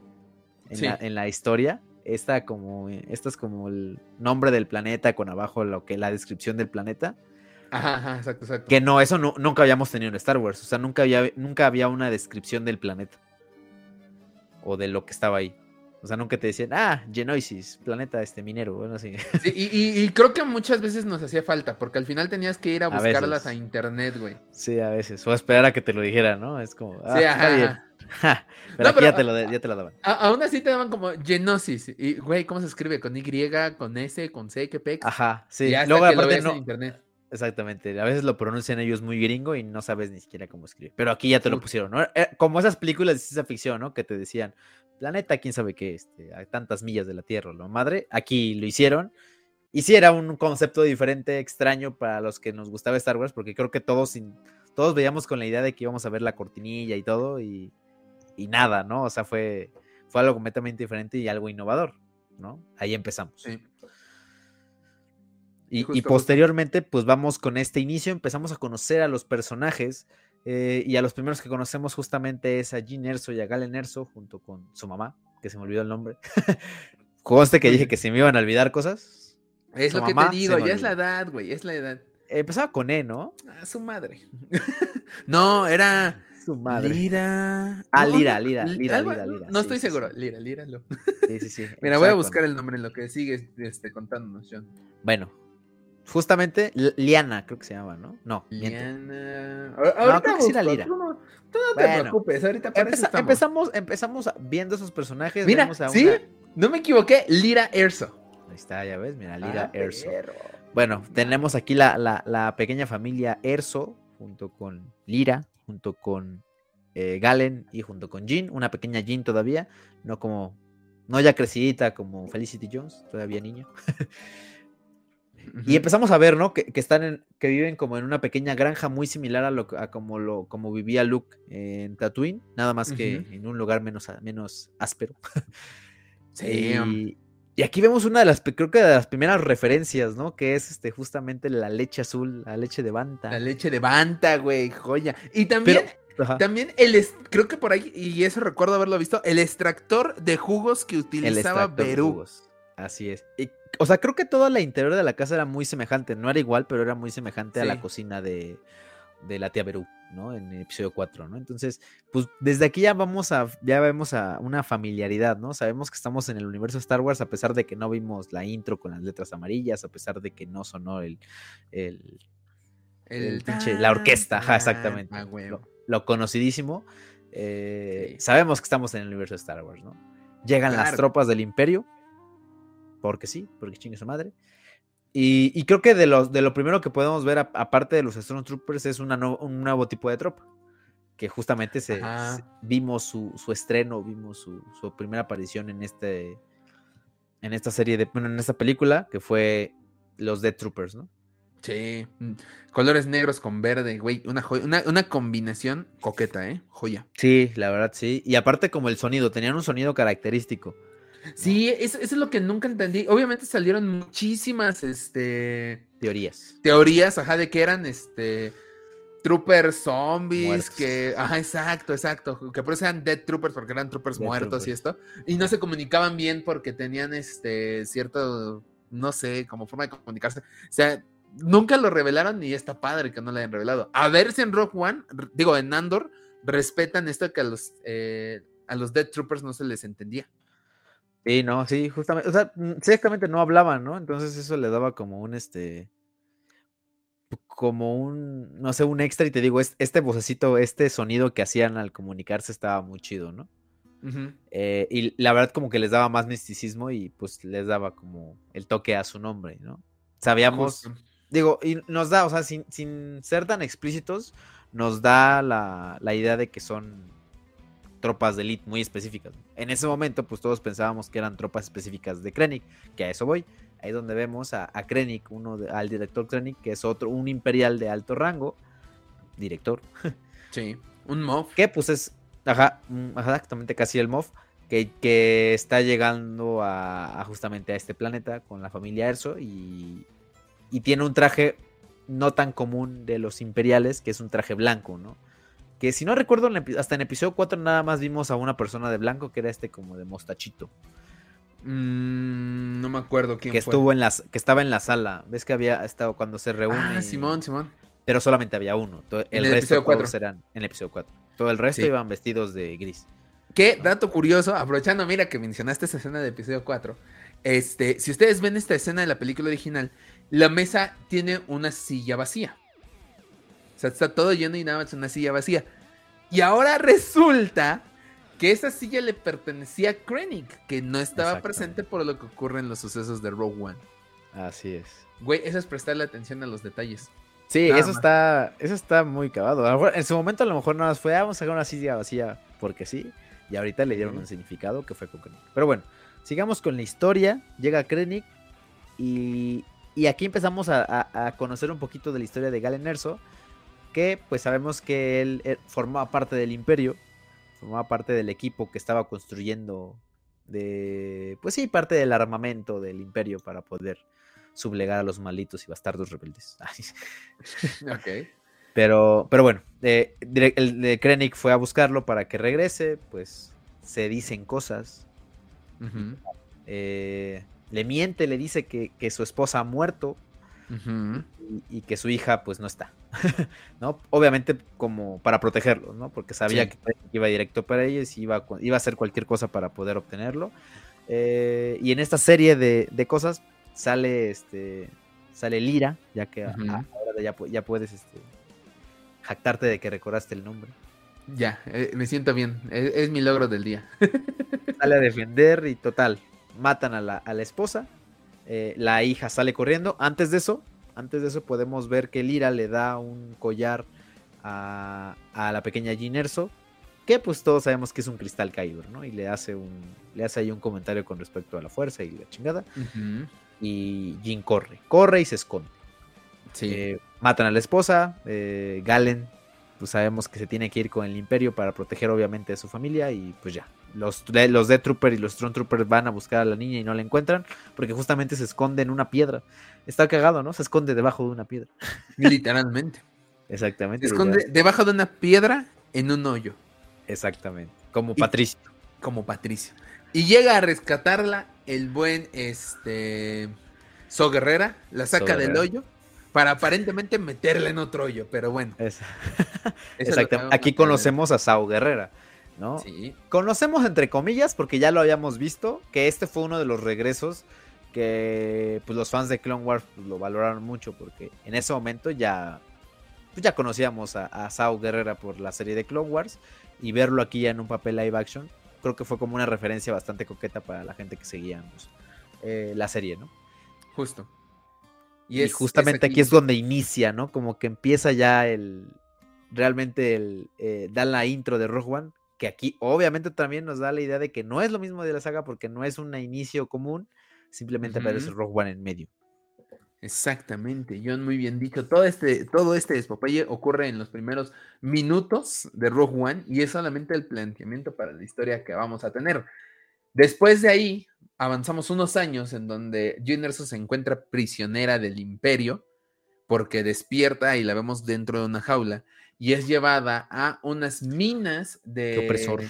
en, Sí. la, en la historia. Esta como, esta es como el nombre del planeta con abajo lo que la descripción del planeta. Ajá, ajá, exacto, exacto. Que no, eso no- nunca habíamos tenido en Star Wars. O sea, nunca había, nunca había una descripción del planeta. O de lo que estaba ahí. O sea, nunca te decían, ah, Genoisis, planeta este minero. Bueno. Sí, y, y- y creo que muchas veces nos hacía falta, porque al final tenías que ir a A buscarlas a internet, güey. Sí, a veces. O esperar a que te lo dijera, ¿no? Es como, ah, Sí, está ajá, bien. Ja, pero No, aquí pero- ya, te lo, ya te lo daban. A- aún así te daban como Genosis. Y, güey, ¿cómo se escribe? ¿Con Y, con S, con C, qué pex? Ajá, sí. Luego, lo aparte, veas en no. internet. Exactamente. A veces lo pronuncian ellos muy gringo y no sabes ni siquiera cómo escribir. Pero aquí ya te lo pusieron, ¿no? Eh, Como esas películas de ciencia ficción, ¿no? Que te decían, planeta, quién sabe qué, este, a tantas millas de la Tierra, lo madre. Aquí lo hicieron. Y sí era un concepto diferente, extraño para los que nos gustaba Star Wars, porque creo que todos, todos veíamos con la idea de que íbamos a ver la cortinilla y todo, y, y nada, ¿no? O sea, fue, fue algo completamente diferente y algo innovador, ¿no? Ahí empezamos. Sí. Y, Justo, posteriormente, pues vamos con este inicio, empezamos a conocer a los personajes eh, y a los primeros que conocemos justamente es a Jean Erso y a Galen Erso junto con su mamá, que se me olvidó el nombre. Conste que dije que se me iban a olvidar cosas. Es Su lo que te digo, ya es la edad, güey, es la edad. Empezaba con E, ¿no? Ah, su madre. no, era Su madre. Lira. Ah, No, Lira, no, Lira, Li- Lira, Lira, Lira, No estoy seguro. Lira, líralo. Sí, sí, sí. Mira, voy a buscar el nombre en lo que sigues este, contándonos, John. Bueno, justamente Liana, creo que se llama, ¿no? No. Liana. Ahor- Ahorita creo que sí Lira. Tú no, tú no te Bueno, preocupes, ahorita para Empeza- empezamos, empezamos viendo esos personajes. Mira, a ¿sí? una- No me equivoqué, Lira Erso. Ahí está, ya ves, mira, Lira Ah, Erso. Bueno, tenemos aquí la, la- la pequeña familia Erso, junto con Lira, junto con eh, Galen y junto con Jean, una pequeña Jean todavía, no como, no ya crecidita como Felicity Jones, todavía niño. Y empezamos a ver, ¿no? Que, que están en, que viven como en una pequeña granja muy similar a lo a como lo como vivía Luke en Tatooine, nada más que Ujú. en un lugar menos, menos áspero. Sí, Y, y aquí vemos una de las, creo que de las primeras referencias, ¿no? Que es este, justamente la leche azul, la leche de Banta. la leche de Banta, güey, joya. Y también, también el, creo que por ahí, y eso recuerdo haberlo visto, el extractor de jugos que utilizaba Perú. Así es. Y, o sea, creo que todo el interior de la casa era muy semejante. No era igual, pero era muy semejante a la cocina de, de la tía Perú, ¿no? En el episodio 4, ¿no? Entonces, pues desde aquí ya vamos a, ya vemos a una familiaridad, ¿no? Sabemos que estamos en el universo Star Wars, a pesar de que no vimos la intro con las letras amarillas, a pesar de que no sonó el, el, el pinche- la orquesta, ajá, exactamente. Ah, lo, lo conocidísimo. eh, Sí. Sabemos que estamos en el universo de Star Wars, ¿no? Llegan las tropas del Imperio, porque sí, porque chingue su madre. Y, y creo que de, los, de lo primero que podemos ver, aparte de los Stormtroopers, es una no- un nuevo tipo de tropa. Que justamente se, Ajá. se- vimos su, su estreno, vimos su, su primera aparición en este. En esta serie de. Bueno, en esta película, que fue los Dead Troopers, ¿no? Sí. mm, Colores negros con verde, güey. Una, joya- una, una combinación coqueta, ¿eh? Joya. Sí, la verdad, sí. Y aparte, como el sonido, tenían un sonido característico. Sí, eso, eso es lo que nunca entendí. Obviamente salieron muchísimas este, Teorías. teorías, ajá, de que eran este. troopers zombies, Muertos. que, ajá, exacto, exacto, que por eso eran dead troopers porque eran troopers Dead muertos y esto, y no se comunicaban bien porque tenían este cierto, no sé, como forma de comunicarse, o sea, nunca lo revelaron y está padre que no lo hayan revelado. A ver si en Rock One, digo, en Andor, respetan esto que a los, eh, a los dead troopers no se les entendía. Sí, no, sí, justamente, o sea, mm, sí, exactamente no hablaban, ¿no? Entonces eso le daba como un, este, como un, no sé, un extra y te digo, es- este vocecito, este sonido que hacían al comunicarse estaba muy chido, ¿no? Eh, y la verdad como que les daba más misticismo y pues les daba como el toque a su nombre, ¿no? Sabíamos, Justo. digo, y nos da, o sea, sin, sin ser tan explícitos, nos da la, la idea de que son tropas de elite muy específicas. En ese momento, pues todos pensábamos que eran tropas específicas de Krennic, que a eso voy. Ahí es donde vemos a, a Krennic, uno de- al director Krennic, que es otro, un imperial de alto rango, director, Sí, un mob. que pues es, ajá, ajá, exactamente casi el MOF, que, que está llegando a, a justamente a este planeta con la familia Erso y, y tiene un traje no tan común de los imperiales, que es un traje blanco, ¿no? Que si no recuerdo, en el hasta en episodio 4 nada más vimos a una persona de blanco que era este como de mostachito, Mm, no me acuerdo quién que fue. estuvo en las, que estaba en la sala, ves que había estado cuando se reúne, Ah, Simón, Simón. pero solamente había uno, el, el resto episodio cuatro. todos eran en el episodio 4, todo el resto Sí. iban vestidos de gris. Qué dato curioso, aprovechando, mira que mencionaste esa escena de episodio 4. Este, si ustedes ven esta escena de la película original, la mesa tiene una silla vacía. O sea, está todo lleno y nada más una silla vacía. Y ahora resulta que esa silla le pertenecía a Krennic, que no estaba presente por lo que ocurre en los sucesos de Rogue One. Así es. Güey, eso es prestarle atención a los detalles. Sí, Nada eso más. está, eso está muy cavado. A lo mejor- en su momento a lo mejor nada más fue, "Ah, vamos a sacar una silla vacía porque sí. Y ahorita le dieron un significado que fue con Krennic. Pero bueno, sigamos con la historia. Llega Krennic y, y aquí empezamos a, a- a conocer un poquito de la historia de Galen Erso. Que pues sabemos que él eh, formaba parte del imperio. Formaba parte del equipo que estaba construyendo de, pues sí, parte del armamento del imperio para poder sublegar a los malditos y bastardos rebeldes. Ok. pero, pero bueno, eh, el de Krennic fue a buscarlo para que regrese, pues se dicen cosas. Eh, le miente, le dice que, que su esposa ha muerto ujú. Y, y que su hija pues no está. ¿no? Obviamente como para protegerlo, ¿no? Porque sabía Sí. que iba directo para ellos y iba, iba a hacer cualquier cosa para poder obtenerlo. Eh, y en esta serie de, de cosas sale este sale Lira, ya que ahora ya, pu- ya puedes este, jactarte de que recordaste el nombre. Ya, eh, me siento bien. Es, es mi logro del día. sale a defender y total, matan a la, a la esposa, eh, la hija sale corriendo, antes de eso, antes de eso podemos ver que Lira le da un collar a, a la pequeña Jean Erso, que pues todos sabemos que es un cristal Kyber, ¿no? Y le hace un, le hace ahí un comentario con respecto a la fuerza y la chingada, y Jean corre, corre y se esconde. Sí. Eh, matan a la esposa, eh, Galen, pues sabemos que se tiene que ir con el imperio para proteger obviamente a su familia y pues ya. Los, los Death Trooper y los Strong Troopers van a buscar a la niña y no la encuentran porque justamente se esconde en una piedra. Está cagado, ¿no? Se esconde debajo de una piedra. Literalmente. Exactamente. Se esconde debajo de una piedra en un hoyo, Exactamente. Como Y- Patricio. como Patricio. Y llega a rescatarla el buen este So Guerrera, la saca So del hoyo para aparentemente meterla en otro hoyo, pero bueno. Es- Exactamente. Aquí conocemos a Sao Guerrera, ¿no? Sí. Conocemos entre comillas, porque ya lo habíamos visto, que este fue uno de los regresos que pues, los fans de Clone Wars pues, lo valoraron mucho, porque en ese momento ya, pues, ya conocíamos a, a Sao Guerrera por la serie de Clone Wars, y verlo aquí ya en un papel live action, creo que fue como una referencia bastante coqueta para la gente que seguíamos eh, la serie, ¿no? Justo. Y, es- justamente aquí es donde inicia, ¿no? Como que empieza ya el. Realmente el. Eh, da la intro de Rogue One. Que aquí, obviamente, también nos da la idea de que no es lo mismo de la saga porque no es un inicio común. Simplemente aparece Ujú. Rogue One en medio. Exactamente, John, muy bien dicho. Todo este, todo este despapalle ocurre en los primeros minutos de Rogue One y es solamente el planteamiento para la historia que vamos a tener. Después de ahí, avanzamos unos años en donde Jyn Erso se encuentra prisionera del Imperio porque despierta y la vemos dentro de una jaula y es llevada a unas minas de... Qué opresor.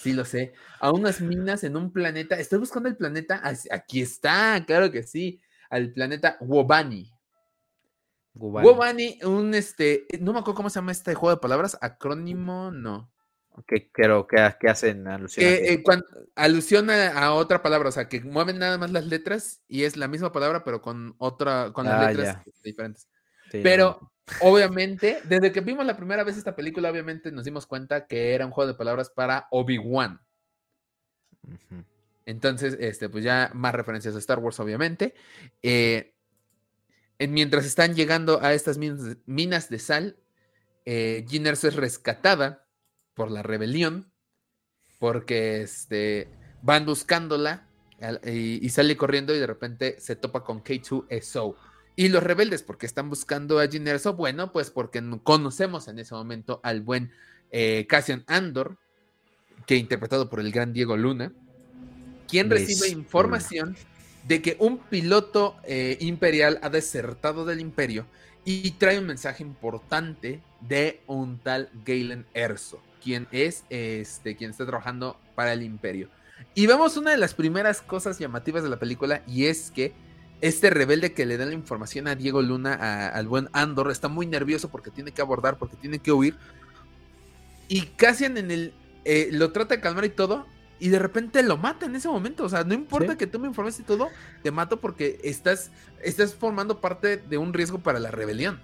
Sí, lo sé. A unas minas en un planeta. Estoy buscando el planeta. Aquí está, claro que sí. Al planeta Wobani. Wobani, un este. No me acuerdo cómo se llama este juego de palabras. Acrónimo, no. Que creo que, hacen alusión. Eh, alusiona a otra palabra, o sea, que mueven nada más las letras y es la misma palabra, pero con otra, con las ah, letras diferentes. pero obviamente, desde que vimos la primera vez esta película, obviamente nos dimos cuenta que era un juego de palabras para Obi-Wan. Entonces, este, pues ya más referencias a Star Wars, obviamente. Eh, mientras están llegando a estas minas, de sal, eh, es rescatada por la rebelión, porque este, van buscándola y, sale corriendo y de repente se topa con K2SO. Y los rebeldes, porque están buscando a Jyn Erso? Bueno, pues porque conocemos en ese momento al buen eh, Cassian Andor, que interpretado por el gran Diego Luna, quien recibe información de que un piloto eh, imperial ha desertado del imperio y trae un mensaje importante de un tal Galen Erso, quien es este, quien está trabajando para el imperio. Y vemos una de las primeras cosas llamativas de la película y es que este rebelde que le da la información a Diego Luna, al buen Andor, está muy nervioso porque tiene que abordar, porque tiene que huir. Y Cassian en el eh, lo trata de calmar y todo, y de repente lo mata en ese momento. O sea, no importa que tú me informes y todo, te mato porque estás, estás formando parte de un riesgo para la rebelión.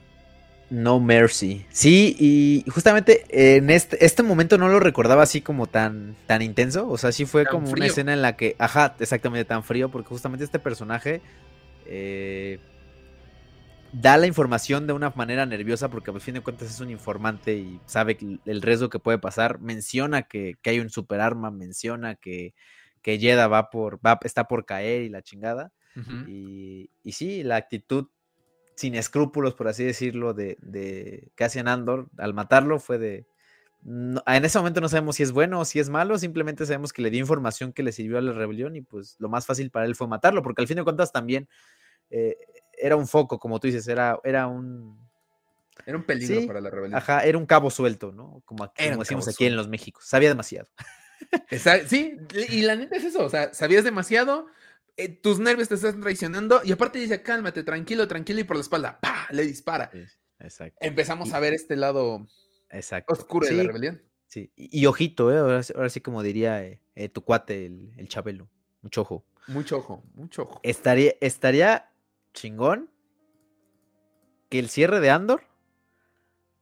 No mercy. Sí, y justamente en este, este momento no lo recordaba así como tan, tan intenso. O sea, sí fue como una escena en la que, ajá, exactamente tan frío, porque justamente este personaje eh, da la información de una manera nerviosa porque al fin de cuentas es un informante y sabe el riesgo que puede pasar. Menciona que, hay un superarma, menciona que, que Yeda va por, va, está por caer y la chingada. y, y, sí, la actitud sin escrúpulos, por así decirlo, de, de Cassian Andor al matarlo fue de... en ese momento no sabemos si es bueno o si es malo, simplemente sabemos que le dio información que le sirvió a la rebelión y pues lo más fácil para él fue matarlo, porque al fin de cuentas también eh, era un foco, como tú dices, era, era un... Era un peligro para la rebelión. Ajá, era un cabo suelto, ¿no? Como, aquí, decimos aquí en los Méxicos. Sabía demasiado. sí, y la neta es eso, o sea, sabías demasiado, eh, tus nervios te están traicionando y aparte dice, cálmate, tranquilo, tranquilo y por la espalda, ¡pa! Le dispara. exacto. Empezamos a ver este lado oscuro de la rebelión. Sí, y, ojito, ¿eh? ahora, sí como diría eh, eh, tu cuate, el, el Chabelo, mucho ojo. Mucho ojo, mucho ojo. Estaría, estaría chingón que el cierre de Andor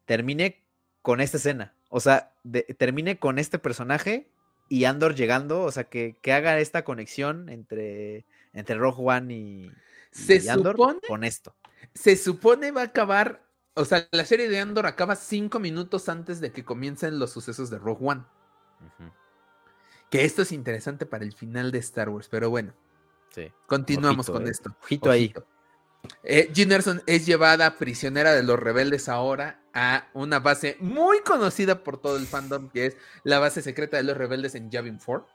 termine con esta escena. O sea, termine con este personaje y Andor llegando, o sea, que, haga esta conexión entre, entre Rogue One y, se Andor con esto. Se supone va a acabar, o sea, la serie de Andor acaba cinco minutos antes de que comiencen los sucesos de Rogue One. Que esto es interesante para el final de Star Wars, pero bueno. Sí. Continuamos con eh. esto. Ojito, ahí. Eh, es llevada prisionera de los rebeldes ahora a una base muy conocida por todo el fandom, que es la base secreta de los rebeldes en Yavin 4.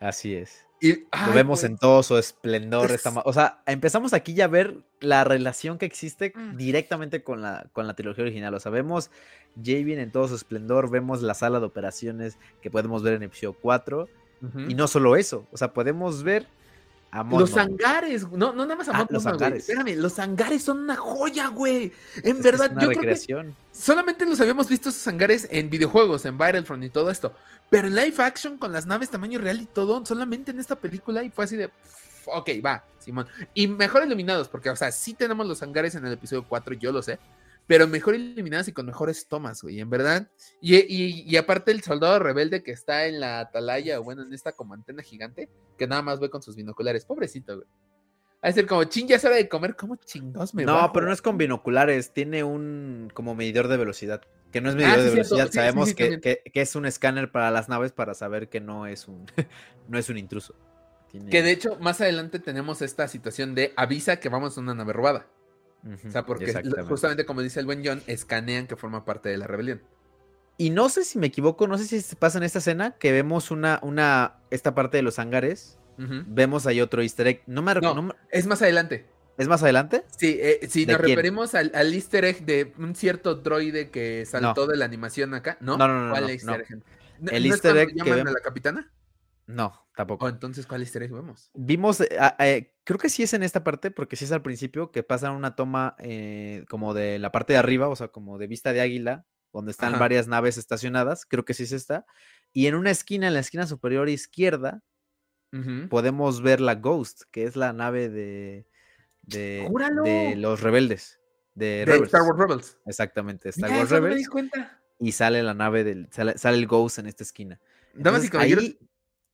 Así es. Y, Lo vemos en todo su esplendor. o sea, empezamos aquí ya a ver la relación que existe mm. directamente con la, con la trilogía original. O sea, vemos Javin en todo su esplendor, vemos la sala de operaciones que podemos ver en episodio 4. Y no solo eso, o sea, podemos ver los hangares, no, no nada más a ah, los hangares. Espérame, los hangares son una joya, güey. En verdad, yo creo que solamente los habíamos visto esos hangares en videojuegos, en Battlefront y todo esto. Pero en live action con las naves tamaño real y todo, solamente en esta película y fue así de ok, va, Simón. Y mejor iluminados, porque, o sea, sí tenemos los hangares en el episodio 4, yo lo sé pero mejor iluminadas y con mejores tomas, güey, en verdad. Y, y, aparte el soldado rebelde que está en la atalaya, o bueno, en esta como antena gigante, que nada más ve con sus binoculares, pobrecito, güey. A ser como, ching, ya es hora de comer, ¿cómo chingados me No, pero no es con binoculares, tiene un como medidor de velocidad. Que no es medidor ah, de velocidad, sabemos que, que, es un escáner para las naves para saber que no es un, no es un intruso. Que de hecho, más adelante tenemos esta situación de avisa que vamos a una nave robada o sea, porque justamente como dice el buen John, escanean que forma parte de la rebelión. Y no sé si me equivoco, no sé si se pasa en esta escena que vemos una, una, esta parte de los hangares. Vemos ahí otro easter egg. No me no, es más adelante. ¿Es más adelante? Sí, eh, si nos referimos al, easter egg de un cierto droide que saltó de la animación acá, ¿no? No, no, no. ¿Cuál easter egg? el easter egg que llaman a la capitana? No, tampoco. ¿O entonces cuál easter egg vemos? Vimos, eh, ah, eh, creo que sí es en esta parte, porque sí es al principio, que pasa una toma como de la parte de arriba, o sea, como de vista de águila, donde están varias naves estacionadas, creo que sí es esta. Y en una esquina, en la esquina superior izquierda, podemos ver la Ghost, que es la nave de, de, los rebeldes. De, Star Wars Rebels. Exactamente, Star Wars Rebels. Y sale la nave del. Sale, el Ghost en esta esquina. ahí,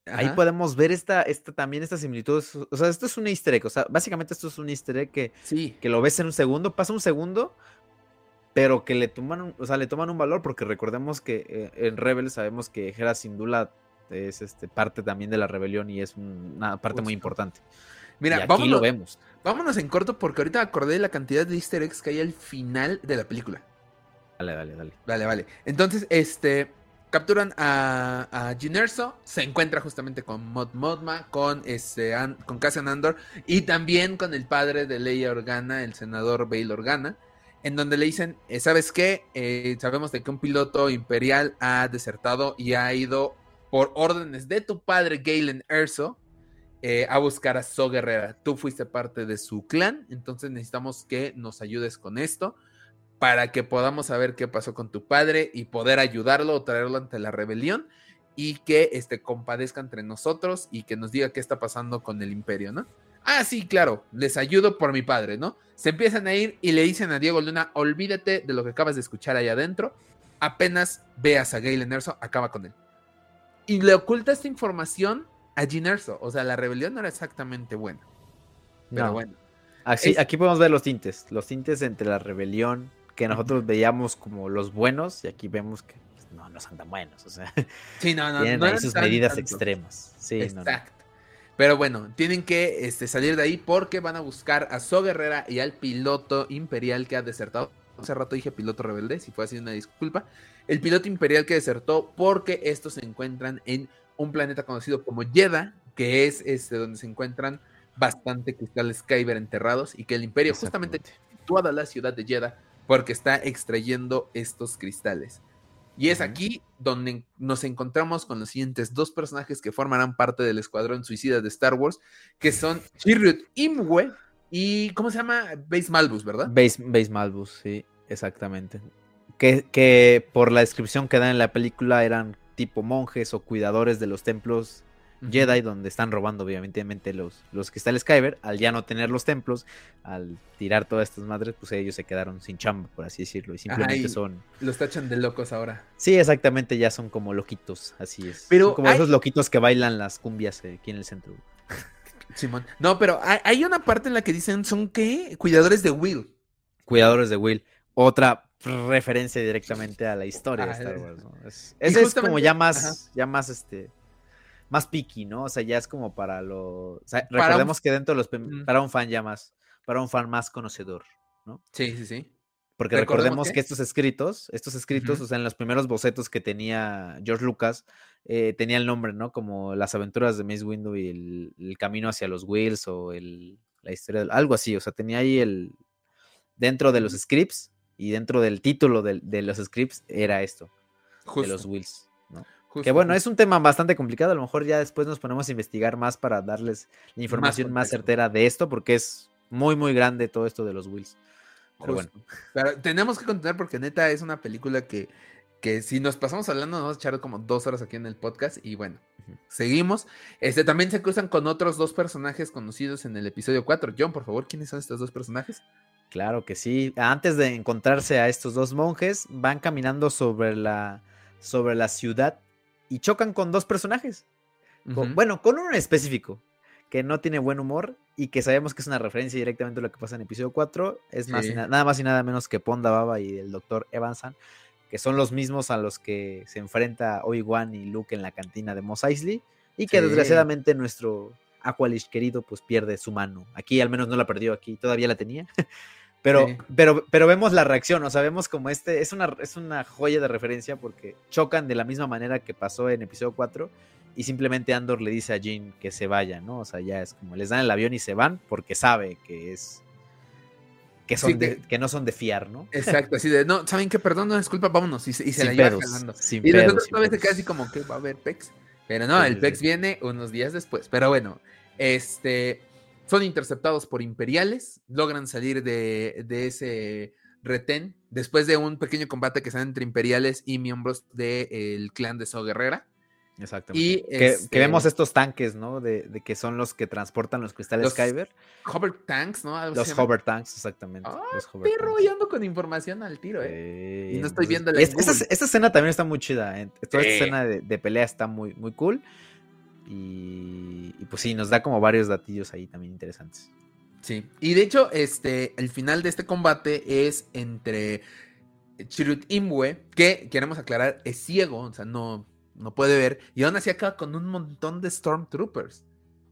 ahí podemos ver esta, esta, también esta similitud. O sea, esto es un easter egg. O sea, básicamente esto es un easter egg que, que lo ves en un segundo, pasa un segundo, pero que le toman, un, o sea, le toman un valor, porque recordemos que eh, en Rebels sabemos que Hera Syndulla es este, parte también de la rebelión y es una parte muy importante. Mira, aquí lo vemos. Vámonos en corto porque ahorita acordé de la cantidad de easter eggs que hay al final de la película. Dale, dale, dale. Vale, vale. Entonces, este, capturan a, a Ginerso, se encuentra justamente con Mod Modma, con, este, con Cassian Andor y también con el padre de Leia Organa, el senador Bail Organa en donde le dicen, eh, ¿sabes qué? Eh, sabemos de que un piloto imperial ha desertado y ha ido por órdenes de tu padre Galen Erso eh, a buscar a So Guerrera. Tú fuiste parte de su clan, entonces necesitamos que nos ayudes con esto para que podamos saber qué pasó con tu padre y poder ayudarlo o traerlo ante la rebelión y que este, compadezca entre nosotros y que nos diga qué está pasando con el imperio, ¿no? Ah, sí, claro, les ayudo por mi padre, ¿no? Se empiezan a ir y le dicen a Diego Luna, olvídate de lo que acabas de escuchar ahí adentro, apenas veas a Galen Erso, acaba con él. Y le oculta esta información a Gin Erso, o sea, la rebelión no era exactamente buena. Pero bueno. Así, Aquí podemos ver los tintes, los tintes entre la rebelión, que nosotros veíamos como los buenos, y aquí vemos que pues, no, no son tan buenos, o sea, sí, no, no, tienen ahí sus medidas extremas. Sí, Exacto. Pero bueno, tienen que este, salir de ahí porque van a buscar a So Guerrera y al piloto imperial que ha desertado. Hace rato dije piloto rebelde, si fue así una disculpa. El piloto imperial que desertó porque estos se encuentran en un planeta conocido como Jeddah, que es este, donde se encuentran bastante cristales Kyber enterrados y que el imperio justamente situada la ciudad de Jeddah porque está extrayendo estos cristales. Y es aquí donde nos encontramos con los siguientes dos personajes que formarán parte del escuadrón suicida de Star Wars, que son Chirrut Imwe y, ¿cómo se llama? Base Malbus, ¿verdad? Base, Base Malbus, sí, exactamente. Que, que por la descripción que dan en la película eran tipo monjes o cuidadores de los templos Jedi, donde están robando obviamente los, los cristales Kyber, al ya no tener los templos, al tirar todas estas madres, pues ellos se quedaron sin chamba, por así decirlo, y simplemente son... Los tachan de locos ahora. Sí, exactamente, ya son como loquitos, así es. Pero como esos loquitos que bailan las cumbias eh, aquí en el centro. Simón. No, pero hay, una parte en la que dicen, ¿son qué? Cuidadores de Will. Cuidadores de Will. Otra referencia directamente a la historia de ah, Star Wars, ¿no? Es, ese es como ya más, ya más este más picky, ¿no? O sea, ya es como para lo. recordemos que dentro de los. Para un fan ya más. Para un fan más conocedor, ¿no? Sí, sí, sí. Porque recordemos que... estos escritos, estos escritos, o sea, en los primeros bocetos que tenía George Lucas, eh, tenía el nombre, ¿no? Como las aventuras de Mace Windu y el, camino hacia los Wheels o el, la historia, de, algo así, o sea, tenía ahí el, dentro de los scripts y dentro del título de, de los scripts era esto, de los Wheels que bueno, es un tema bastante complicado. A lo mejor ya después nos ponemos a investigar más para darles la información más, certera de esto, porque es muy, muy grande todo esto de los Wills. Pero bueno. Pero tenemos que continuar porque neta es una película que, que si nos pasamos hablando, nos vamos a echar como dos horas aquí en el podcast. Y bueno, seguimos. Este también se cruzan con otros dos personajes conocidos en el episodio 4. John, por favor, ¿quiénes son estos dos personajes? Claro que sí. Antes de encontrarse a estos dos monjes, van caminando sobre la, sobre la ciudad y chocan con dos personajes. bueno, con uno en específico, que no tiene buen humor y que sabemos que es una referencia directamente a lo que pasa en episodio 4. Es más nada más y nada menos que Ponda Baba y el Dr. Evansan, que son los mismos a los que se enfrenta Obi-Wan y Luke en la cantina de Mos Eisley y que desgraciadamente nuestro Aqualish querido pues pierde su mano. Aquí al menos no la perdió, aquí todavía la tenía. Pero, pero, pero vemos la reacción, o sea, vemos como este, es una, es una joya de referencia porque chocan de la misma manera que pasó en episodio 4 y simplemente Andor le dice a Jean que se vaya, ¿no? O sea, ya es como les dan el avión y se van porque sabe que es que, son Sí, de- que- que no son de fiar, ¿no? Exacto, así de, no, ¿saben qué? Perdón, no, disculpa, vámonos. Y se, y se Sin la lleva pedos, jalando. sin Y nosotros pedos. queda así como que va a haber PEX. Pero no, Sí, el PEX viene unos días después. Pero bueno, este, son interceptados por imperiales, logran salir de, de ese retén después de un pequeño combate que se da entre imperiales y miembros del clan de So Guerrera. Exactamente. Y, que, que este, vemos estos tanques, ¿no? De, de que son los que transportan los cristales Los Kyber. Hover Tanks, ¿no? Los hover tanks, exactamente. Ah, los hover Perro, tanks. yo ando con información al tiro, ¿eh? Sí, Y no estoy entonces, viéndola es- esta escena también está muy chida. eh, Toda Sí. esta escena de, de pelea está muy, muy cool. Y, y pues sí, nos da como varios datillos ahí también interesantes. Sí, y de hecho, este, el final de este combate es entre Chirrut Imwe, que queremos aclarar, es ciego, o sea, no, no puede ver, y aún así acaba con un montón de Stormtroopers.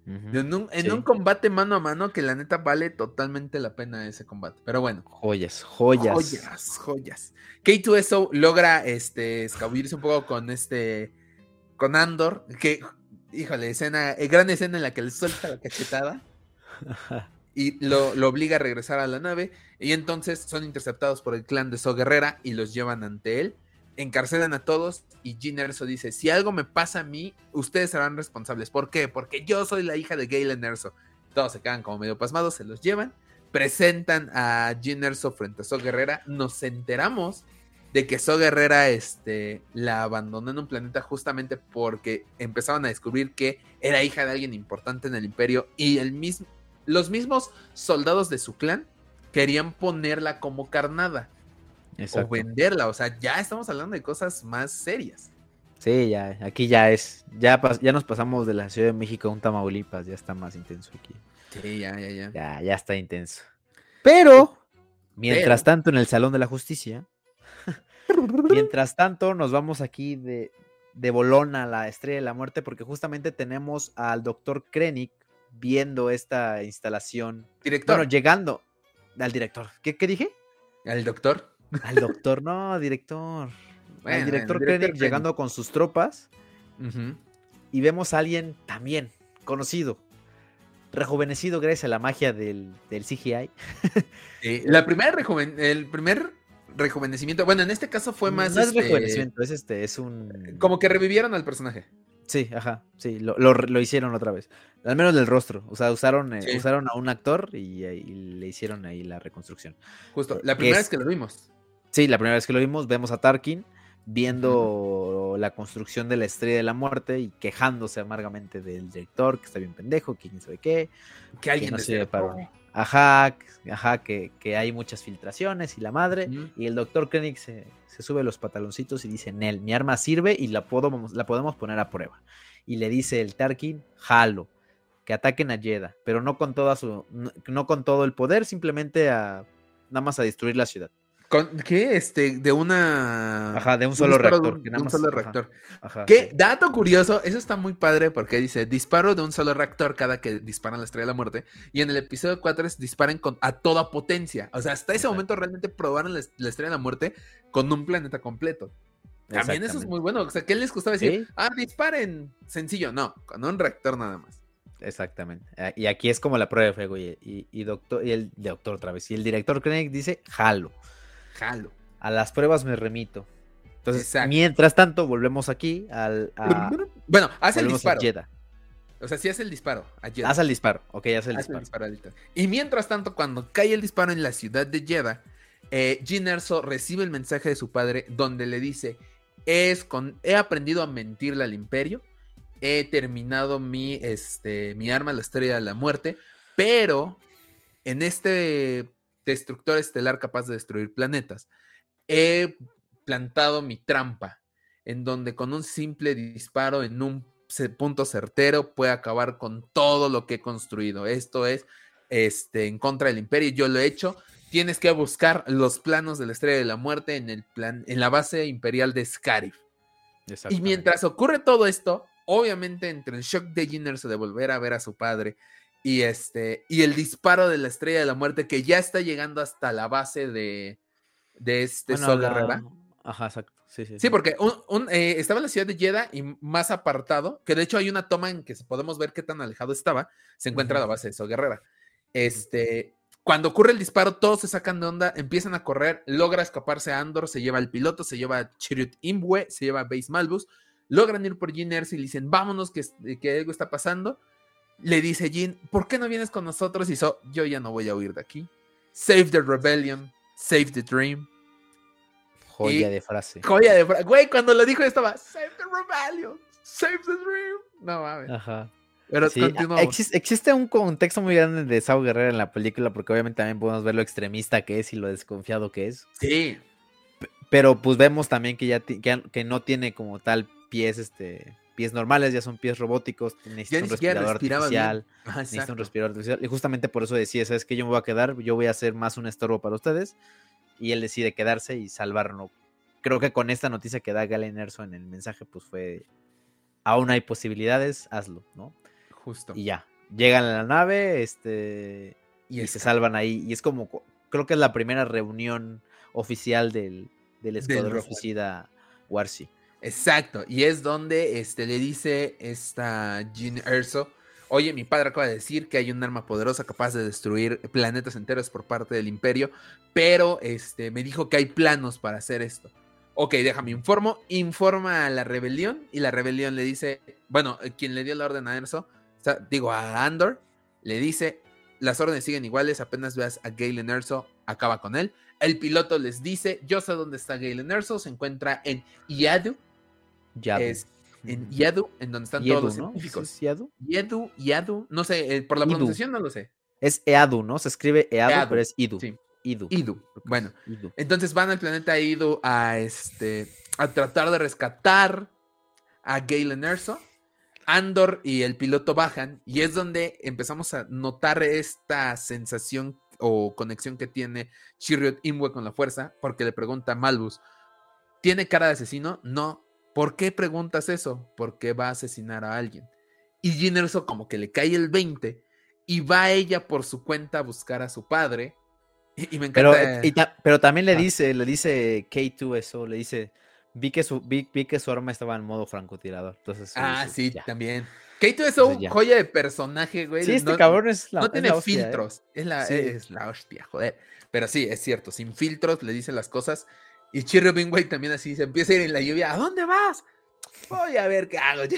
En, un, en Sí. un combate mano a mano que la neta vale totalmente la pena ese combate. Pero bueno, Joyas, joyas. joyas, joyas. K2SO logra este, escabullirse un poco con este, con Andor, que, híjole, escena, eh, gran escena en la que le suelta la cachetada y lo, obliga a regresar a la nave. Y entonces son interceptados por el clan de So Guerrera y los llevan ante él. Encarcelan a todos y Jyn Erso dice: Si algo me pasa a mí, ustedes serán responsables. ¿Por qué? Porque yo soy la hija de Galen Erso. Todos se quedan como medio pasmados, se los llevan. Presentan a Jyn Erso frente a So Guerrera. Nos enteramos de que So Guerrera este, la abandonó en un planeta justamente porque empezaban a descubrir que era hija de alguien importante en el imperio y el mismo, los mismos soldados de su clan querían ponerla como carnada o venderla. O sea, ya estamos hablando de cosas más serias. Sí, ya, aquí ya es. Ya, ya nos pasamos de la Ciudad de México a un Tamaulipas, ya está más intenso aquí. Sí, ya, ya, ya. Ya, ya está intenso. Pero, mientras Pero- tanto, en el Salón de la Justicia, mientras tanto, nos vamos aquí de, de bolón a la Estrella de la Muerte, porque justamente tenemos al doctor Krennic viendo esta instalación. Director, Bueno, llegando al director. ¿Qué, qué dije? al doctor. Al doctor, no, director. Bueno, al director el director Krennic Krennic. llegando con sus tropas y vemos a alguien también conocido, rejuvenecido gracias a la magia del, del CGI. Sí, la primera el primer rejuvenecimiento, bueno, en este caso fue más no es este, rejuvenecimiento, es este, es un... como que revivieron al personaje. Sí, ajá, sí, lo, lo- lo hicieron otra vez. Al menos del rostro, o sea, usaron, eh, Sí. usaron a un actor y, eh, y le hicieron ahí la reconstrucción. Justo, Eh, la que primera es- vez que lo vimos. Sí, la primera vez que lo vimos, vemos a Tarkin viendo la construcción de la Estrella de la Muerte y quejándose amargamente del director, que está bien pendejo, que quién sabe qué. Que que alguien no sirve desertó. para Ajá, ajá, que, que hay muchas filtraciones y la madre. Y el doctor Krennic se, se sube los pantaloncitos y dice, Nel, mi arma sirve y la, podemos, la podemos poner a prueba. Y le dice el Tarkin, jalo, que ataquen a Jedha, pero no con, toda su, no, no con todo el poder, simplemente a nada más a destruir la ciudad. Con, ¿Qué? Este, de una. Ajá, de un solo disparo de reactor, un- que nada un más- solo ajá. reactor. Ajá, ¿Qué? sí. Dato curioso, eso está muy padre porque dice disparo de un solo reactor cada que disparan la estrella de la muerte. Y en el episodio 4 es disparen con, a toda potencia. O sea, hasta ese momento realmente probaron la, la estrella de la muerte con un planeta completo. También eso es muy bueno. O sea, ¿qué les gustaba decir? Sí. Ah, disparen. Sencillo, no, con un reactor nada más. Exactamente. Ah, Y aquí es como la prueba de fuego. Y, y- y doctor, y el doctor otra vez. Y el director Krennic dice, jalo. Jalo. A las pruebas me remito. Entonces, Exacto. mientras tanto, volvemos aquí al. a- Bueno, hace el disparo. O sea, sí hace el disparo. a. Haz el disparo. Ok, el Hace el disparo. Y mientras tanto, cuando cae el disparo en la ciudad de Jeddah, eh, Jyn Erso recibe el mensaje de su padre donde le dice, es con, he aprendido a mentirle al imperio, he terminado mi, este, mi arma, la estrella de la muerte, pero en este destructor estelar capaz de destruir planetas, he plantado mi trampa, en donde con un simple disparo en un punto certero puede acabar con todo lo que he construido. Esto es este, en contra del imperio, yo lo he hecho. Tienes que buscar los planos de la estrella de la muerte en, el plan, en la base imperial de Scarif. Y mientras ocurre todo esto, obviamente entre el shock de Erso de volver a ver a su padre y este y el disparo de la estrella de la muerte que ya está llegando hasta la base de, de este Bueno, Sol la-. Ajá, exacto. Sí, sí. Sí, porque un- un, eh, estaba en la ciudad de Jeddah y más apartado, que de hecho hay una toma en que podemos ver qué tan alejado estaba, se encuentra Ujú. la base de So Guerrera. Este, Cuando ocurre el disparo, todos se sacan de onda, empiezan a correr, logra escaparse a Andor, se lleva al piloto, se lleva a Chirrut Imwe, se lleva a Base Malbus, logran ir por Erso y le dicen, vámonos, que, que algo está pasando. Le dice Jean, ¿por qué no vienes con nosotros? Y so, yo ya no voy a huir de aquí. Save the rebellion, save the dream. Joya de frase. Joya de frase. Güey, cuando lo dijo estaba, save the rebellion, save the dream. No mames. Ajá. Pero existe, un contexto muy grande de Sao Guerrero en la película, porque obviamente también podemos ver lo extremista que es y lo desconfiado que es. Sí. pero pues vemos también que ya que, no tiene como tal pies, este, pies normales, ya son pies robóticos, necesita un respirador artificial, necesita un respirador artificial. Y justamente por eso decía, ¿sabes que Yo me voy a quedar, yo voy a ser más un estorbo para ustedes. Y él decide quedarse y salvarlo. Creo que con esta noticia que da Galen Erso en el mensaje, pues fue, aún hay posibilidades, hazlo, ¿no? Y ya, llegan a la nave, este, y, se salvan ahí. Y es como, creo que es la primera reunión oficial del, del escuadrón suicida Warsi. Exacto, y es donde este, le dice esta Jean Erso, oye, mi padre acaba de decir que hay un arma poderosa capaz de destruir planetas enteros por parte del imperio, pero este, me dijo que hay planos para hacer esto. Ok, déjame informo, informa a la rebelión y la rebelión le dice, bueno, quien le dio la orden a Erso, digo, a Andor, le dice, las órdenes siguen iguales, apenas veas a Galen Erso, acaba con él. El piloto les dice, yo sé dónde está Galen Erso, se encuentra en Yadu. Es en Yadu, en donde están todos los científicos. ¿Es Yadu? Yadu, Yadu, no sé, eh, por la pronunciación no lo sé. Es Eadu, ¿no? Se escribe Eadu, pero es Idu. Sí. Idu. Idu. Bueno, entonces van al planeta Idu a este a tratar de rescatar a Galen Erso Andor y el piloto bajan y es donde empezamos a notar esta sensación o conexión que tiene Chirrut Imwe con la fuerza, porque le pregunta a Malbus, ¿tiene cara de asesino? No. ¿Por qué preguntas eso? Porque va a asesinar a alguien. Y Ginerso como que le cae el 20 y va ella por su cuenta a buscar a su padre. Y, me encanta. Pero, pero también le dice, le dice K2 eso, le dice, vi que su, vi, que su arma estaba en modo francotirador. Entonces, ah, sí, también. Kaito es un joya de personaje, güey. Sí, este cabrón es la No tiene ¿eh? filtros. Es, la, es la hostia, joder. Pero sí, es cierto, sin filtros le dice las cosas. Y Chirrubin, güey, también así se empieza a ir en la lluvia. ¿A dónde vas? Voy a ver qué hago.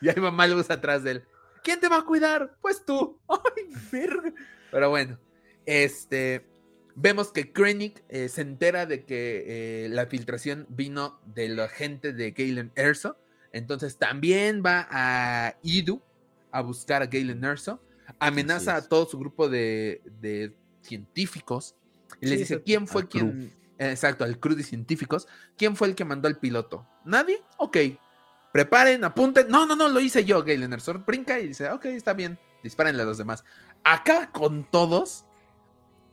Y hay mamá luz atrás de él. ¿Quién te va a cuidar? Pues tú. Ay, verga. Pero bueno, este. Vemos que Krennic eh, se entera de que eh, la filtración vino de la gente de Galen Erso. Entonces también va a Idu a buscar a Galen Erso. Amenaza a todo su grupo de, científicos. Y les dice, ¿quién fue quien... Exacto, al crew de científicos. ¿Quién fue el que mandó al piloto? ¿Nadie? Ok. Preparen, apunten. No, no, no, lo hice yo, Galen Erso. Brinca y dice, ok, está bien. Dispárenle a los demás. Acá con todos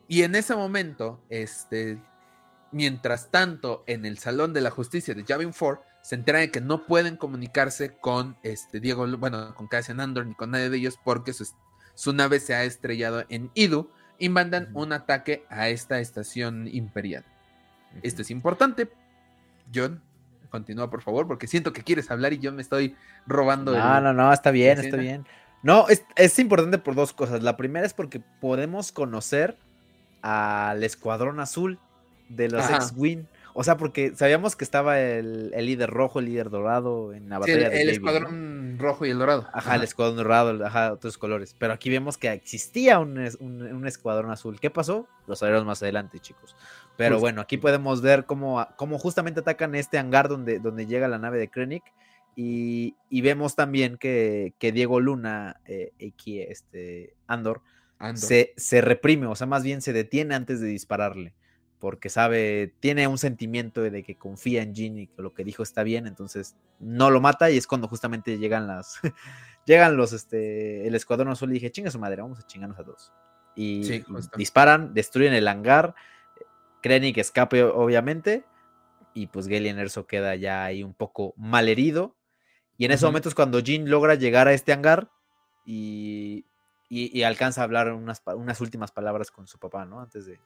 y en ese momento, este, mientras tanto, en el Salón de la Justicia de Javin 4, se entera de que no pueden comunicarse con este Diego, bueno, con Cassian Andor ni con nadie de ellos porque su, nave se ha estrellado en Idu y mandan un ataque a esta estación imperial. Esto es importante. John, continúa por favor, porque siento que quieres hablar y yo me estoy robando. No, no, no, está bien, está bien. No, es, es importante por dos cosas. La primera es porque podemos conocer al escuadrón azul de los X-Wing. O sea, porque sabíamos que estaba el, líder rojo, el líder dorado en la batalla el, el escuadrón rojo y el dorado. Ajá, el escuadrón dorado, ajá, otros colores. Pero aquí vemos que existía un, escuadrón azul. ¿Qué pasó? Lo sabremos más adelante, chicos. Pero bueno, aquí podemos ver cómo, cómo, justamente atacan este hangar donde, donde llega la nave de Krennic. Y, vemos también que, Diego Luna, eh, aquí, este, Andor, se, se, reprime, o sea, más bien se detiene antes de dispararle, porque sabe, tiene un sentimiento de que confía en Jean y que lo que dijo está bien, entonces no lo mata y es cuando justamente llegan las, llegan los, este, el escuadrón azul y dije, chinga su madre, vamos a chingarnos a dos. Y, disparan, destruyen el hangar, Krennic escape obviamente, y pues Galen Erso queda ya ahí un poco mal herido. Y en ese momento es cuando Jean logra llegar a este hangar y y, alcanza a hablar unas, unas, últimas palabras con su papá, ¿no? Antes de,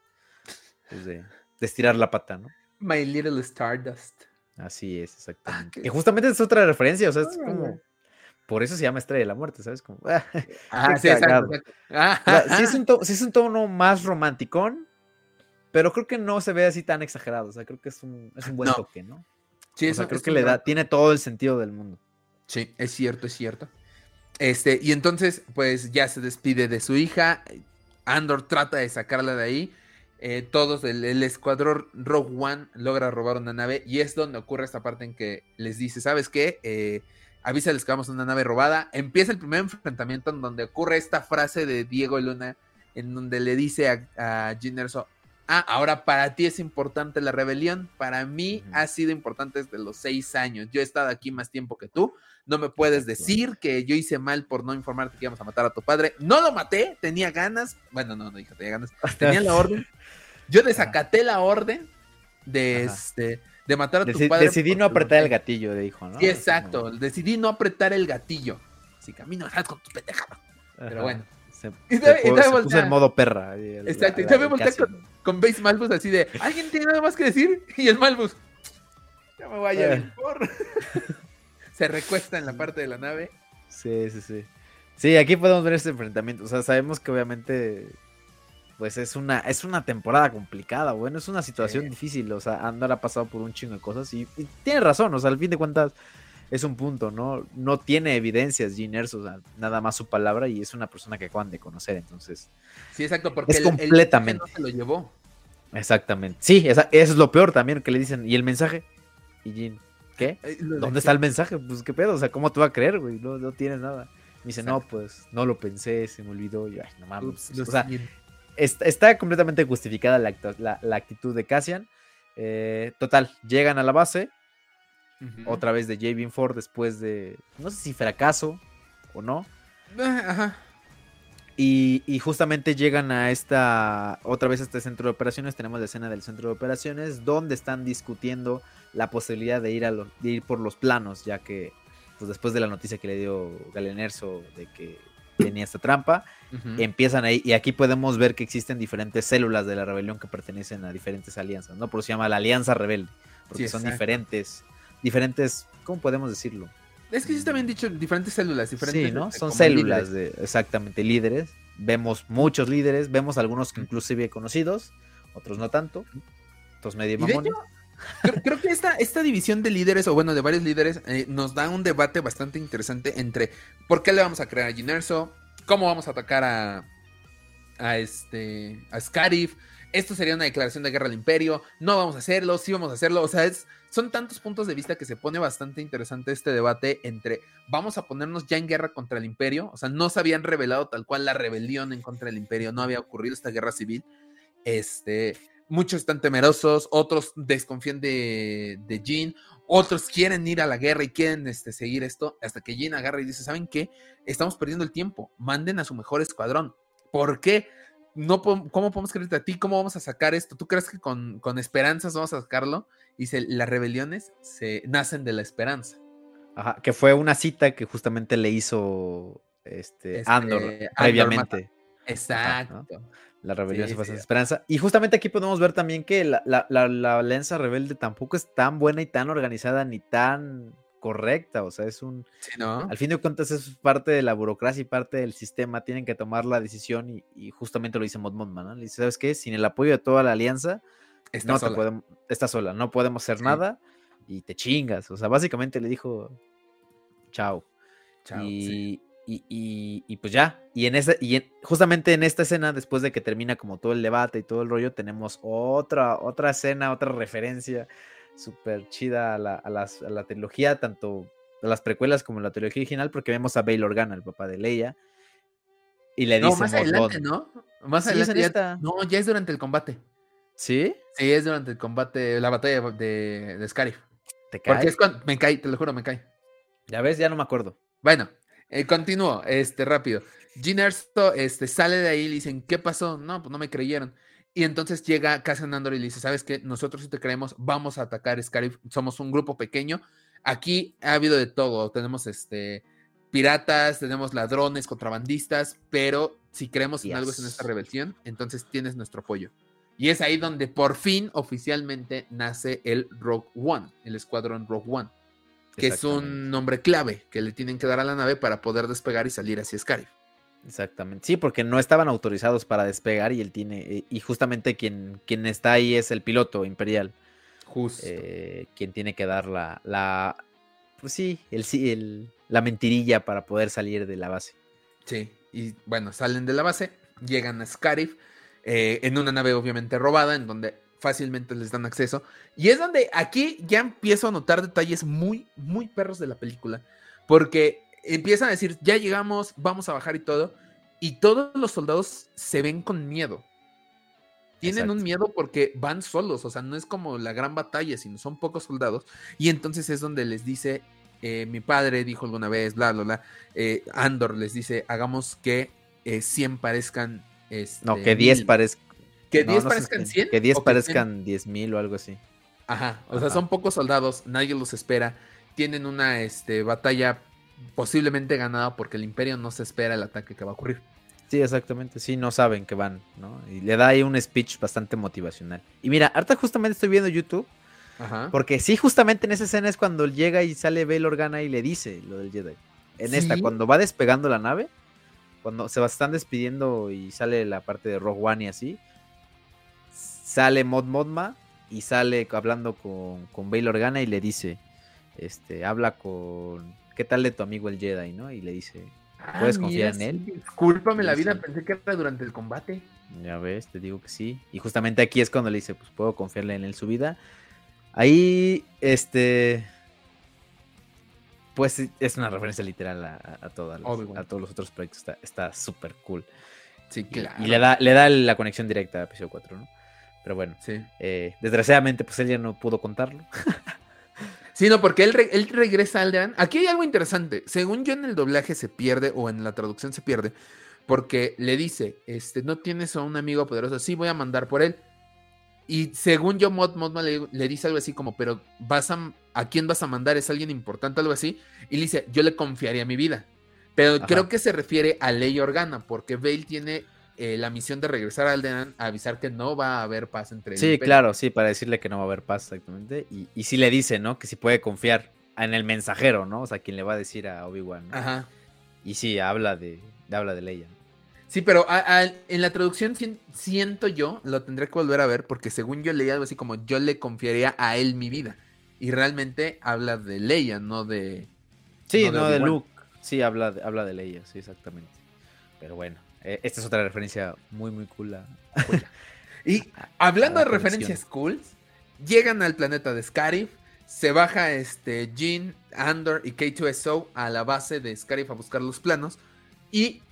pues de, estirar la pata, ¿no? My Little Stardust. Así es, exactamente. Y justamente es otra referencia, o sea, es como... por eso se llama Estrella de la Muerte, ¿sabes? Como, ah, Ah, sí, exacto, Ah, sí, es un to- sí es un tono más romanticón, pero creo que no se ve así tan exagerado. O sea, creo que es un, es un buen No. toque, ¿no? sí, o sea, un- creo es que le da, tiene todo el sentido del mundo. Sí, es cierto, es cierto. Este, y entonces, pues ya se despide de su hija. Andor trata de sacarla de ahí. eh, todos, el, el escuadrón Rogue One logra robar una nave. Y es donde ocurre esta parte en que les dice: ¿Sabes qué? Eh, avísales que vamos a una nave robada. Empieza el primer enfrentamiento en donde ocurre esta frase de Diego Luna. En donde le dice a, a Jyn Erso, Ah, ahora para ti es importante la rebelión. Para mí ha sido importante desde los seis años. Yo he estado aquí más tiempo que tú. No me puedes decir que yo hice mal por no informarte que íbamos a matar a tu padre. No lo maté, tenía ganas. Bueno, no, no dije, tenía ganas. Tenía la orden. Yo desacaté la orden de, Ajá. este, de matar a tu padre. decidí no apretar el gatillo, dijo, ¿no? Sí, exacto. como- Decidí no apretar el gatillo. Así que a mí no me salgas con tus pendejadas. Pero bueno. Se, Y se y se puso voltea. en modo perra. el- Exacto, la- voltea Cassian. Con Base Malbus así de, ¿alguien tiene nada más que decir? Y el Malbus, ya me vaya Eh. mejor. Se recuesta en la parte de la nave. Sí, sí, sí. Sí, aquí podemos ver este enfrentamiento. O sea, sabemos que obviamente, pues es una, es una temporada complicada, bueno, es una situación Sí. difícil. O sea, Andor ha pasado por un chingo de cosas y, y tiene razón. O sea, al fin de cuentas es un punto, ¿no? No tiene evidencias, Gene Erso, o sea, nada más su palabra y es una persona que acaban de conocer. Entonces, Sí, exacto, porque Es el- completamente. no se lo llevó. exactamente. Sí, esa- eso es lo peor también que le dicen. ¿Y el mensaje? Y Gene, ¿qué? Eh, de- ¿Dónde está el mensaje? Pues qué pedo, o sea, ¿cómo te va a creer, güey? No, no tienes nada. Me dice, no, pues no lo pensé, se me olvidó. Y yo, ay, no mames. Ups, lo o sea, siento. est- está completamente justificada la- la actitud de Cassian. Eh, total, llegan a la base, Otra vez de Javin Ford después de, no sé si fracaso o no. Ajá. Y, y justamente llegan a esta, otra vez a este centro de operaciones, tenemos la escena del centro de operaciones, donde están discutiendo la posibilidad de ir, a de ir por los planos, ya que pues después de la noticia que le dio Galen Erso de que tenía esta trampa, empiezan ahí, y aquí podemos ver que existen diferentes células de la rebelión que pertenecen a diferentes alianzas, ¿no? Por eso se llama la Alianza Rebelde, porque Sí, son diferentes, diferentes, ¿cómo podemos decirlo? Es que sí también dicho diferentes células, diferentes. Sí, ¿no? este, Son células líderes. de exactamente líderes. Vemos muchos líderes, vemos algunos que inclusive conocidos, otros no tanto, otros medio mamones. creo que esta, esta división de líderes, o bueno, de varios líderes, eh, nos da un debate bastante interesante entre por qué le vamos a crear a Ginerso, cómo vamos a atacar a, a este a Scarif. Esto sería una declaración de guerra al imperio. No vamos a hacerlo, sí vamos a hacerlo. O sea, es, son tantos puntos de vista que se pone bastante interesante este debate entre vamos a ponernos ya en guerra contra el imperio. O sea, no se habían revelado tal cual la rebelión en contra del imperio. No había ocurrido esta guerra civil. Este, muchos están temerosos, otros desconfían de, de Jean, otros quieren ir a la guerra y quieren este, seguir esto, hasta que Jean agarra y dice, ¿saben qué? Estamos perdiendo el tiempo, manden a su mejor escuadrón. ¿Por qué? No, ¿Cómo podemos creerte a ti? ¿Cómo vamos a sacar esto? ¿Tú crees que con, con esperanzas vamos a sacarlo? Dice, las rebeliones se nacen de la esperanza. Ajá, que fue una cita que justamente le hizo este, Este, Andor Andor previamente. Exacto. La rebelión Sí, se basa en sí. esperanza. Y justamente aquí podemos ver también que la, la, la- la alianza rebelde tampoco es tan buena y tan organizada ni tan correcta. O sea, es un. Sí, ¿no? Al fin de cuentas, es parte de la burocracia y parte del sistema. Tienen que tomar la decisión y, y justamente lo dice Mod Mothma, ¿no? Le dice, ¿sabes qué? Sin el apoyo de toda la alianza, Está no te sola. podemos, estás sola, no podemos hacer Sí. nada y te chingas. O sea, básicamente le dijo, chao. Chao, y, sí. y, y- y pues ya. Y en esa, y en- justamente en esta escena, después de que termina como todo el debate y todo el rollo, tenemos otra, otra escena, otra referencia súper chida a la, a las- a la trilogía, tanto a las precuelas como la trilogía original, porque vemos a Bail Organa, el papá de Leia. Y le No, dice más adelante, ¿no? Más Sí, adelante. ya-. No, ya es durante el combate. ¿Sí? Sí, es durante el combate, la batalla de, de Scarif. ¿Te cae? Porque es cuando me cae, te lo juro, me cae. Ya ves, ya no me acuerdo. Bueno, eh, continúo, este, rápido. Jean Erso, este, sale de ahí y le dicen, ¿qué pasó? No, pues no me creyeron. Y entonces llega Cassian Andor y le dice, ¿sabes qué? Nosotros sí te creemos, vamos a atacar Scarif, somos un grupo pequeño. Aquí ha habido de todo, tenemos este piratas, tenemos ladrones, contrabandistas, pero si creemos en algo es en esta rebelión, entonces tienes nuestro apoyo. Y es ahí donde por fin oficialmente nace el Rogue One, el escuadrón Rogue One. que es un nombre clave que le tienen que dar a la nave para poder despegar y salir hacia Scarif. Exactamente. Sí, porque no estaban autorizados para despegar y él tiene. Eh, y justamente quien, quien está ahí es el piloto imperial. Justo. Eh, quien tiene que dar la. la pues sí, el, el, la mentirilla para poder salir de la base. Sí, y bueno, salen de la base, llegan a Scarif, eh, en una nave obviamente robada, en donde fácilmente les dan acceso. Y es donde aquí ya empiezo a notar detalles muy, muy perros de la película. Porque empiezan a decir, ya llegamos, vamos a bajar y todo. Y todos los soldados se ven con miedo. Tienen un miedo porque van solos, o sea, no es como la gran batalla, sino son pocos soldados. Y entonces es donde les dice, eh, mi padre dijo alguna vez, bla, bla, bla. Eh, Andor les dice, hagamos que 100 eh, parezcan... Este, no, que 10 parezcan... Que 10 parezcan 100. Que 10 parezcan 10 mil o algo así. Ajá, o sea, son pocos soldados, nadie los espera. Tienen una este, batalla posiblemente ganada porque el imperio no se espera el ataque que va a ocurrir. Sí, exactamente, sí, no saben que van, ¿no? Y le da ahí un speech bastante motivacional. Y mira, ahorita justamente estoy viendo YouTube, Ajá. porque sí, justamente en esa escena es cuando llega y sale Bail Organa y le dice lo del Jedi. En esta, cuando va despegando la nave, cuando se están despidiendo y sale la parte de Rogue One y así, sale Mod Modma y sale hablando con, con Bail Organa y le dice, este, habla con ¿qué tal de tu amigo el Jedi, no? Y le dice, ah, ¿puedes confiar en él? Discúlpame la vida, pensé que era durante el combate. Ya ves, te digo que sí. Y justamente aquí es cuando le dice, pues puedo confiarle en él su vida. Ahí, este, pues es una referencia literal a, a todos los otros proyectos. Está súper cool. Sí, claro. Y, le da, le da la conexión directa a episodio 4, ¿no? Pero bueno, sí. Eh, desgraciadamente, pues él ya no pudo contarlo. Sí, no, porque él, él regresa al Alderan. Aquí hay algo interesante. Según yo en el doblaje se pierde o en la traducción se pierde. Porque le dice, este, no tienes a un amigo poderoso. Sí, voy a mandar por él. Y según yo, Mod Mod le, dice algo así como, pero vas a, ¿a quién vas a mandar? ¿Es alguien importante? Algo así. Y le dice, yo le confiaría mi vida. Pero creo que se refiere a Ley Organa, porque Bale tiene eh, la misión de regresar a Alderan a avisar que no va a haber paz entre Sí, claro, sí, para decirle que no va a haber paz, exactamente. Y, y sí le dice, ¿no? Que si puede confiar en el mensajero, ¿no? O sea, quien le va a decir a Obi-Wan. Ajá. Y sí, habla de, habla de Leia. Sí, pero en la traducción siento yo, lo tendré que volver a ver, porque según yo leí algo así como yo le confiaría a él mi vida. Y realmente habla de Leia, no de. Sí, no, de, Luke. Sí, habla de, habla de Leia, sí, exactamente. Pero bueno. Eh, esta es otra referencia muy, muy cool. y hablando de referencias cool, llegan al planeta de Scarif. Se baja este Jean, Andor y K2SO a la base de Scarif a buscar los planos. Y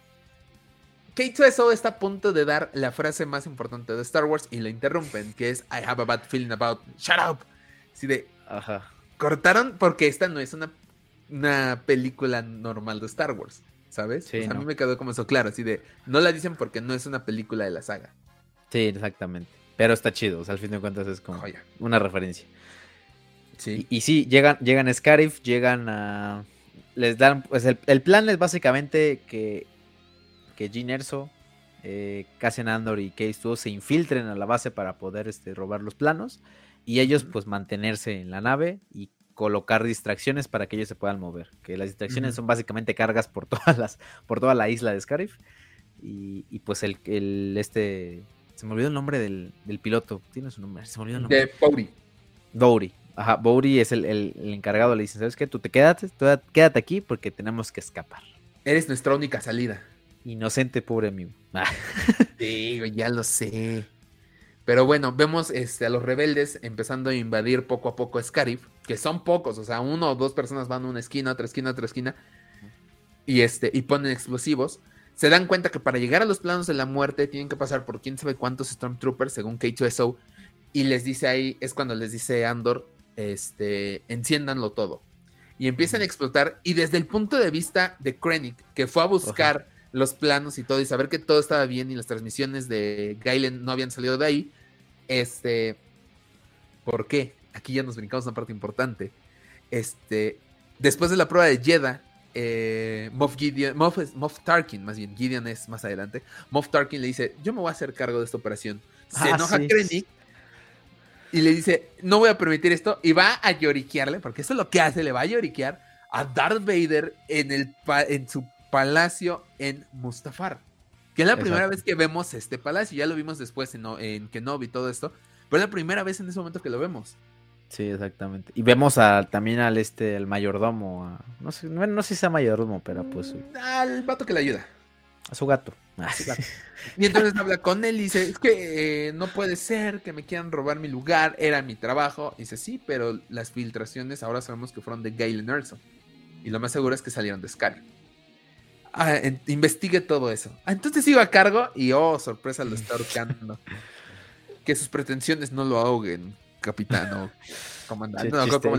K2SO está a punto de dar la frase más importante de Star Wars y lo interrumpen, que es I have a bad feeling about shut up. Así de Ajá. cortaron porque esta no es una, una película normal de Star Wars. ¿sabes? a mí me quedó como eso claro, así de, no la dicen porque no es una película de la saga. Sí, exactamente. Pero está chido, o sea, al fin de cuentas es como una referencia. Sí. Y, sí, llegan, llegan a Scarif, llegan a... Les dan, pues el, plan es básicamente que, que Gene Erso, eh, Cassian Andor y Case 2 se infiltren a la base para poder este, robar los planos y ellos pues mantenerse en la nave y colocar distracciones para que ellos se puedan mover. Que las distracciones son básicamente cargas por todas las, por toda la isla de Scarif. Y, pues el, el, este. Se me olvidó el nombre del, piloto. Tiene su nombre. Se me olvidó el nombre. De Bowery. Bowery. Ajá, Bowery es el, encargado. Le dice, ¿sabes qué? Tú te quédate, quédate aquí porque tenemos que escapar. Eres nuestra única salida. Inocente, pobre amigo. sí, ya lo sé. Pero bueno, vemos este, a los rebeldes empezando a invadir poco a poco Scarif, que son pocos, o sea, uno o dos personas van a una esquina, otra esquina, otra esquina, y, este, y ponen explosivos. Se dan cuenta que para llegar a los planos de la muerte tienen que pasar por quién sabe cuántos Stormtroopers, según K2SO, y les dice ahí, es cuando les dice Andor, este, enciéndanlo todo. Y empiezan a explotar, y desde el punto de vista de Krennic, que fue a buscar los planos y todo, y saber que todo estaba bien y las transmisiones de Gailen no habían salido de ahí, este, ¿por qué? Aquí ya nos brincamos una parte importante. Este, después de la prueba de Jeddah, eh, Moff, Gideon, Moff, Tarkin, más bien, Gideon es más adelante. Moff Tarkin le dice: Yo me voy a hacer cargo de esta operación. Se ah, enoja Krennic. y le dice, no voy a permitir esto, y va a lloriquearle, porque eso es lo que hace, le va a lloriquear a Darth Vader en, el en su palacio en Mustafar. Que es la primera vez que vemos este palacio, ya lo vimos después en, en Kenobi y todo esto, pero es la primera vez en ese momento que lo vemos. Sí, exactamente. Y vemos a, también al este, el mayordomo, no sé, no, sé si sea mayordomo, pero pues... Mm, al vato que le ayuda. A su gato. Ah, y entonces habla con él y dice, es que eh, no puede ser que me quieran robar mi lugar, era mi trabajo. Y dice, sí, pero las filtraciones ahora sabemos que fueron de Galen Erso. Y lo más seguro es que salieron de Sky. Ah, investigue todo eso. Ah, entonces iba a cargo y, oh, sorpresa, lo está ahorcando. que sus pretensiones no lo ahoguen, capitán o comandante.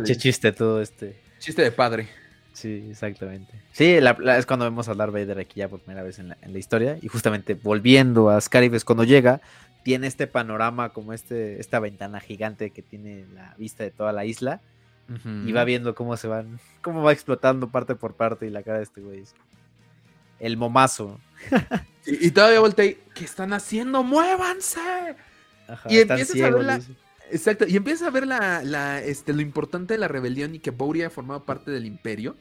chiste, chiste todo este. Chiste de padre. Sí, exactamente. Sí, es cuando vemos a Darth Vader aquí ya por primera vez en la, historia. Y justamente volviendo a Scarif cuando llega, tiene este panorama como este, esta ventana gigante que tiene la vista de toda la isla. Y va viendo cómo se van, cómo va explotando parte por parte y la cara de este güey. El momazo. y, todavía volteé, ¿qué están haciendo? ¡Muévanse! y empiezas a ver la... Exacto, y empiezas a ver la, este, lo importante de la rebelión y que Bouria ha formado parte del imperio.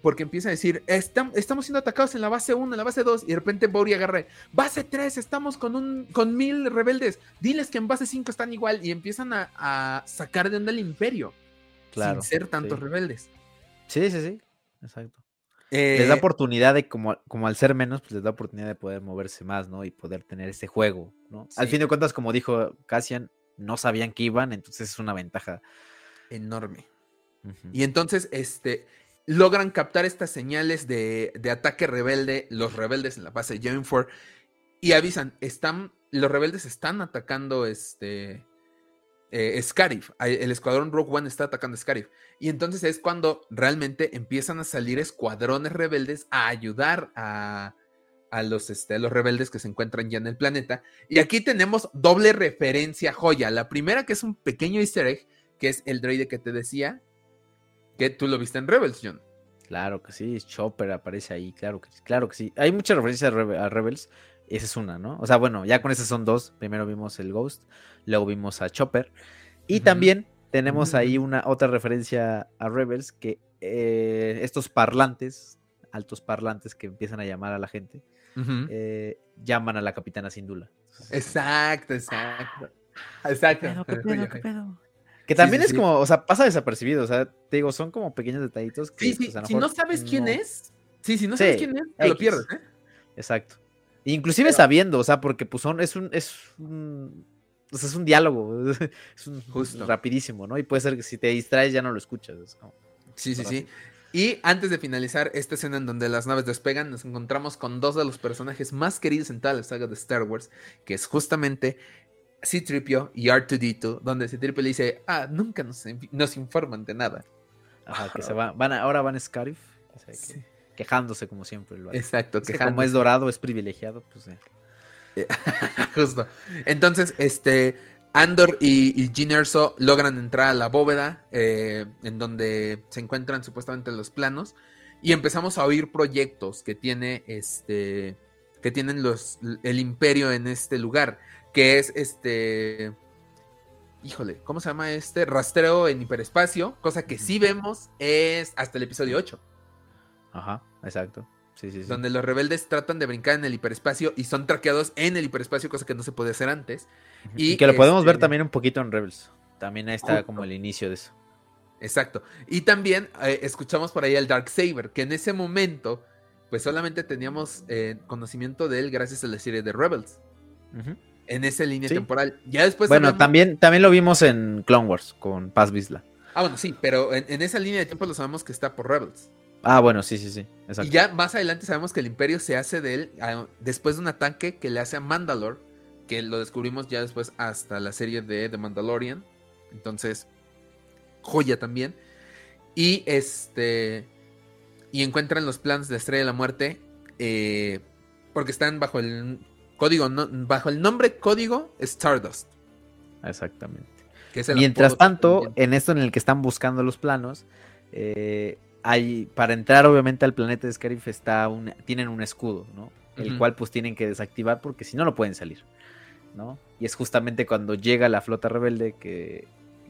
Porque empieza a decir, estamos siendo atacados en la base 1, en la base 2, y de repente Bouria agarra, base 3, estamos con, un, con mil rebeldes, diles que en base 5 están igual, y empiezan a, sacar de onda el imperio, claro, sin ser tantos rebeldes. Sí, sí, sí, exacto. Les da eh, oportunidad de, como, como al ser menos, pues les da oportunidad de poder moverse más, ¿no? Y poder tener ese juego, ¿no? Al fin de cuentas, como dijo Cassian, no sabían que iban, entonces es una ventaja enorme. Y entonces, este, logran captar estas señales de, ataque rebelde, los rebeldes en la base de Ford y avisan, están, los rebeldes están atacando este, eh, Scarif, el escuadrón Rogue One está atacando Scarif. Y entonces es cuando realmente empiezan a salir escuadrones rebeldes a ayudar a, a los, este, los rebeldes que se encuentran ya en el planeta. Y aquí tenemos doble referencia joya. La primera que es un pequeño easter egg, que es el droide que te decía, que tú lo viste en Rebels, John. Claro que sí, Chopper aparece ahí, claro que, claro que sí. Hay muchas referencias a, Rebels, esa es una, ¿no? O sea, bueno, ya con esas son dos. Primero vimos el Ghost, luego vimos a Chopper. Y también tenemos ahí una otra referencia a Rebels, que eh, estos parlantes, altos parlantes que empiezan a llamar a la gente, eh, llaman a la capitana Sindula. Exacto, exacto. Exacto. Que también es como, o sea, pasa desapercibido, o sea, te digo, son como pequeños detallitos que... Sí, sí, pues, si no sabes quién es, sí, si no sabes quién es, te lo pierdes, ¿eh? Exacto. Inclusive sabiendo, o sea, porque pues son, es un, es un, o sea, es un diálogo, es un, Justo. rapidísimo, ¿no? Y puede ser que si te distraes ya no lo escuchas. sí, sí, sí. Y antes de finalizar esta escena en donde las naves despegan, nos encontramos con dos de los personajes más queridos en toda la saga de Star Wars, que es justamente C-Tripio y R2D2, donde C-Tripio le dice, ah, nunca nos, nos, informan de nada. Ajá, que se va, van ahora van a Scarif, quejándose como siempre. Exacto, que como es dorado, es privilegiado, pues... Eh. Justo. Entonces, este Andor y, y Erso logran entrar a la bóveda eh, en donde se encuentran supuestamente los planos y empezamos a oír proyectos que tiene este que tienen los el imperio en este lugar que es este híjole cómo se llama este rastreo en hiperespacio cosa que sí vemos es hasta el episodio 8 ajá exacto donde los rebeldes tratan de brincar en el hiperespacio y son traqueados en el hiperespacio, cosa que no se puede hacer antes. Y, que lo podemos ver este, también un poquito en Rebels. También ahí está como el inicio de eso. Exacto. Y también eh, escuchamos por ahí al Dark Saber, que en ese momento, pues solamente teníamos eh, conocimiento de él gracias a la serie de Rebels. En esa línea temporal. Ya después. Bueno, también, también lo vimos en Clone Wars con Paz Vizla. Ah, bueno, sí, pero en, esa línea de tiempo lo sabemos que está por Rebels. Ah, bueno, sí, sí, sí. Y ya más adelante sabemos que el imperio se hace de él ah, después de un ataque que le hace a Mandalore, que lo descubrimos ya después hasta la serie de The Mandalorian. Entonces, joya también. Y este. Y encuentran los planos de Estrella de la Muerte. Eh, porque están bajo el código, bajo el nombre código Stardust. Exactamente. Mientras tanto, en esto en el que están buscando los planos, eh, para entrar obviamente al planeta de Scarif está un, tienen un escudo, ¿no? El cual pues tienen que desactivar porque si no, no pueden salir. ¿no? Y es justamente cuando llega la flota rebelde que,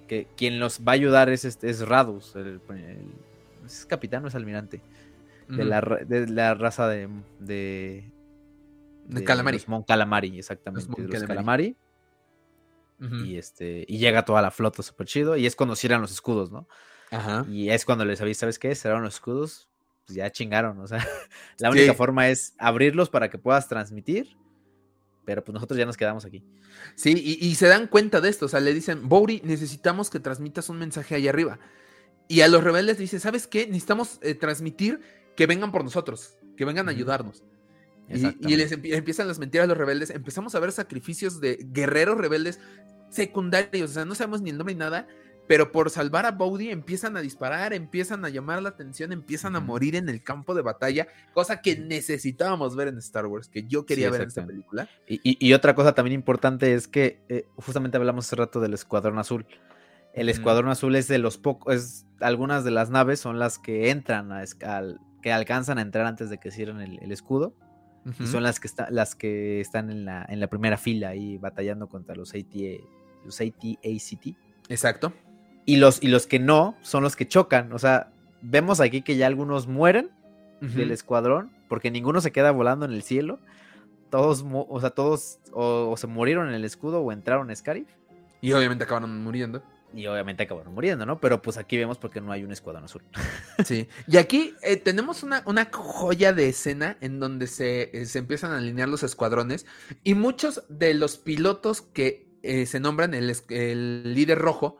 que quien los va a ayudar es, este, es Radus, el, el- es capitán o es almirante, de, la, de la raza de... de De Calamari. los Mon Calamari, exactamente. Los Mon de los Calamari. Calamari. Y este, y llega toda la flota súper chido. Y es cuando cierran los escudos, ¿no? Ajá. Y es cuando les avisa, ¿sabes qué? Cerraron los escudos, pues ya chingaron. O sea, la única Sí. forma es abrirlos para que puedas transmitir. Pero pues nosotros ya nos quedamos aquí. Sí, y, y se dan cuenta de esto. O sea, le dicen, Bouri, necesitamos que transmitas un mensaje ahí arriba. Y a los rebeldes dice, ¿sabes qué? Necesitamos eh, transmitir que vengan por nosotros, que vengan a ayudarnos. Y, y les empie- empiezan las mentiras a los rebeldes. Empezamos a ver sacrificios de guerreros rebeldes secundarios. O sea, no sabemos ni el nombre ni nada. Pero por salvar a Bodhi empiezan a disparar, empiezan a llamar la atención, empiezan a morir en el campo de batalla. Cosa que necesitábamos ver en Star Wars, que yo quería Sí, ver en esta película. Y, y- y otra cosa también importante es que eh, justamente hablamos hace rato del Escuadrón Azul. El. Escuadrón Azul es de los pocos, es, algunas de las naves son las que entran, a, al- que alcanzan a entrar antes de que cierren el, el escudo. Y son las que, está, las que están en la, en la primera fila ahí batallando contra los AT, los AT-ACT. Exacto. Y los, y los que no son los que chocan. O sea, vemos aquí que ya algunos mueren del escuadrón porque ninguno se queda volando en el cielo. Todos, o sea, todos o, o se murieron en el escudo o entraron a Scarif. Y obviamente acabaron muriendo. Y obviamente acabaron muriendo, ¿no? Pero pues aquí vemos porque no hay un escuadrón azul. Sí. Y aquí eh, tenemos una, una joya de escena en donde se, eh, se empiezan a alinear los escuadrones. Y muchos de los pilotos que eh, se nombran el, el líder rojo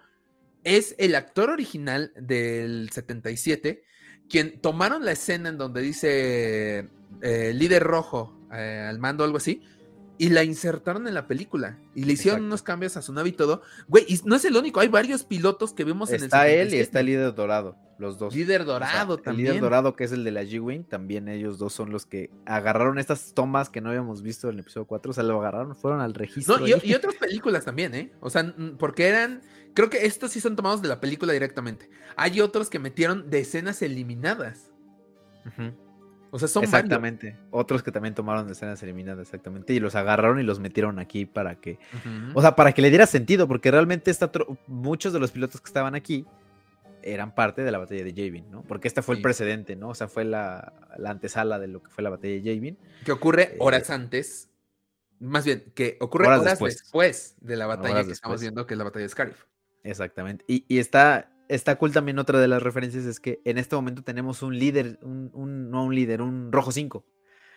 es el actor original del 77, quien tomaron la escena en donde dice eh, líder rojo eh, al mando algo así. Y la insertaron en la película. Y le hicieron Exacto. unos cambios a su nave y todo. Güey, y no es el único. Hay varios pilotos que vemos en el Está él y 77. está el líder dorado, los dos. Líder O sea, dorado el también. líder dorado, que es el de la G-Wing, también ellos dos son los que agarraron estas tomas que no habíamos visto en el episodio 4. O sea, lo agarraron, fueron al registro. No, y, y otras películas también, ¿eh? O sea, porque eran. Creo que estos sí son tomados de la película directamente. Hay otros que metieron de escenas eliminadas. O sea, son varios. Exactamente. Otros que también tomaron de escenas eliminadas, exactamente. Y los agarraron y los metieron aquí para que. O sea, para que le diera sentido, porque realmente esta tro- muchos de los pilotos que estaban aquí eran parte de la batalla de Yavin, ¿no? Porque este fue Sí. el precedente, ¿no? O sea, fue la, la antesala de lo que fue la batalla de Yavin. que ocurre eh, horas antes. Más bien, que ocurre Horas horas, después. después. de la batalla Horas que estamos viendo, que es la batalla de Scarif. Exactamente. Y, y está, está cool también otra de las referencias es que en este momento tenemos un líder, un, un- no un líder, un rojo 5.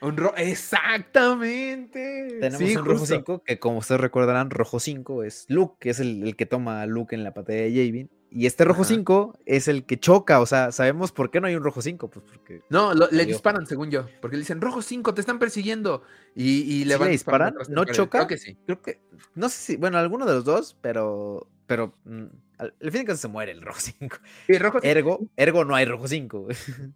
Un ro- Exactamente. Tenemos Sí, un rojo justo. 5 que como ustedes recordarán, rojo 5 es Luke, que es el, el que toma a Luke en la batalla de Yavin. Y este rojo Ajá. 5 es el que choca, o sea, ¿sabemos por qué no hay un rojo 5? Pues porque... No, lo- le disparan, según yo. Porque le dicen, Rojo 5, te están persiguiendo. Y, y le ¿Sí van le disparan? ¿No choca? Creo que sí. Creo que, no sé si, bueno, alguno de los dos, pero, pero mm, al, al fin y al se muere el rojo 5. Y Rojo Ergo, ergo no hay rojo 5.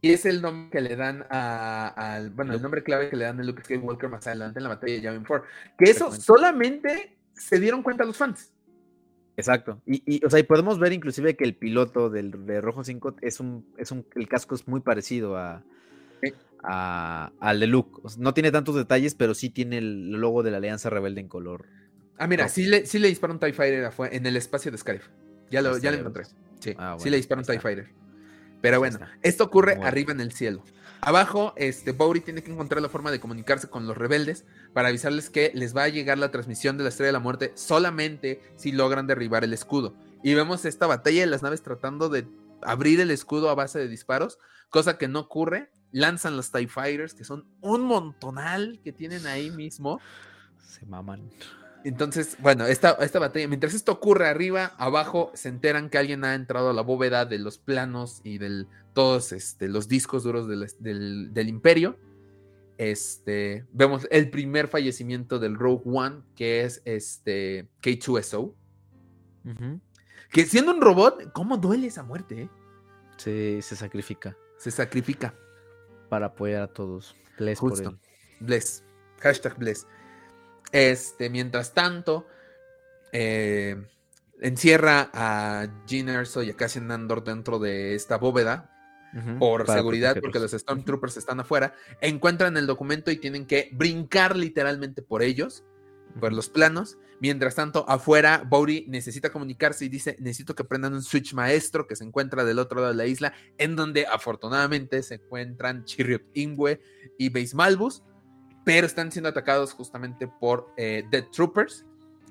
Y es el nombre que le dan a, al. Bueno, el nombre clave que le dan a Luke Skywalker más adelante en la batalla de Yavin 4. Que eso solamente se dieron cuenta los fans. Exacto. Y, y, o sea, y podemos ver inclusive que el piloto del de Rojo 5 es un, es un, el casco es muy parecido a, Sí. a- al de Luke. O sea, no tiene tantos detalles, pero sí tiene el logo de la Alianza Rebelde en color. Ah, mira, No. sí le, sí le disparó un TIE Fighter en el espacio de Scarif. Ya lo, ya lo encontré. Sí, Ah, sí le disparó un TIE. Fighter. Pero bueno, esto ocurre Bueno. arriba en el cielo. Abajo, este, Bowery tiene que encontrar la forma de comunicarse con los rebeldes para avisarles que les va a llegar la transmisión de la Estrella de la Muerte solamente si logran derribar el escudo. Y vemos esta batalla de las naves tratando de abrir el escudo a base de disparos, cosa que no ocurre. Lanzan los TIE Fighters, que son un montonal que tienen ahí mismo. Se maman. Entonces, bueno, esta, esta batalla, mientras esto ocurre arriba, abajo se enteran que alguien ha entrado a la bóveda de los planos y de todos este, los discos duros del, del- del imperio. Este, vemos el primer fallecimiento del Rogue One, que es este K2SO. Que siendo un robot, ¿cómo duele esa muerte? eh? Se, se sacrifica Se sacrifica. para apoyar a todos. Bless por él. Bless. Hashtag bless. Este, mientras tanto, eh, encierra a Gene Erso y a Cassian Andor dentro de esta bóveda por seguridad, porque los Stormtroopers están afuera. Encuentran el documento y tienen que brincar literalmente por ellos. por los planos. Mientras tanto, afuera, Bowdy necesita comunicarse y dice, necesito que prendan un switch maestro que se encuentra del otro lado de la isla, en donde afortunadamente se encuentran Chirrut Ingwe y Base Malbus, pero están siendo atacados justamente por eh, Dead Troopers.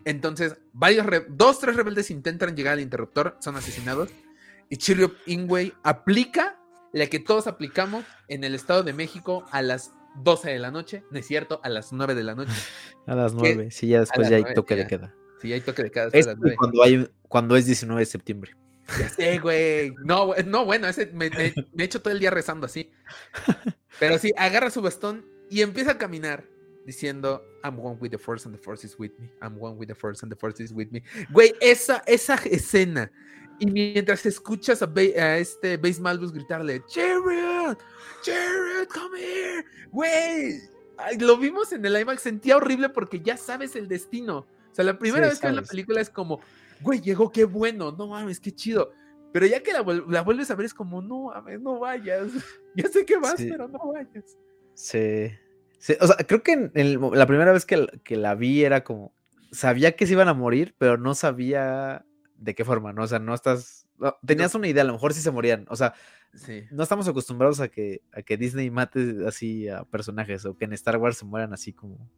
Entonces, varios dos, tres rebeldes intentan llegar al interruptor, son asesinados, y Chirrut Ingwe aplica la que todos aplicamos en el Estado de México a las 12 de la noche, no es cierto, a las 9 de la noche. A las 9, sí, ya después ya hay toque de queda. Sí, hay toque de queda. Es cuando, hay, cuando es 19 de septiembre. Ya sé, güey. No, no, bueno, ese me, me, he hecho todo el día rezando así. Pero sí, agarra su bastón y empieza a caminar diciendo I'm one with the force and the force is with me. I'm one with the force and the force is with me. Güey, esa, esa escena. Y mientras escuchas a, a este Base Malbus gritarle, Chariot, Chariot, come here. Güey, lo vimos en el IMAX, sentía horrible porque ya sabes el destino. O sea, la primera vez que ves la película es como, güey, llegó, qué bueno, no mames, qué chido. Pero ya que la, vuelves a ver es como, no mames, no vayas. ya sé que vas, pero no vayas. Sí. O sea, creo que la primera vez que, que la vi era como, sabía que se iban a morir, pero no sabía de qué forma, ¿no? O sea, no estás, tenías una idea, a lo mejor sí se morían, o sea, no estamos acostumbrados a que, a que Disney mate así a personajes o que en Star Wars se mueran así como...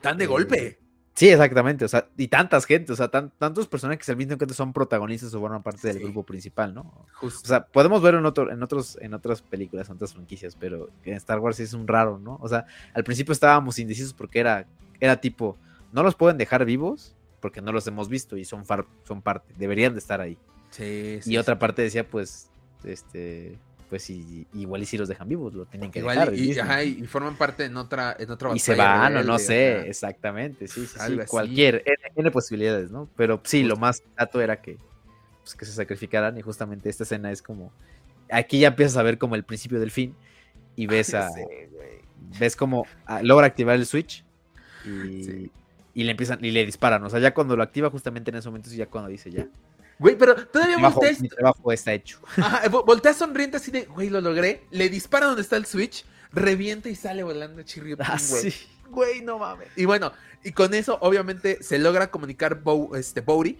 Tan de golpe. Sí, exactamente, o sea, y tantas gente, o sea, tantos personajes que al mismo tiempo son protagonistas o forman parte del grupo principal, ¿no? O sea, podemos verlo en, otro, en, otros, en otras películas, en otras franquicias, pero en Star Wars es un raro, ¿no? O sea, al principio estábamos indecisos porque era, era tipo, no los pueden dejar vivos porque no los hemos visto y son, son parte, deberían de estar ahí. Sí, y otra parte decía, pues, este, pues igual y si los dejan vivos, lo tienen que dejar. Y, forman parte en otra, en otra Y se van, o no sé, exactamente, sí, sí, sí cualquier, tiene posibilidades, ¿no? Pero sí, lo más dato era que, pues, que se sacrificaran y justamente esta escena es como, aquí ya empiezas a ver como el principio del fin y ves a, ves como ah, logra activar el switch y, y le empiezan y le disparan. O sea, ya cuando lo activa, justamente en ese momento, es ya cuando dice ya. Güey, pero todavía volteas. Mi trabajo está hecho. Ajá, voltea sonriente así de, güey, lo logré. Le dispara donde está el switch, revienta y sale volando Chirri ah, güey. Güey, no mames. Y bueno, y con eso, obviamente, se logra comunicar este, Bowdy.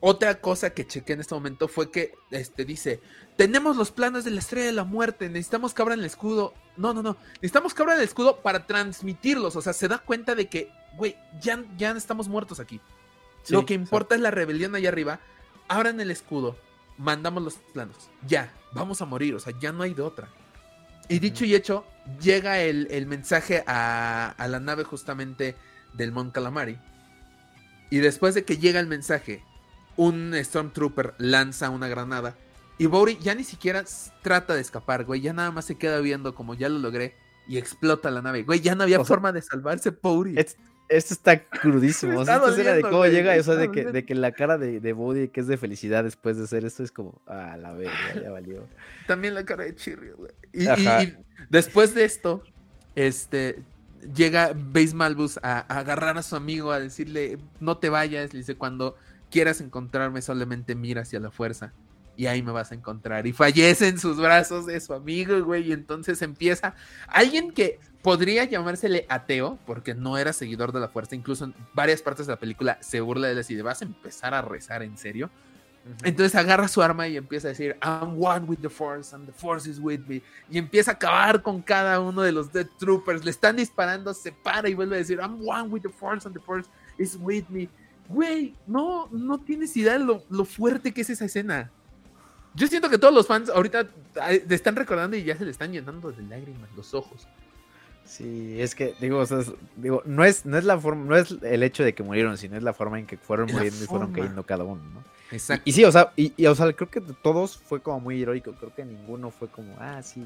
Otra cosa que chequé en este momento fue que este, dice: Tenemos los planos de la estrella de la muerte, necesitamos que abran el escudo. No, no, no. Necesitamos que abran el escudo para transmitirlos. O sea, se da cuenta de que güey, ya, ya estamos muertos aquí. Lo que importa es la rebelión allá arriba. Abran el escudo, mandamos los planos. Ya, vamos a morir, o sea, ya no hay de otra. Y dicho y hecho, llega el, mensaje a, la nave justamente del Mon Calamari. Y después de que llega el mensaje, un Stormtrooper lanza una granada. Y Bori ya ni siquiera trata de escapar, güey. Ya nada más se queda viendo como ya lo logré. Y explota la nave. Güey, ya no había forma de salvarse, Bori. Esto está crudísimo. Esta escena de cómo llega, o sea, de que, de que la cara de, de Body, que es de felicidad después de hacer esto, es como, ah, la verga, ya valió. También la cara de Chirri, güey. Y, después de esto, este, llega Base Malbus a, agarrar a su amigo, a decirle, no te vayas, le dice, cuando quieras encontrarme, solamente mira hacia la fuerza. Y ahí me vas a encontrar. Y fallece en sus brazos de su amigo, güey. Y entonces empieza. Alguien que podría llamársele ateo, porque no era seguidor de la fuerza, incluso en varias partes de la película se burla de él y de vas a empezar a rezar en serio. Entonces agarra su arma y empieza a decir, I'm one with the force and the force is with me. Y empieza a acabar con cada uno de los Dead Troopers. Le están disparando, se para y vuelve a decir, I'm one with the force and the force is with me. Güey, no, no tienes idea de lo, lo fuerte que es esa escena. Yo siento que todos los fans ahorita te están recordando y ya se le están llenando de lágrimas los ojos. Sí, es que, digo, o sea, digo, no es, no es la forma, no es el hecho de que murieron, sino es la forma en que fueron muriendo y fueron cayendo cada uno, ¿no? Exacto. Y, sí, o sea, y, o sea, creo que todos fue como muy heroico, creo que ninguno fue como, ah, sí.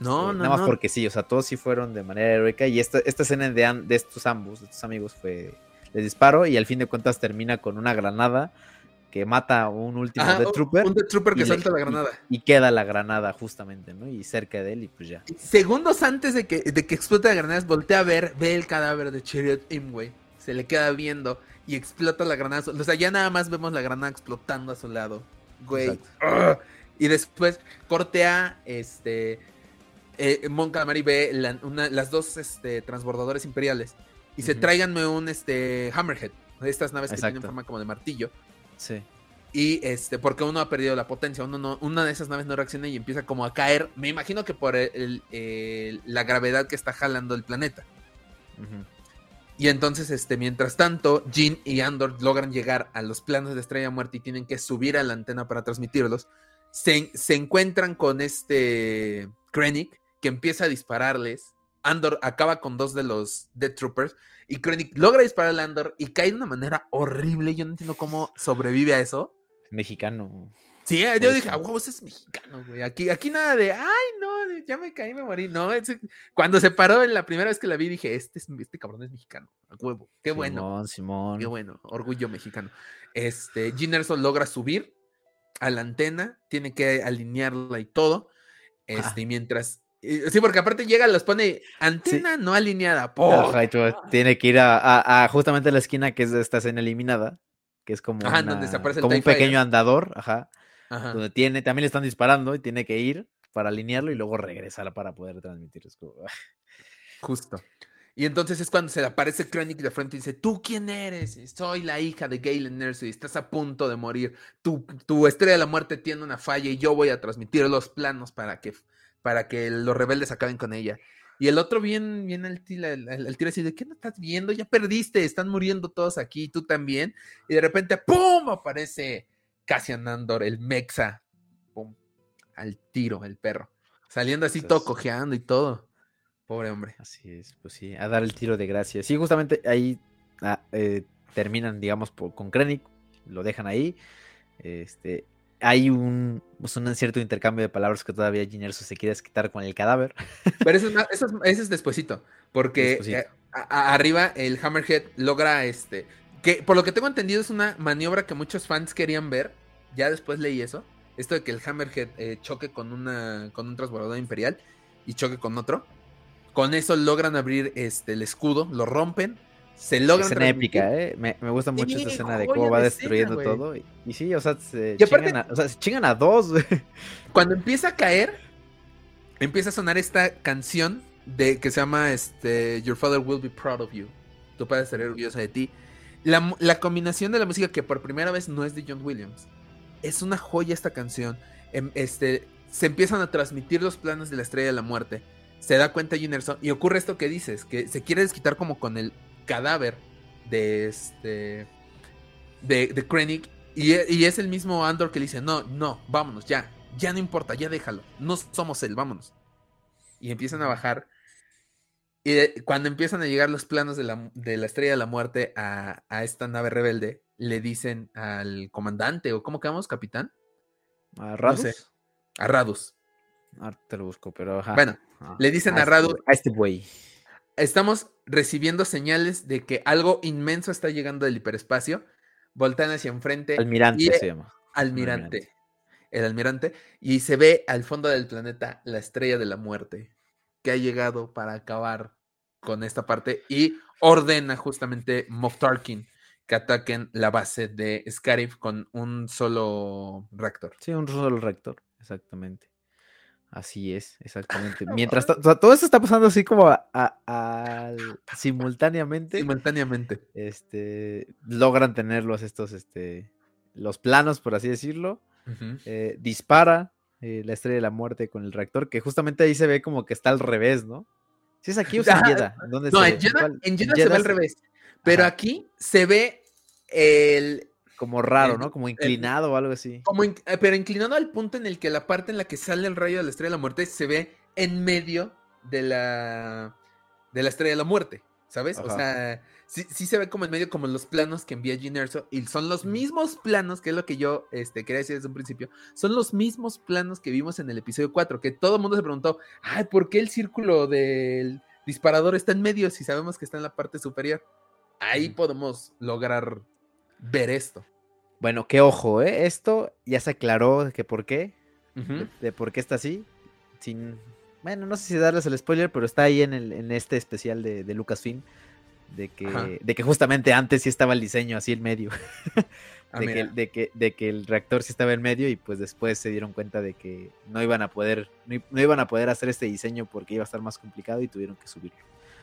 No, este, no, Nada más porque sí, o sea, todos sí fueron de manera heroica y esta, esta escena de, de estos ambos, de estos amigos fue, les disparo y al fin de cuentas termina con una granada que mata a un último Death Trooper. Un Death Trooper que salta la granada. Y, queda la granada justamente, ¿no? Y cerca de él y pues ya. Segundos antes de que, de que explote la granada, voltea a ver, ve el cadáver de Chariot Imway. Se le queda viendo y explota la granada. O sea, ya nada más vemos la granada explotando a su lado. Güey. Y después cortea este... Eh, Mon Calamari ve las dos este, transbordadores imperiales dice, Ujú. tráiganme un este, Hammerhead, de estas naves que tienen forma como de martillo. Sí. Y este, porque uno ha perdido la potencia, uno no, una de esas naves no reacciona y empieza como a caer. Me imagino que por el- el- el- la gravedad que está jalando el planeta. Y entonces, este, mientras tanto, Jean y Andor logran llegar a los planos de Estrella Muerte y tienen que subir a la antena para transmitirlos. Se, se encuentran con este Krennic, que empieza a dispararles. Andor acaba con dos de los Death Troopers. Y Krennic logra disparar a Andor y cae de una manera horrible. Yo no entiendo cómo sobrevive a eso. Mexicano. Sí, yo Pues dije, ah, huevo, ese es mexicano, güey. Aquí, aquí nada de, ay, no, ya me caí, me morí. No, ese- cuando se paró en la primera vez que la vi, dije, este, es, este cabrón es mexicano, a huevo. Qué bueno, Simón, Simón. qué bueno, orgullo mexicano. Este, Gene Erso logra subir a la antena, tiene que alinearla y todo. Este, Ajá. y mientras, eh, sí, porque aparte llega, los pone antena no alineada. Ajá, y tú tiene que ir a, a- a justamente la esquina que es de esta escena eliminada, que es como, Ajá, donde se como un pequeño andador, ajá, Ajá. donde tiene, también le están disparando y tiene que ir para alinearlo y luego regresar para poder transmitir. Es como, ah, Justo. Y entonces es cuando se le aparece Krennic de frente y dice, ¿tú quién eres? Soy la hija de Galen Erso y estás a punto de morir. Tu, tu estrella de la muerte tiene una falla y yo voy a transmitir los planos para que, para que los rebeldes acaben con ella. Y el otro bien, bien al tiro, al, al- al tiro así de, ¿qué no estás viendo? Ya perdiste, están muriendo todos aquí, tú también. Y de repente, ¡pum! aparece Cassian Andor, el Mexa. ¡Pum! Al tiro, el perro. Saliendo así todo Entonces- cojeando y todo. Pobre hombre. así es, pues sí, a dar el tiro de gracia. Sí, justamente ahí ah, eh, terminan, digamos, por- con Krennic, lo dejan ahí. Este, hay un, pues, un cierto intercambio de palabras que todavía Jyn Erso se quiere quitar con el cadáver. Pero eso es, más- eso es, ese es despuesito, porque Despuesito. eh, a- a- arriba el Hammerhead logra este, que por lo que tengo entendido es una maniobra que muchos fans querían ver, ya después leí eso, esto de que el Hammerhead eh, choque con, una, con un transbordador imperial y choque con otro, con eso logran abrir este, el escudo, lo rompen, se logran... escena transmitir. épica, ¿eh? Me, me gusta mucho esta Sí, escena de cómo va de escena, destruyendo todo. Y, y sí, o sea, se, Y aparte- chingan, a, o sea, se chingan a dos. güey. Cuando empieza a caer, empieza a sonar esta canción de que se llama este Your Father Will Be Proud of You. Tu padre estará orgulloso de ti. La, la combinación de la música que por primera vez no es de John Williams. Es una joya esta canción. Em, este, se empiezan a transmitir los planos de la estrella de la muerte. Se da cuenta Jyn Erso y ocurre esto que dices, que se quiere desquitar como con el cadáver de este de, de Krennic y, e- y es el mismo Andor que le dice, no, no, vámonos, ya, ya no importa, ya déjalo, no somos él, vámonos. Y empiezan a bajar. Y de- cuando empiezan a llegar los planos de la, de la estrella de la muerte a, a esta nave rebelde, le dicen al comandante, o ¿cómo quedamos, capitán? ¿A Radus? sé. A Radus. Ahorita te lo busco, pero ajá. Bueno, Ah, le dicen a este Radus, güey- a este güey. estamos recibiendo señales de que algo inmenso está llegando del hiperespacio. Voltean hacia enfrente. Almirante y- se llama. almirante. El almirante. Y se ve al fondo del planeta la estrella de la muerte que ha llegado para acabar con esta parte y ordena justamente Moff Tarkin que ataquen la base de Scarif con un solo reactor. Sí, un solo rector, exactamente. Así es, exactamente. Mientras o sea, todo esto está pasando así como a- simultáneamente, Simultáneamente. este, logran tenerlos estos, este, los planos, por así decirlo. Eh, dispara eh, la estrella de la muerte con el reactor, que justamente ahí se ve como que está al revés, ¿no? Si es aquí o en Jeddah? ¿Dónde No, en? Jeddah, se ve al revés. Pero Ajá. aquí se ve el. Como raro, el- ¿no? Como inclinado o algo así. Como in- eh, pero inclinado al punto en el que la parte en la que sale el rayo de la estrella de la muerte se ve en medio de la. de la estrella de la muerte. ¿Sabes? O sea, sí, sí se ve como en medio, como los planos que envía Gene Erso. Y son los mismos planos, que es lo que yo este, quería decir desde un principio. Son los mismos planos que vimos en el episodio 4. Que todo el mundo se preguntó, ay, ¿por qué el círculo del disparador está en medio si sabemos que está en la parte superior? Ahí podemos lograr ver esto. Bueno, qué ojo, ¿eh? Esto ya se aclaró de que por qué, de, de por qué está así. Sin, bueno, no sé si darles el spoiler, pero está ahí en, el, en este especial de, de Lucasfilm. De Ajá. que, de que justamente antes sí estaba el diseño así en medio. Ah, de, que, de, que, de que el reactor sí estaba en medio y pues después se dieron cuenta de que no iban a poder, no, no iban a poder hacer este diseño porque iba a estar más complicado y tuvieron que subirlo.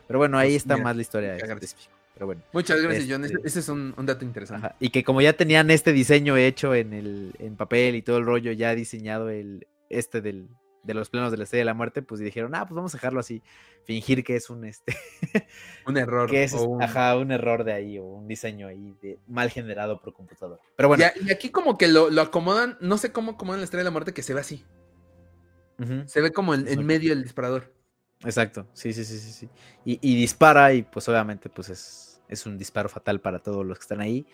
Pero bueno, ahí Pues está mira, más la historia específica. Pero bueno. Muchas gracias, John. Este- Ese, ese es un, un dato interesante. Ajá, Y que como ya tenían este diseño hecho en el en papel y todo el rollo ya diseñado el este del de los planos de la estrella de la muerte, pues dijeron, ah, pues vamos a dejarlo así, fingir que es un este, Un error. que es o un- ajá, un error de ahí o un diseño ahí de mal generado por computadora. Pero bueno, Y, aquí como que lo, lo acomodan, no sé cómo acomodan la estrella de la muerte que se ve así. Se ve como en, medio del disparador. Exacto, sí, sí, sí, sí, sí. Y, y dispara y pues obviamente pues es, es un disparo fatal para todos los que están ahí.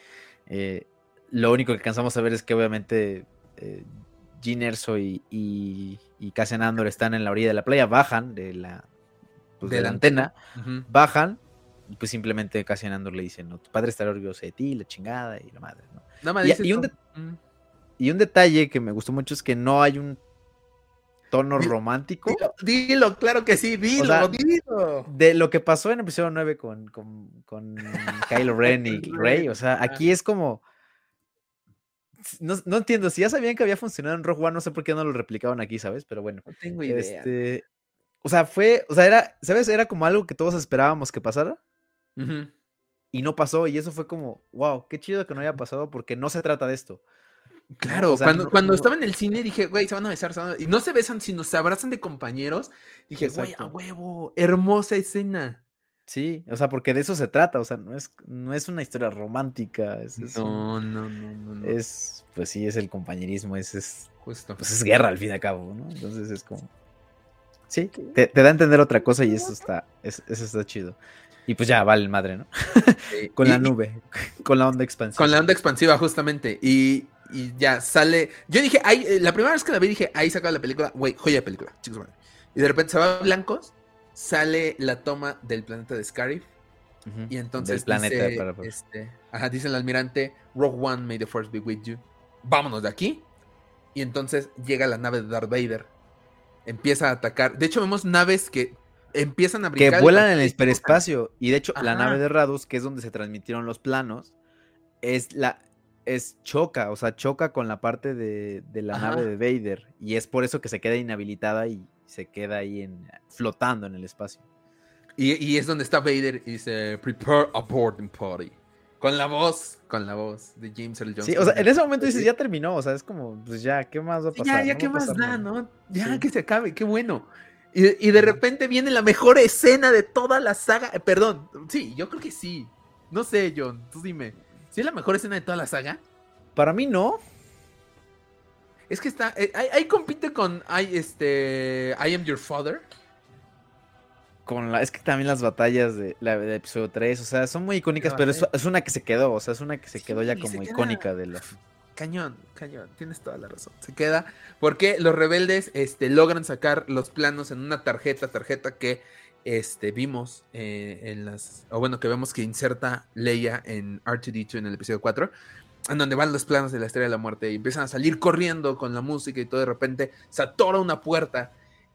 Eh, lo único que alcanzamos a ver es que obviamente eh, Erso y, y, y Cassian Andor están en la orilla de la playa, bajan de la, pues, De de la antena, bajan, y pues simplemente Cassian Andor le dice, no, tu padre estará orgulloso de ti, la chingada y la madre, ¿no? Nada más Y- y un. Mm. Y un detalle que me gustó mucho es que no hay un tono romántico. Dilo, dilo, claro que sí, dilo, sea, dilo. De lo que pasó en episodio 9 con, con, con Kylo Ren y Rey, o sea, aquí es como... No, no entiendo, si ya sabían que había funcionado en Rogue One, no sé por qué no lo replicaban aquí, ¿sabes? Pero bueno. No tengo idea. Este, o sea, fue, o sea, era, ¿sabes? Era como algo que todos esperábamos que pasara y no pasó y eso fue como, wow, qué chido que no haya pasado porque no se trata de esto. Claro, O sea, cuando, no- cuando no- estaba en el cine dije, güey, se van a besar, se van a-". Y no se besan, sino se abrazan de compañeros. Dije, güey, a huevo, hermosa escena. Sí, o sea, porque de eso se trata, o sea, no es, no es una historia romántica, es, es un- No, no, no, no, no. es, pues sí, es el compañerismo, es, es, justo. pues es guerra al fin y al cabo, ¿no? Entonces es como, sí, te, te da a entender otra cosa y eso está, es- eso está chido. Y pues ya, vale madre, ¿no? Sí, Con y- la nube, con la onda expansiva. Con la onda expansiva, justamente. Y, y ya sale. Yo dije, ay, eh, la primera vez que la vi, dije, ahí sacaba la película, güey, joya de película, chicos. madre. Y de repente se va a blancos, sale la toma del planeta de Scarif. Y entonces Del planeta dice, para- este, ajá, dice el almirante, Rogue One, may the force be with you. Vámonos de aquí. Y entonces llega la nave de Darth Vader. Empieza a atacar. De hecho, vemos naves que empiezan a que brincar. vuelan en el hiperespacio. Y de hecho, la Ajá. nave de Radus, que es donde se transmitieron los planos, es la es choca, o sea, choca con la parte de, de la Ajá. nave de Vader. Y es por eso que se queda inhabilitada y se queda ahí en, flotando en el espacio. Y, y es donde está Vader y dice, prepare a boarding party. Con la voz, con la voz de James Earl Jones. Sí, o sea, en ese momento dices, ya terminó, o sea, es como, pues ya, ¿qué más va a pasar? ya, ya, No ¿qué más da, nada. no? Ya, Sí. que se acabe, qué bueno. Y, y de repente viene la mejor escena de toda la saga. eh, perdón, sí, yo creo que sí. No sé, John, tú dime. ¿Sí es la mejor escena de toda la saga? Para mí no. Es que está. eh, ahí, ahí compite con I, este, I Am Your Father. Con la, es que también las batallas de la del episodio 3, o sea, son muy icónicas, pero es, una que se quedó, o sea, es una que se quedó ya como queda- icónica de la... Cañón, cañón, tienes toda la razón. Se queda porque los rebeldes este, logran sacar los planos en una tarjeta, tarjeta que este, vimos eh, en las, o bueno, que vemos que inserta Leia en R2D2 en el episodio 4, en donde van los planos de la Estrella de la Muerte y empiezan a salir corriendo con la música y todo de repente se atora una puerta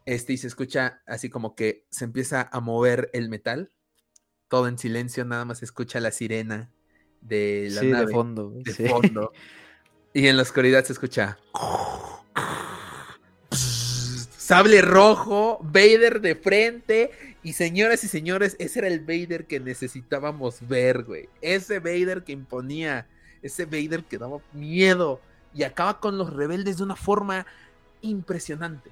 este, y se escucha así como que se empieza a mover el metal, todo en silencio, nada más se escucha la sirena de la Sí, nave de fondo. de sí. fondo. Y en la oscuridad se escucha. Sable rojo, Vader de frente. Y señoras y señores, ese era el Vader que necesitábamos ver, güey. Ese Vader que imponía. Ese Vader que daba miedo. Y acaba con los rebeldes de una forma impresionante.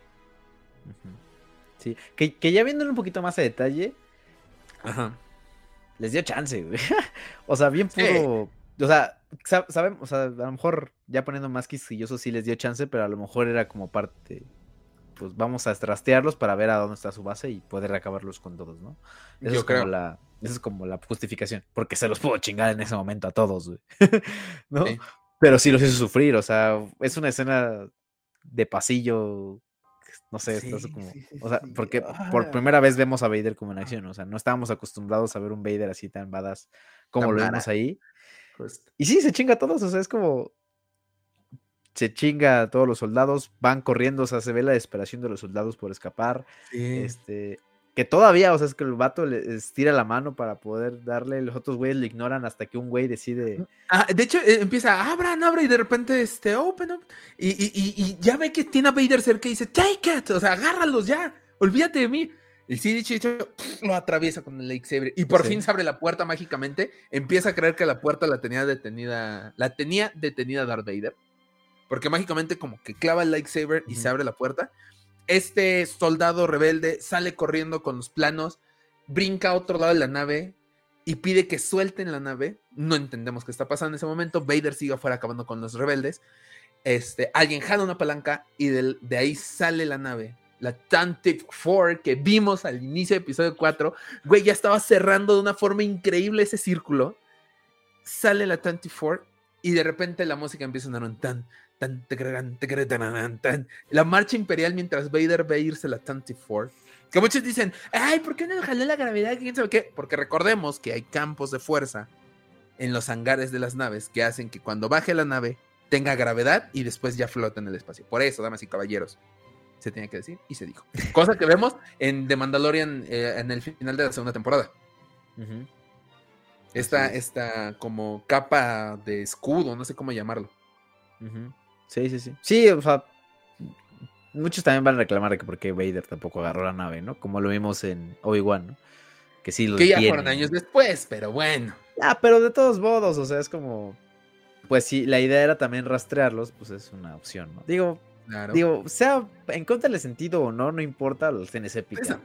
Sí, que, que ya viéndolo un poquito más a detalle, Ajá. les dio chance, güey. o sea, bien Sí. puro. O sea, sa- sabemos, o sea, a lo mejor ya poniendo más quisquilloso sí les dio chance, pero a lo mejor era como parte. Pues vamos a trastearlos para ver a dónde está su base y poder acabarlos con todos, ¿no? Esa Yo es creo. como la. Esa es como la justificación. Porque se los puedo chingar en ese momento a todos, güey. ¿No? Sí. Pero sí los hizo sufrir. O sea, es una escena de pasillo. No sé, Sí, estás como. sí, o sea, sí. porque Ah. por primera vez vemos a Vader como en acción. O sea, no estábamos acostumbrados a ver un Vader así tan badass como Tan lo vimos ahí. Justo. Y sí, se chinga a todos. O sea, es como. Se chinga a todos los soldados. Van corriendo. O sea, se ve la desesperación de los soldados por escapar. Sí. Este. Que todavía, o sea, es que el vato le estira la mano para poder darle. Los otros güeyes le ignoran hasta que un güey decide. Ah, de hecho, eh, empieza, abran, abran, y de repente, este, open up. Y, y- y- y ya ve que tiene a Vader cerca y dice, take it, o sea, agárralos ya, olvídate de mí. Y sí, dicho, dicho, lo atraviesa con el lightsaber. Y por Sí. fin se abre la puerta mágicamente. Empieza a creer que la puerta la tenía detenida. La tenía detenida Darth Vader. Porque mágicamente como que clava el lightsaber y se abre la puerta. Este soldado rebelde sale corriendo con los planos. Brinca a otro lado de la nave. Y pide que suelten la nave. No entendemos qué está pasando en ese momento. Vader sigue afuera acabando con los rebeldes. Este, alguien jala una palanca y de ahí sale la nave. La Tantive 4 que vimos al inicio del episodio 4. Güey, ya estaba cerrando de una forma increíble ese círculo. Sale la Tantive 4 y de repente la música empieza a sonar un tan, La marcha imperial mientras Vader ve irse la Tantive 4. Que muchos dicen, ay, ¿por qué no jaló la gravedad? ¿Quién sabe qué? Porque recordemos que hay campos de fuerza en los hangares de las naves que hacen que cuando baje la nave tenga gravedad y después ya flota en el espacio. Por eso, damas y caballeros, se tenía que decir y se dijo. Cosa que vemos en The Mandalorian eh, en el final de la segunda temporada. Esta, esta como capa de escudo, no sé cómo llamarlo. Ujú. Sí, sí, sí. Sí, o sea, muchos también van a reclamar de que por qué Vader tampoco agarró la nave, ¿no? Como lo vimos en Obi-Wan, ¿no? Que sí lo Que ya fueron años después, pero bueno. Ah, pero de todos modos, o sea, es como. Pues si la idea era también rastrearlos, pues es una opción, ¿no? Digo, Claro. digo, sea en contra del sentido o no, no importa, es épica. Esa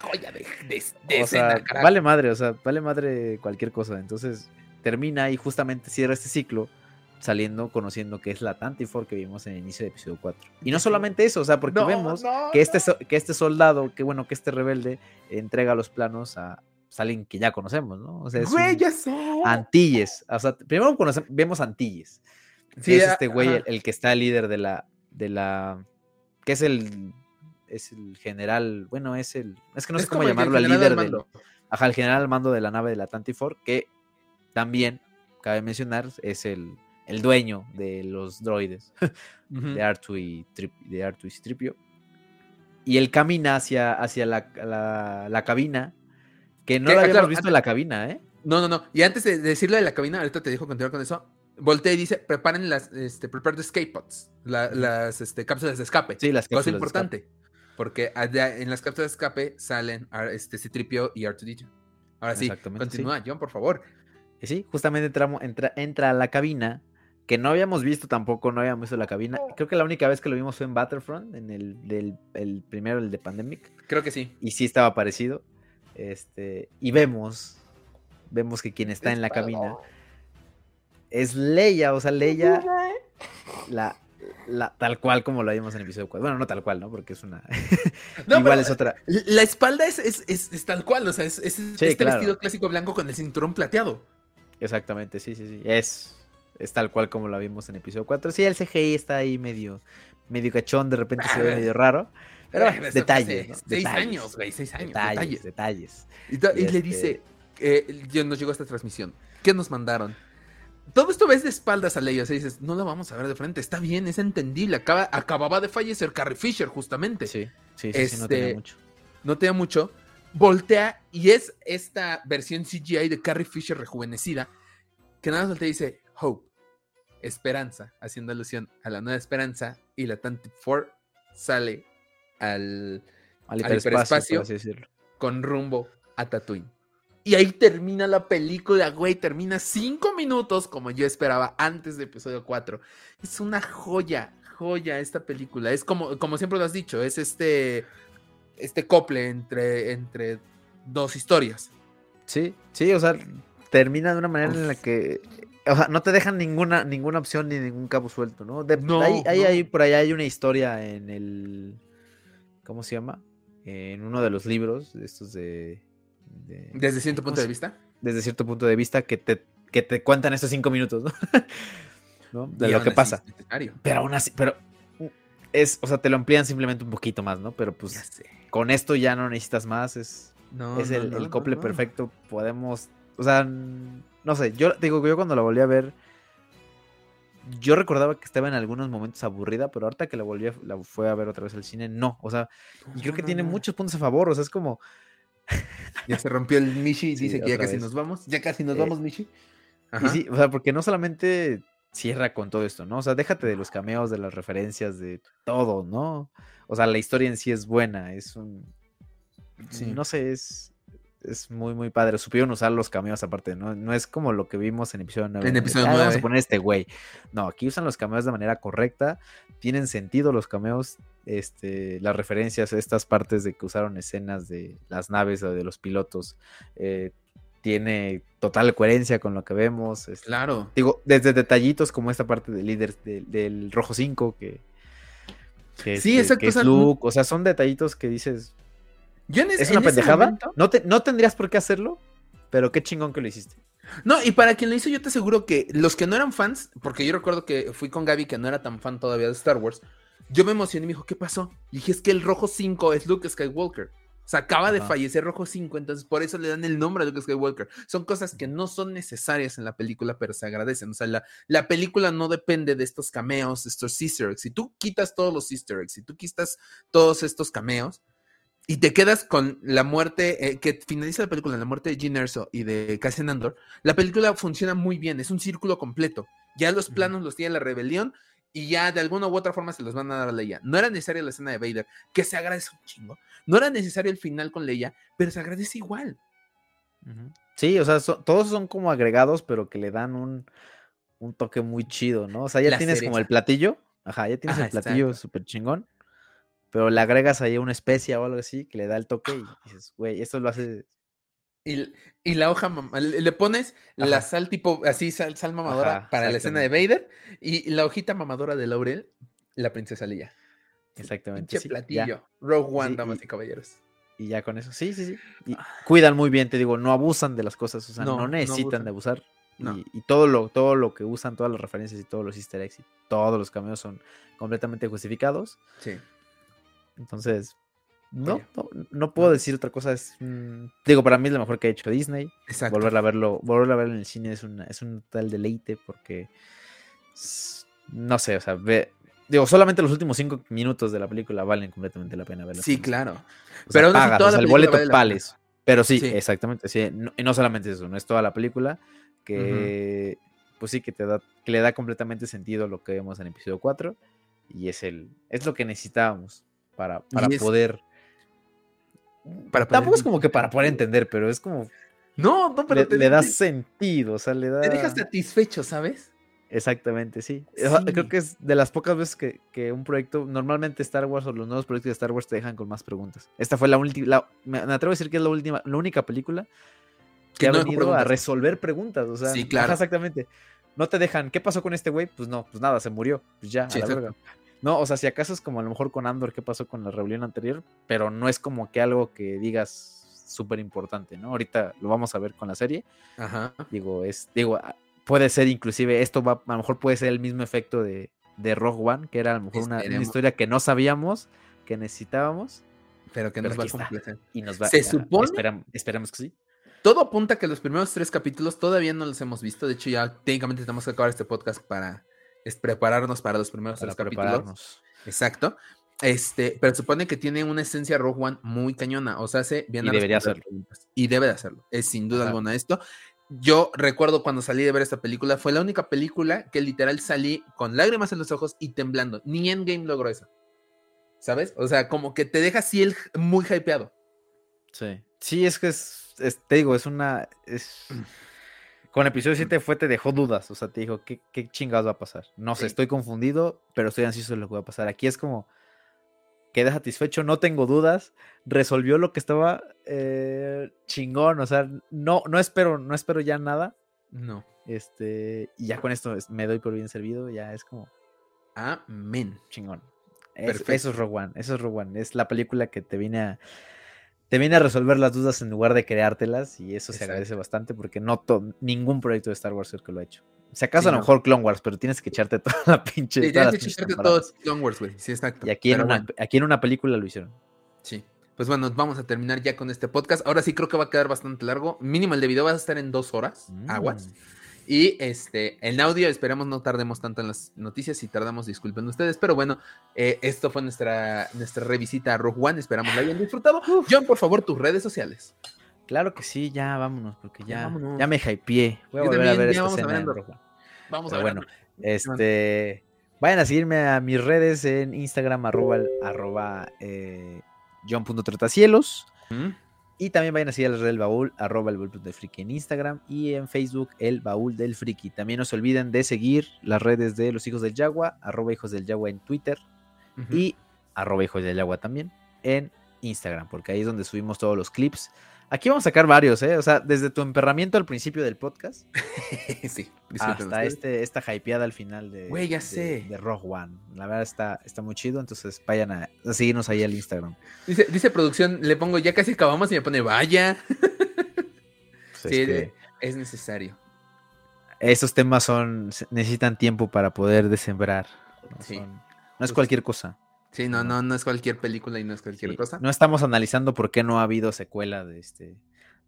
joya de, de, de o sea, escena, carajo. vale madre, o sea, vale madre cualquier cosa. Entonces, termina y justamente cierra este ciclo saliendo, conociendo que es la Tantifor que vimos en el inicio de episodio 4. Y no solamente eso, o sea, porque No, vemos no, que este, no. que este soldado, que bueno, que este rebelde entrega los planos a pues, alguien que ya conocemos, ¿no? O sea, es Güey, un ya sé. Antilles. O sea, primero vemos Antilles. Sí, es este güey el, el que está líder de la, de la, que es el, es el general, bueno, es el, es que no Es sé cómo el llamarlo, el líder del, mando. ajá, el general al mando de la nave de la Tantifor, que también, cabe mencionar, es el, el dueño de los droides, Ujú. de Artu y, Trip- de Artu y Citripio. Y él camina hacia, hacia la, la, la cabina, que no la ah, habíamos claro, visto en la cabina, ¿eh? No, no, no. Y antes de decirlo de la cabina, ahorita te dejo continuar con eso. Voltea y dice: preparen las, este, prepare the escape pods, la- las este, cápsulas de escape. Sí, las Cosa cápsulas de importante. Porque en las cápsulas de escape salen Ar- este Citripio y R2D2. Ahora sí, continúa, John, por favor. Sí, justamente entramos, entra, entra a la cabina, que no habíamos visto tampoco, no habíamos visto la cabina. Creo que la única vez que lo vimos fue en Battlefront, en el, del, el primero, el de Pandemic, Creo que sí. y sí estaba parecido. Este, y vemos, vemos que quien está en la cabina es Leia, o sea, Leia, la, la, tal cual como lo vimos en el episodio 4. Bueno, no tal cual, ¿no? Porque es una... No, Igual pero es otra... La espalda es, es, es- es tal cual, o sea, es, es este claro. vestido clásico blanco con el cinturón plateado. Exactamente, sí, sí, sí. Es, es tal cual como la vimos en episodio 4. Sí, el CGI está ahí medio, medio cachón, de repente se ve medio raro. Pero bueno, detalles, Detalles, años, güey, seis años. Detalles, Detalles. detalles. Y, le este- dice, eh, nos llegó esta transmisión. ¿Qué nos mandaron? Todo esto ves de espaldas a Leia, o sea, dices, no la vamos a ver de frente, está bien, es entendible. Acaba, acababa de fallecer Carrie Fisher, justamente. Sí, sí, sí, sí, no tenía Este, mucho. No tenía mucho. Voltea y es esta versión CGI de Carrie Fisher rejuvenecida, que nada más voltea y dice, Hope, esperanza, haciendo alusión a la nueva esperanza, y la Tantive 4 sale al, Al hiperespacio, con rumbo a Tatooine. Y ahí termina la película, güey. Termina cinco minutos como yo esperaba antes de episodio 4. Es una joya, joya esta película. Es como, como siempre lo has dicho, es este, este cople entre, entre dos historias. Sí, sí, o sea, termina de una manera en la que. O sea, no te dejan ninguna, ninguna opción ni ningún cabo suelto, ¿no? De, No, ahí, no. ahí- por allá hay una historia en el. ¿Cómo se llama? En uno de los libros estos de. de- Desde cierto ¿cómo punto de vista. desde cierto punto de vista que te, que te cuentan estos cinco minutos, ¿no? ¿No? De Y lo que pasa. Pero aún así, pero es, o sea, te lo amplían simplemente un poquito más, ¿no? Pero pues con esto ya no necesitas más, es, No, es el, el no. perfecto, podemos, o sea, no sé, yo digo que yo cuando la volví a ver, yo recordaba que estaba en algunos momentos aburrida, pero ahorita que la volví a, la fue a ver otra vez al cine, no, o sea, y creo que tiene muchos puntos a favor, o sea, es como, Ya se rompió el Mishi y Sí, dice que ya casi vez. nos vamos. Ya casi nos Eh, vamos, Mishi. y Ajá. sí, o sea, porque no solamente cierra con todo esto, ¿no? O sea, déjate de los cameos, de las referencias, de todo, ¿no? O sea, la historia en sí es buena, es un... no sé, es, es muy, muy padre. Supieron usar los cameos aparte, ¿no? No es como lo que vimos en episodio 9. En episodio 9. Vamos a poner este güey. No, aquí usan los cameos de manera correcta. Tienen sentido los cameos. Este, las referencias, estas partes de que usaron escenas de las naves o de los pilotos. Eh, tiene total coherencia con lo que vemos. Este, claro. Digo, desde detallitos como esta parte del líder del Rojo 5 que, sí, exacto. Que es Luke. O sea, son detallitos que dices, es una pendejada. no, no tendrías por qué hacerlo, pero qué chingón que lo hiciste. No, y para quien lo hizo, yo te aseguro que los que no eran fans, porque yo recuerdo que fui con Gaby, que no era tan fan todavía de Star Wars, yo me emocioné y me dijo, ¿qué pasó? Y dije, es que el rojo 5 es Luke Skywalker. O sea, acaba de fallecer Rojo 5, entonces por eso le dan el nombre a Luke Skywalker. Son cosas que no son necesarias en la película, pero se agradecen. O sea, la, la película no depende de estos cameos, estos easter eggs. Si tú quitas todos los easter eggs, si tú quitas todos estos cameos, y te quedas con la muerte, eh, que finaliza la película, la muerte de Gene Erso y de Cassian Andor, la película funciona muy bien, es un círculo completo. Ya los planos los tiene la rebelión y ya de alguna u otra forma se los van a dar a Leia. No era necesaria la escena de Vader, que se agradece un chingo. No era necesario el final con Leia, pero se agradece igual. Sí, o sea, todos son como agregados, pero que le dan un, toque muy chido, ¿no? O sea, ya tienes como el platillo. Ajá, ya tienes el platillo súper chingón pero le agregas ahí una especia o algo así que le da el toque y dices, güey, esto lo hace. Y, la hoja, le pones la sal tipo, así, sal, mamadora para la escena de Vader y la hojita mamadora de Laurel, la princesa Leia. Exactamente. Sí, platillo. Rogue One, damas y, caballeros. Y ya con eso, sí, sí, sí. Y ah. cuidan muy bien, te digo, no abusan de las cosas, o sea, no, necesitan de abusar. Y, y, todo lo, todo lo que usan, todas las referencias y todos los easter eggs y todos los cameos son completamente justificados. Sí. Entonces, no, no, puedo decir otra cosa. Es, digo, para mí es lo mejor que ha hecho Disney. Exacto. Volver a verlo, volver a verlo en el cine es, una, es un tal deleite porque, no sé, o sea, digo, solamente los últimos cinco minutos de la película valen completamente la pena verla. Sí, claro. pero el boleto vale Pero sí, exactamente, sí. y no solamente eso, no es toda la película que, pues sí, que te da, que le da completamente sentido a lo que vemos en episodio 4 y es el, es lo que necesitábamos para, para poder. Para Tampoco es como que para poder entender, pero es como. No, no, pero. Le, da sentido, o sea, le da. Te dejas satisfecho, ¿sabes? Exactamente, sí. Creo que es de las pocas veces que, un proyecto, normalmente Star Wars o los nuevos proyectos de Star Wars te dejan con más preguntas. Esta fue la última, me atrevo a decir que es la última, la única película que, ha venido a resolver preguntas. O sea, sí, claro. exactamente. No te dejan, ¿qué pasó con este güey? Pues no, pues nada, se murió. Pues ya, a la verga. No, o sea, si acaso es como a lo mejor con Andor, ¿qué pasó con la rebelión anterior? Pero no es como que algo que digas súper importante, ¿no? Ahorita lo vamos a ver con la serie. Ajá. Digo, es, digo, ah, puede ser inclusive, esto va, a lo mejor puede ser el mismo efecto de, de Rogue One, que era a lo mejor una, historia que no sabíamos, que necesitábamos. Pero que nos va a completar. Y nos va Se supone. esperamos que sí. Todo apunta a que los primeros tres capítulos todavía no los hemos visto. De hecho, ya técnicamente tenemos que acabar este podcast para es prepararnos para los primeros tres capítulos. Exacto. Este, pero supone que tiene una esencia Rogue One muy cañona. O sea, hace bien y debería hacerlo. Y debe de hacerlo. Es sin duda alguna esto. Yo recuerdo cuando salí de ver esta película, fue la única película que literal salí con lágrimas en los ojos y temblando. Ni Endgame logró eso. ¿Sabes? O sea, como que te deja así el muy hypeado. Sí. Sí, es que es, te digo, es una. Es. Con el episodio 7 fue, te dejó dudas, o sea, te dijo, ¿qué, qué chingados va a pasar? No sé, estoy confundido, pero estoy ansioso de lo que va a pasar. Aquí es como, quedé satisfecho, no tengo dudas, resolvió lo que estaba eh, chingón, o sea, no, no espero, no espero ya nada. No. Este, y ya con esto me doy por bien servido, ya es como. Amén. Chingón. eso es Rogue One, eso es Rogue One, es la película que te viene a te viene a resolver las dudas en lugar de creártelas y eso se agradece bastante porque no ningún proyecto de Star Wars que lo ha hecho. Si acaso a lo mejor Clone Wars, pero tienes que echarte toda la pinche. Sí, tienes que echarte todos Clone Wars, güey. Sí, exacto. Y aquí en, una, aquí en una película lo hicieron. Sí. Pues bueno, vamos a terminar ya con este podcast. Ahora sí creo que va a quedar bastante largo. Mínimo el de video va a estar en dos horas. Mm. Y este, en audio esperamos no tardemos tanto en las noticias. Si tardamos, disculpen ustedes. Pero bueno, eh, esto fue nuestra, nuestra revisita a Rogue One. Esperamos la hayan disfrutado. John, por favor, tus redes sociales. Claro que sí, ya vámonos, porque ya, ya, me hypeé. Voy a volver a ver esta vamos escena a Vamos a ver. Bueno, este. Vayan a seguirme a mis redes en Instagram, arroba, arroba eh, John.tratacielos. ¿Mm? Y también vayan a seguir a la red del baúl, arroba el baúl del friki en Instagram y en Facebook el baúl del friki. También no se olviden de seguir las redes de los hijos del Yagua, arroba hijos del Yagua en Twitter y arroba hijos del Yagua también en Instagram, porque ahí es donde subimos todos los clips. Aquí vamos a sacar varios, ¿eh? O sea, desde tu emperramiento al principio del podcast sí, hasta este, esta hypeada al final de, Güey, ya de- sé. de Rogue One. La verdad está, está muy chido, entonces vayan a, a seguirnos ahí al Instagram. Dice, dice producción, le pongo ya casi acabamos y me pone vaya. Pues es Sí, que es necesario. esos temas son necesitan tiempo para poder desembrar. No, Sí. Son- no es Pues- cualquier cosa. Sí, no, no, no es cualquier película y no es cualquier Sí. cosa. No estamos analizando por qué no ha habido secuela de este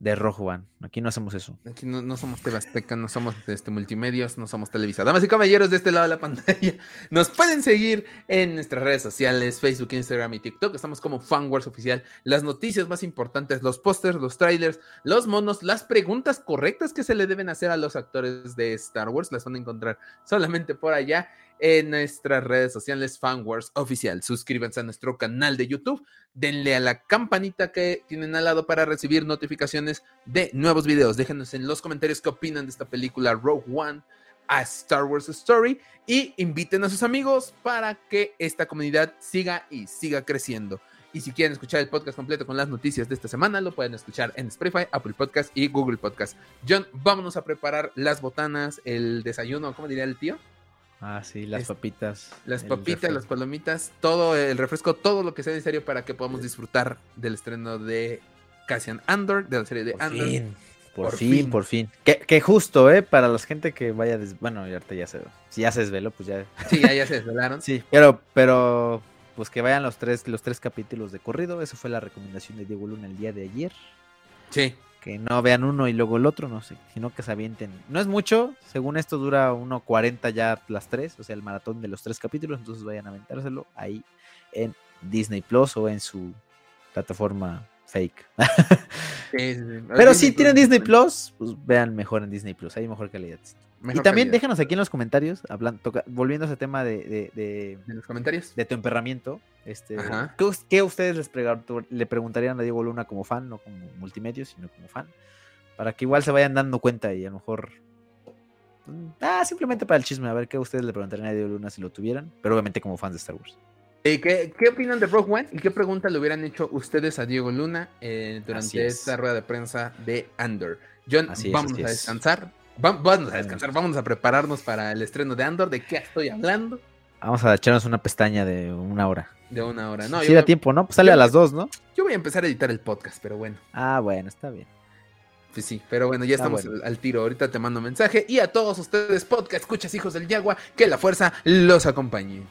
de One. Aquí no hacemos eso. Aquí no, no somos Tebasteca, no somos este, multimedios, no somos Televisa. Damas y caballeros de este lado de la pantalla, nos pueden seguir en nuestras redes sociales, Facebook, Instagram y TikTok. Estamos como FanWars Oficial. Las noticias más importantes, los pósters, los trailers, los monos, las preguntas correctas que se le deben hacer a los actores de Star Wars, las van a encontrar solamente por allá en nuestras redes sociales FanWars Oficial. Suscríbanse a nuestro canal de YouTube, denle a la campanita que tienen al lado para recibir notificaciones de nuevos videos. Déjenos en los comentarios qué opinan de esta película Rogue One a Star Wars Story y inviten a sus amigos para que esta comunidad siga y siga creciendo. Y si quieren escuchar el podcast completo con las noticias de esta semana, lo pueden escuchar en Spotify, Apple Podcast y Google Podcast. John, vámonos a preparar las botanas, el desayuno, ¿cómo diría el tío? Ah, sí, las Es- papitas. Las papitas, refresco. las palomitas, todo el refresco, todo lo que sea necesario para que podamos disfrutar del estreno de Cassian Andor, de la serie de Por Andor. fin, por, Por fin, fin. por fin. Que, que justo, ¿eh? Para la gente que vaya... des- Bueno, ahorita ya se... Si ya se desveló, pues ya... Sí, ya, ya se desvelaron. Sí, pero, pero... Pues que vayan los tres, los tres capítulos de corrido. Eso fue la recomendación de Diego Luna el día de ayer. Sí. Que no vean uno y luego el otro, no sé. Sino que se avienten. No es mucho. Según esto dura 1.40 ya las tres. O sea, el maratón de los tres capítulos. Entonces vayan a aventárselo ahí en Disney Plus o en su plataforma fake. sí, sí, sí. Pero si tienen Disney Plus, pues vean mejor en Disney Plus, hay mejor calidad. mejor y también calidad. déjanos aquí en los comentarios, hablando, toca- volviendo a ese tema de, de, de- en los comentarios. de tu emperramiento, este. ¿qué, us- qué ustedes les le preguntarían a Diego Luna como fan, no como multimedia, sino como fan? Para que igual se vayan dando cuenta y a lo mejor... mm, Ah, simplemente para el chisme, a ver qué ustedes le preguntarían a Diego Luna si lo tuvieran, pero obviamente como fans de Star Wars. Eh, ¿qué, qué opinan de Rogue One y qué pregunta le hubieran hecho ustedes a Diego Luna eh, durante es. esta rueda de prensa de Andor? John, Así es, vámonos así a es. descansar. Va- vámonos a descansar, vámonos a prepararnos para el estreno de Andor. ¿De qué estoy hablando? Vamos a echarnos una pestaña de una hora. De una hora. No, si yo, da voy- tiempo, ¿no? Pues sale yo- a las dos, ¿no? yo voy a empezar a editar el podcast, pero bueno. Ah, bueno, está bien. Pues sí, pero bueno, ya estamos bueno. al, al tiro. Ahorita te mando mensaje. Y a todos ustedes, podcast, escuchas hijos del Yagua, que la fuerza los acompañe.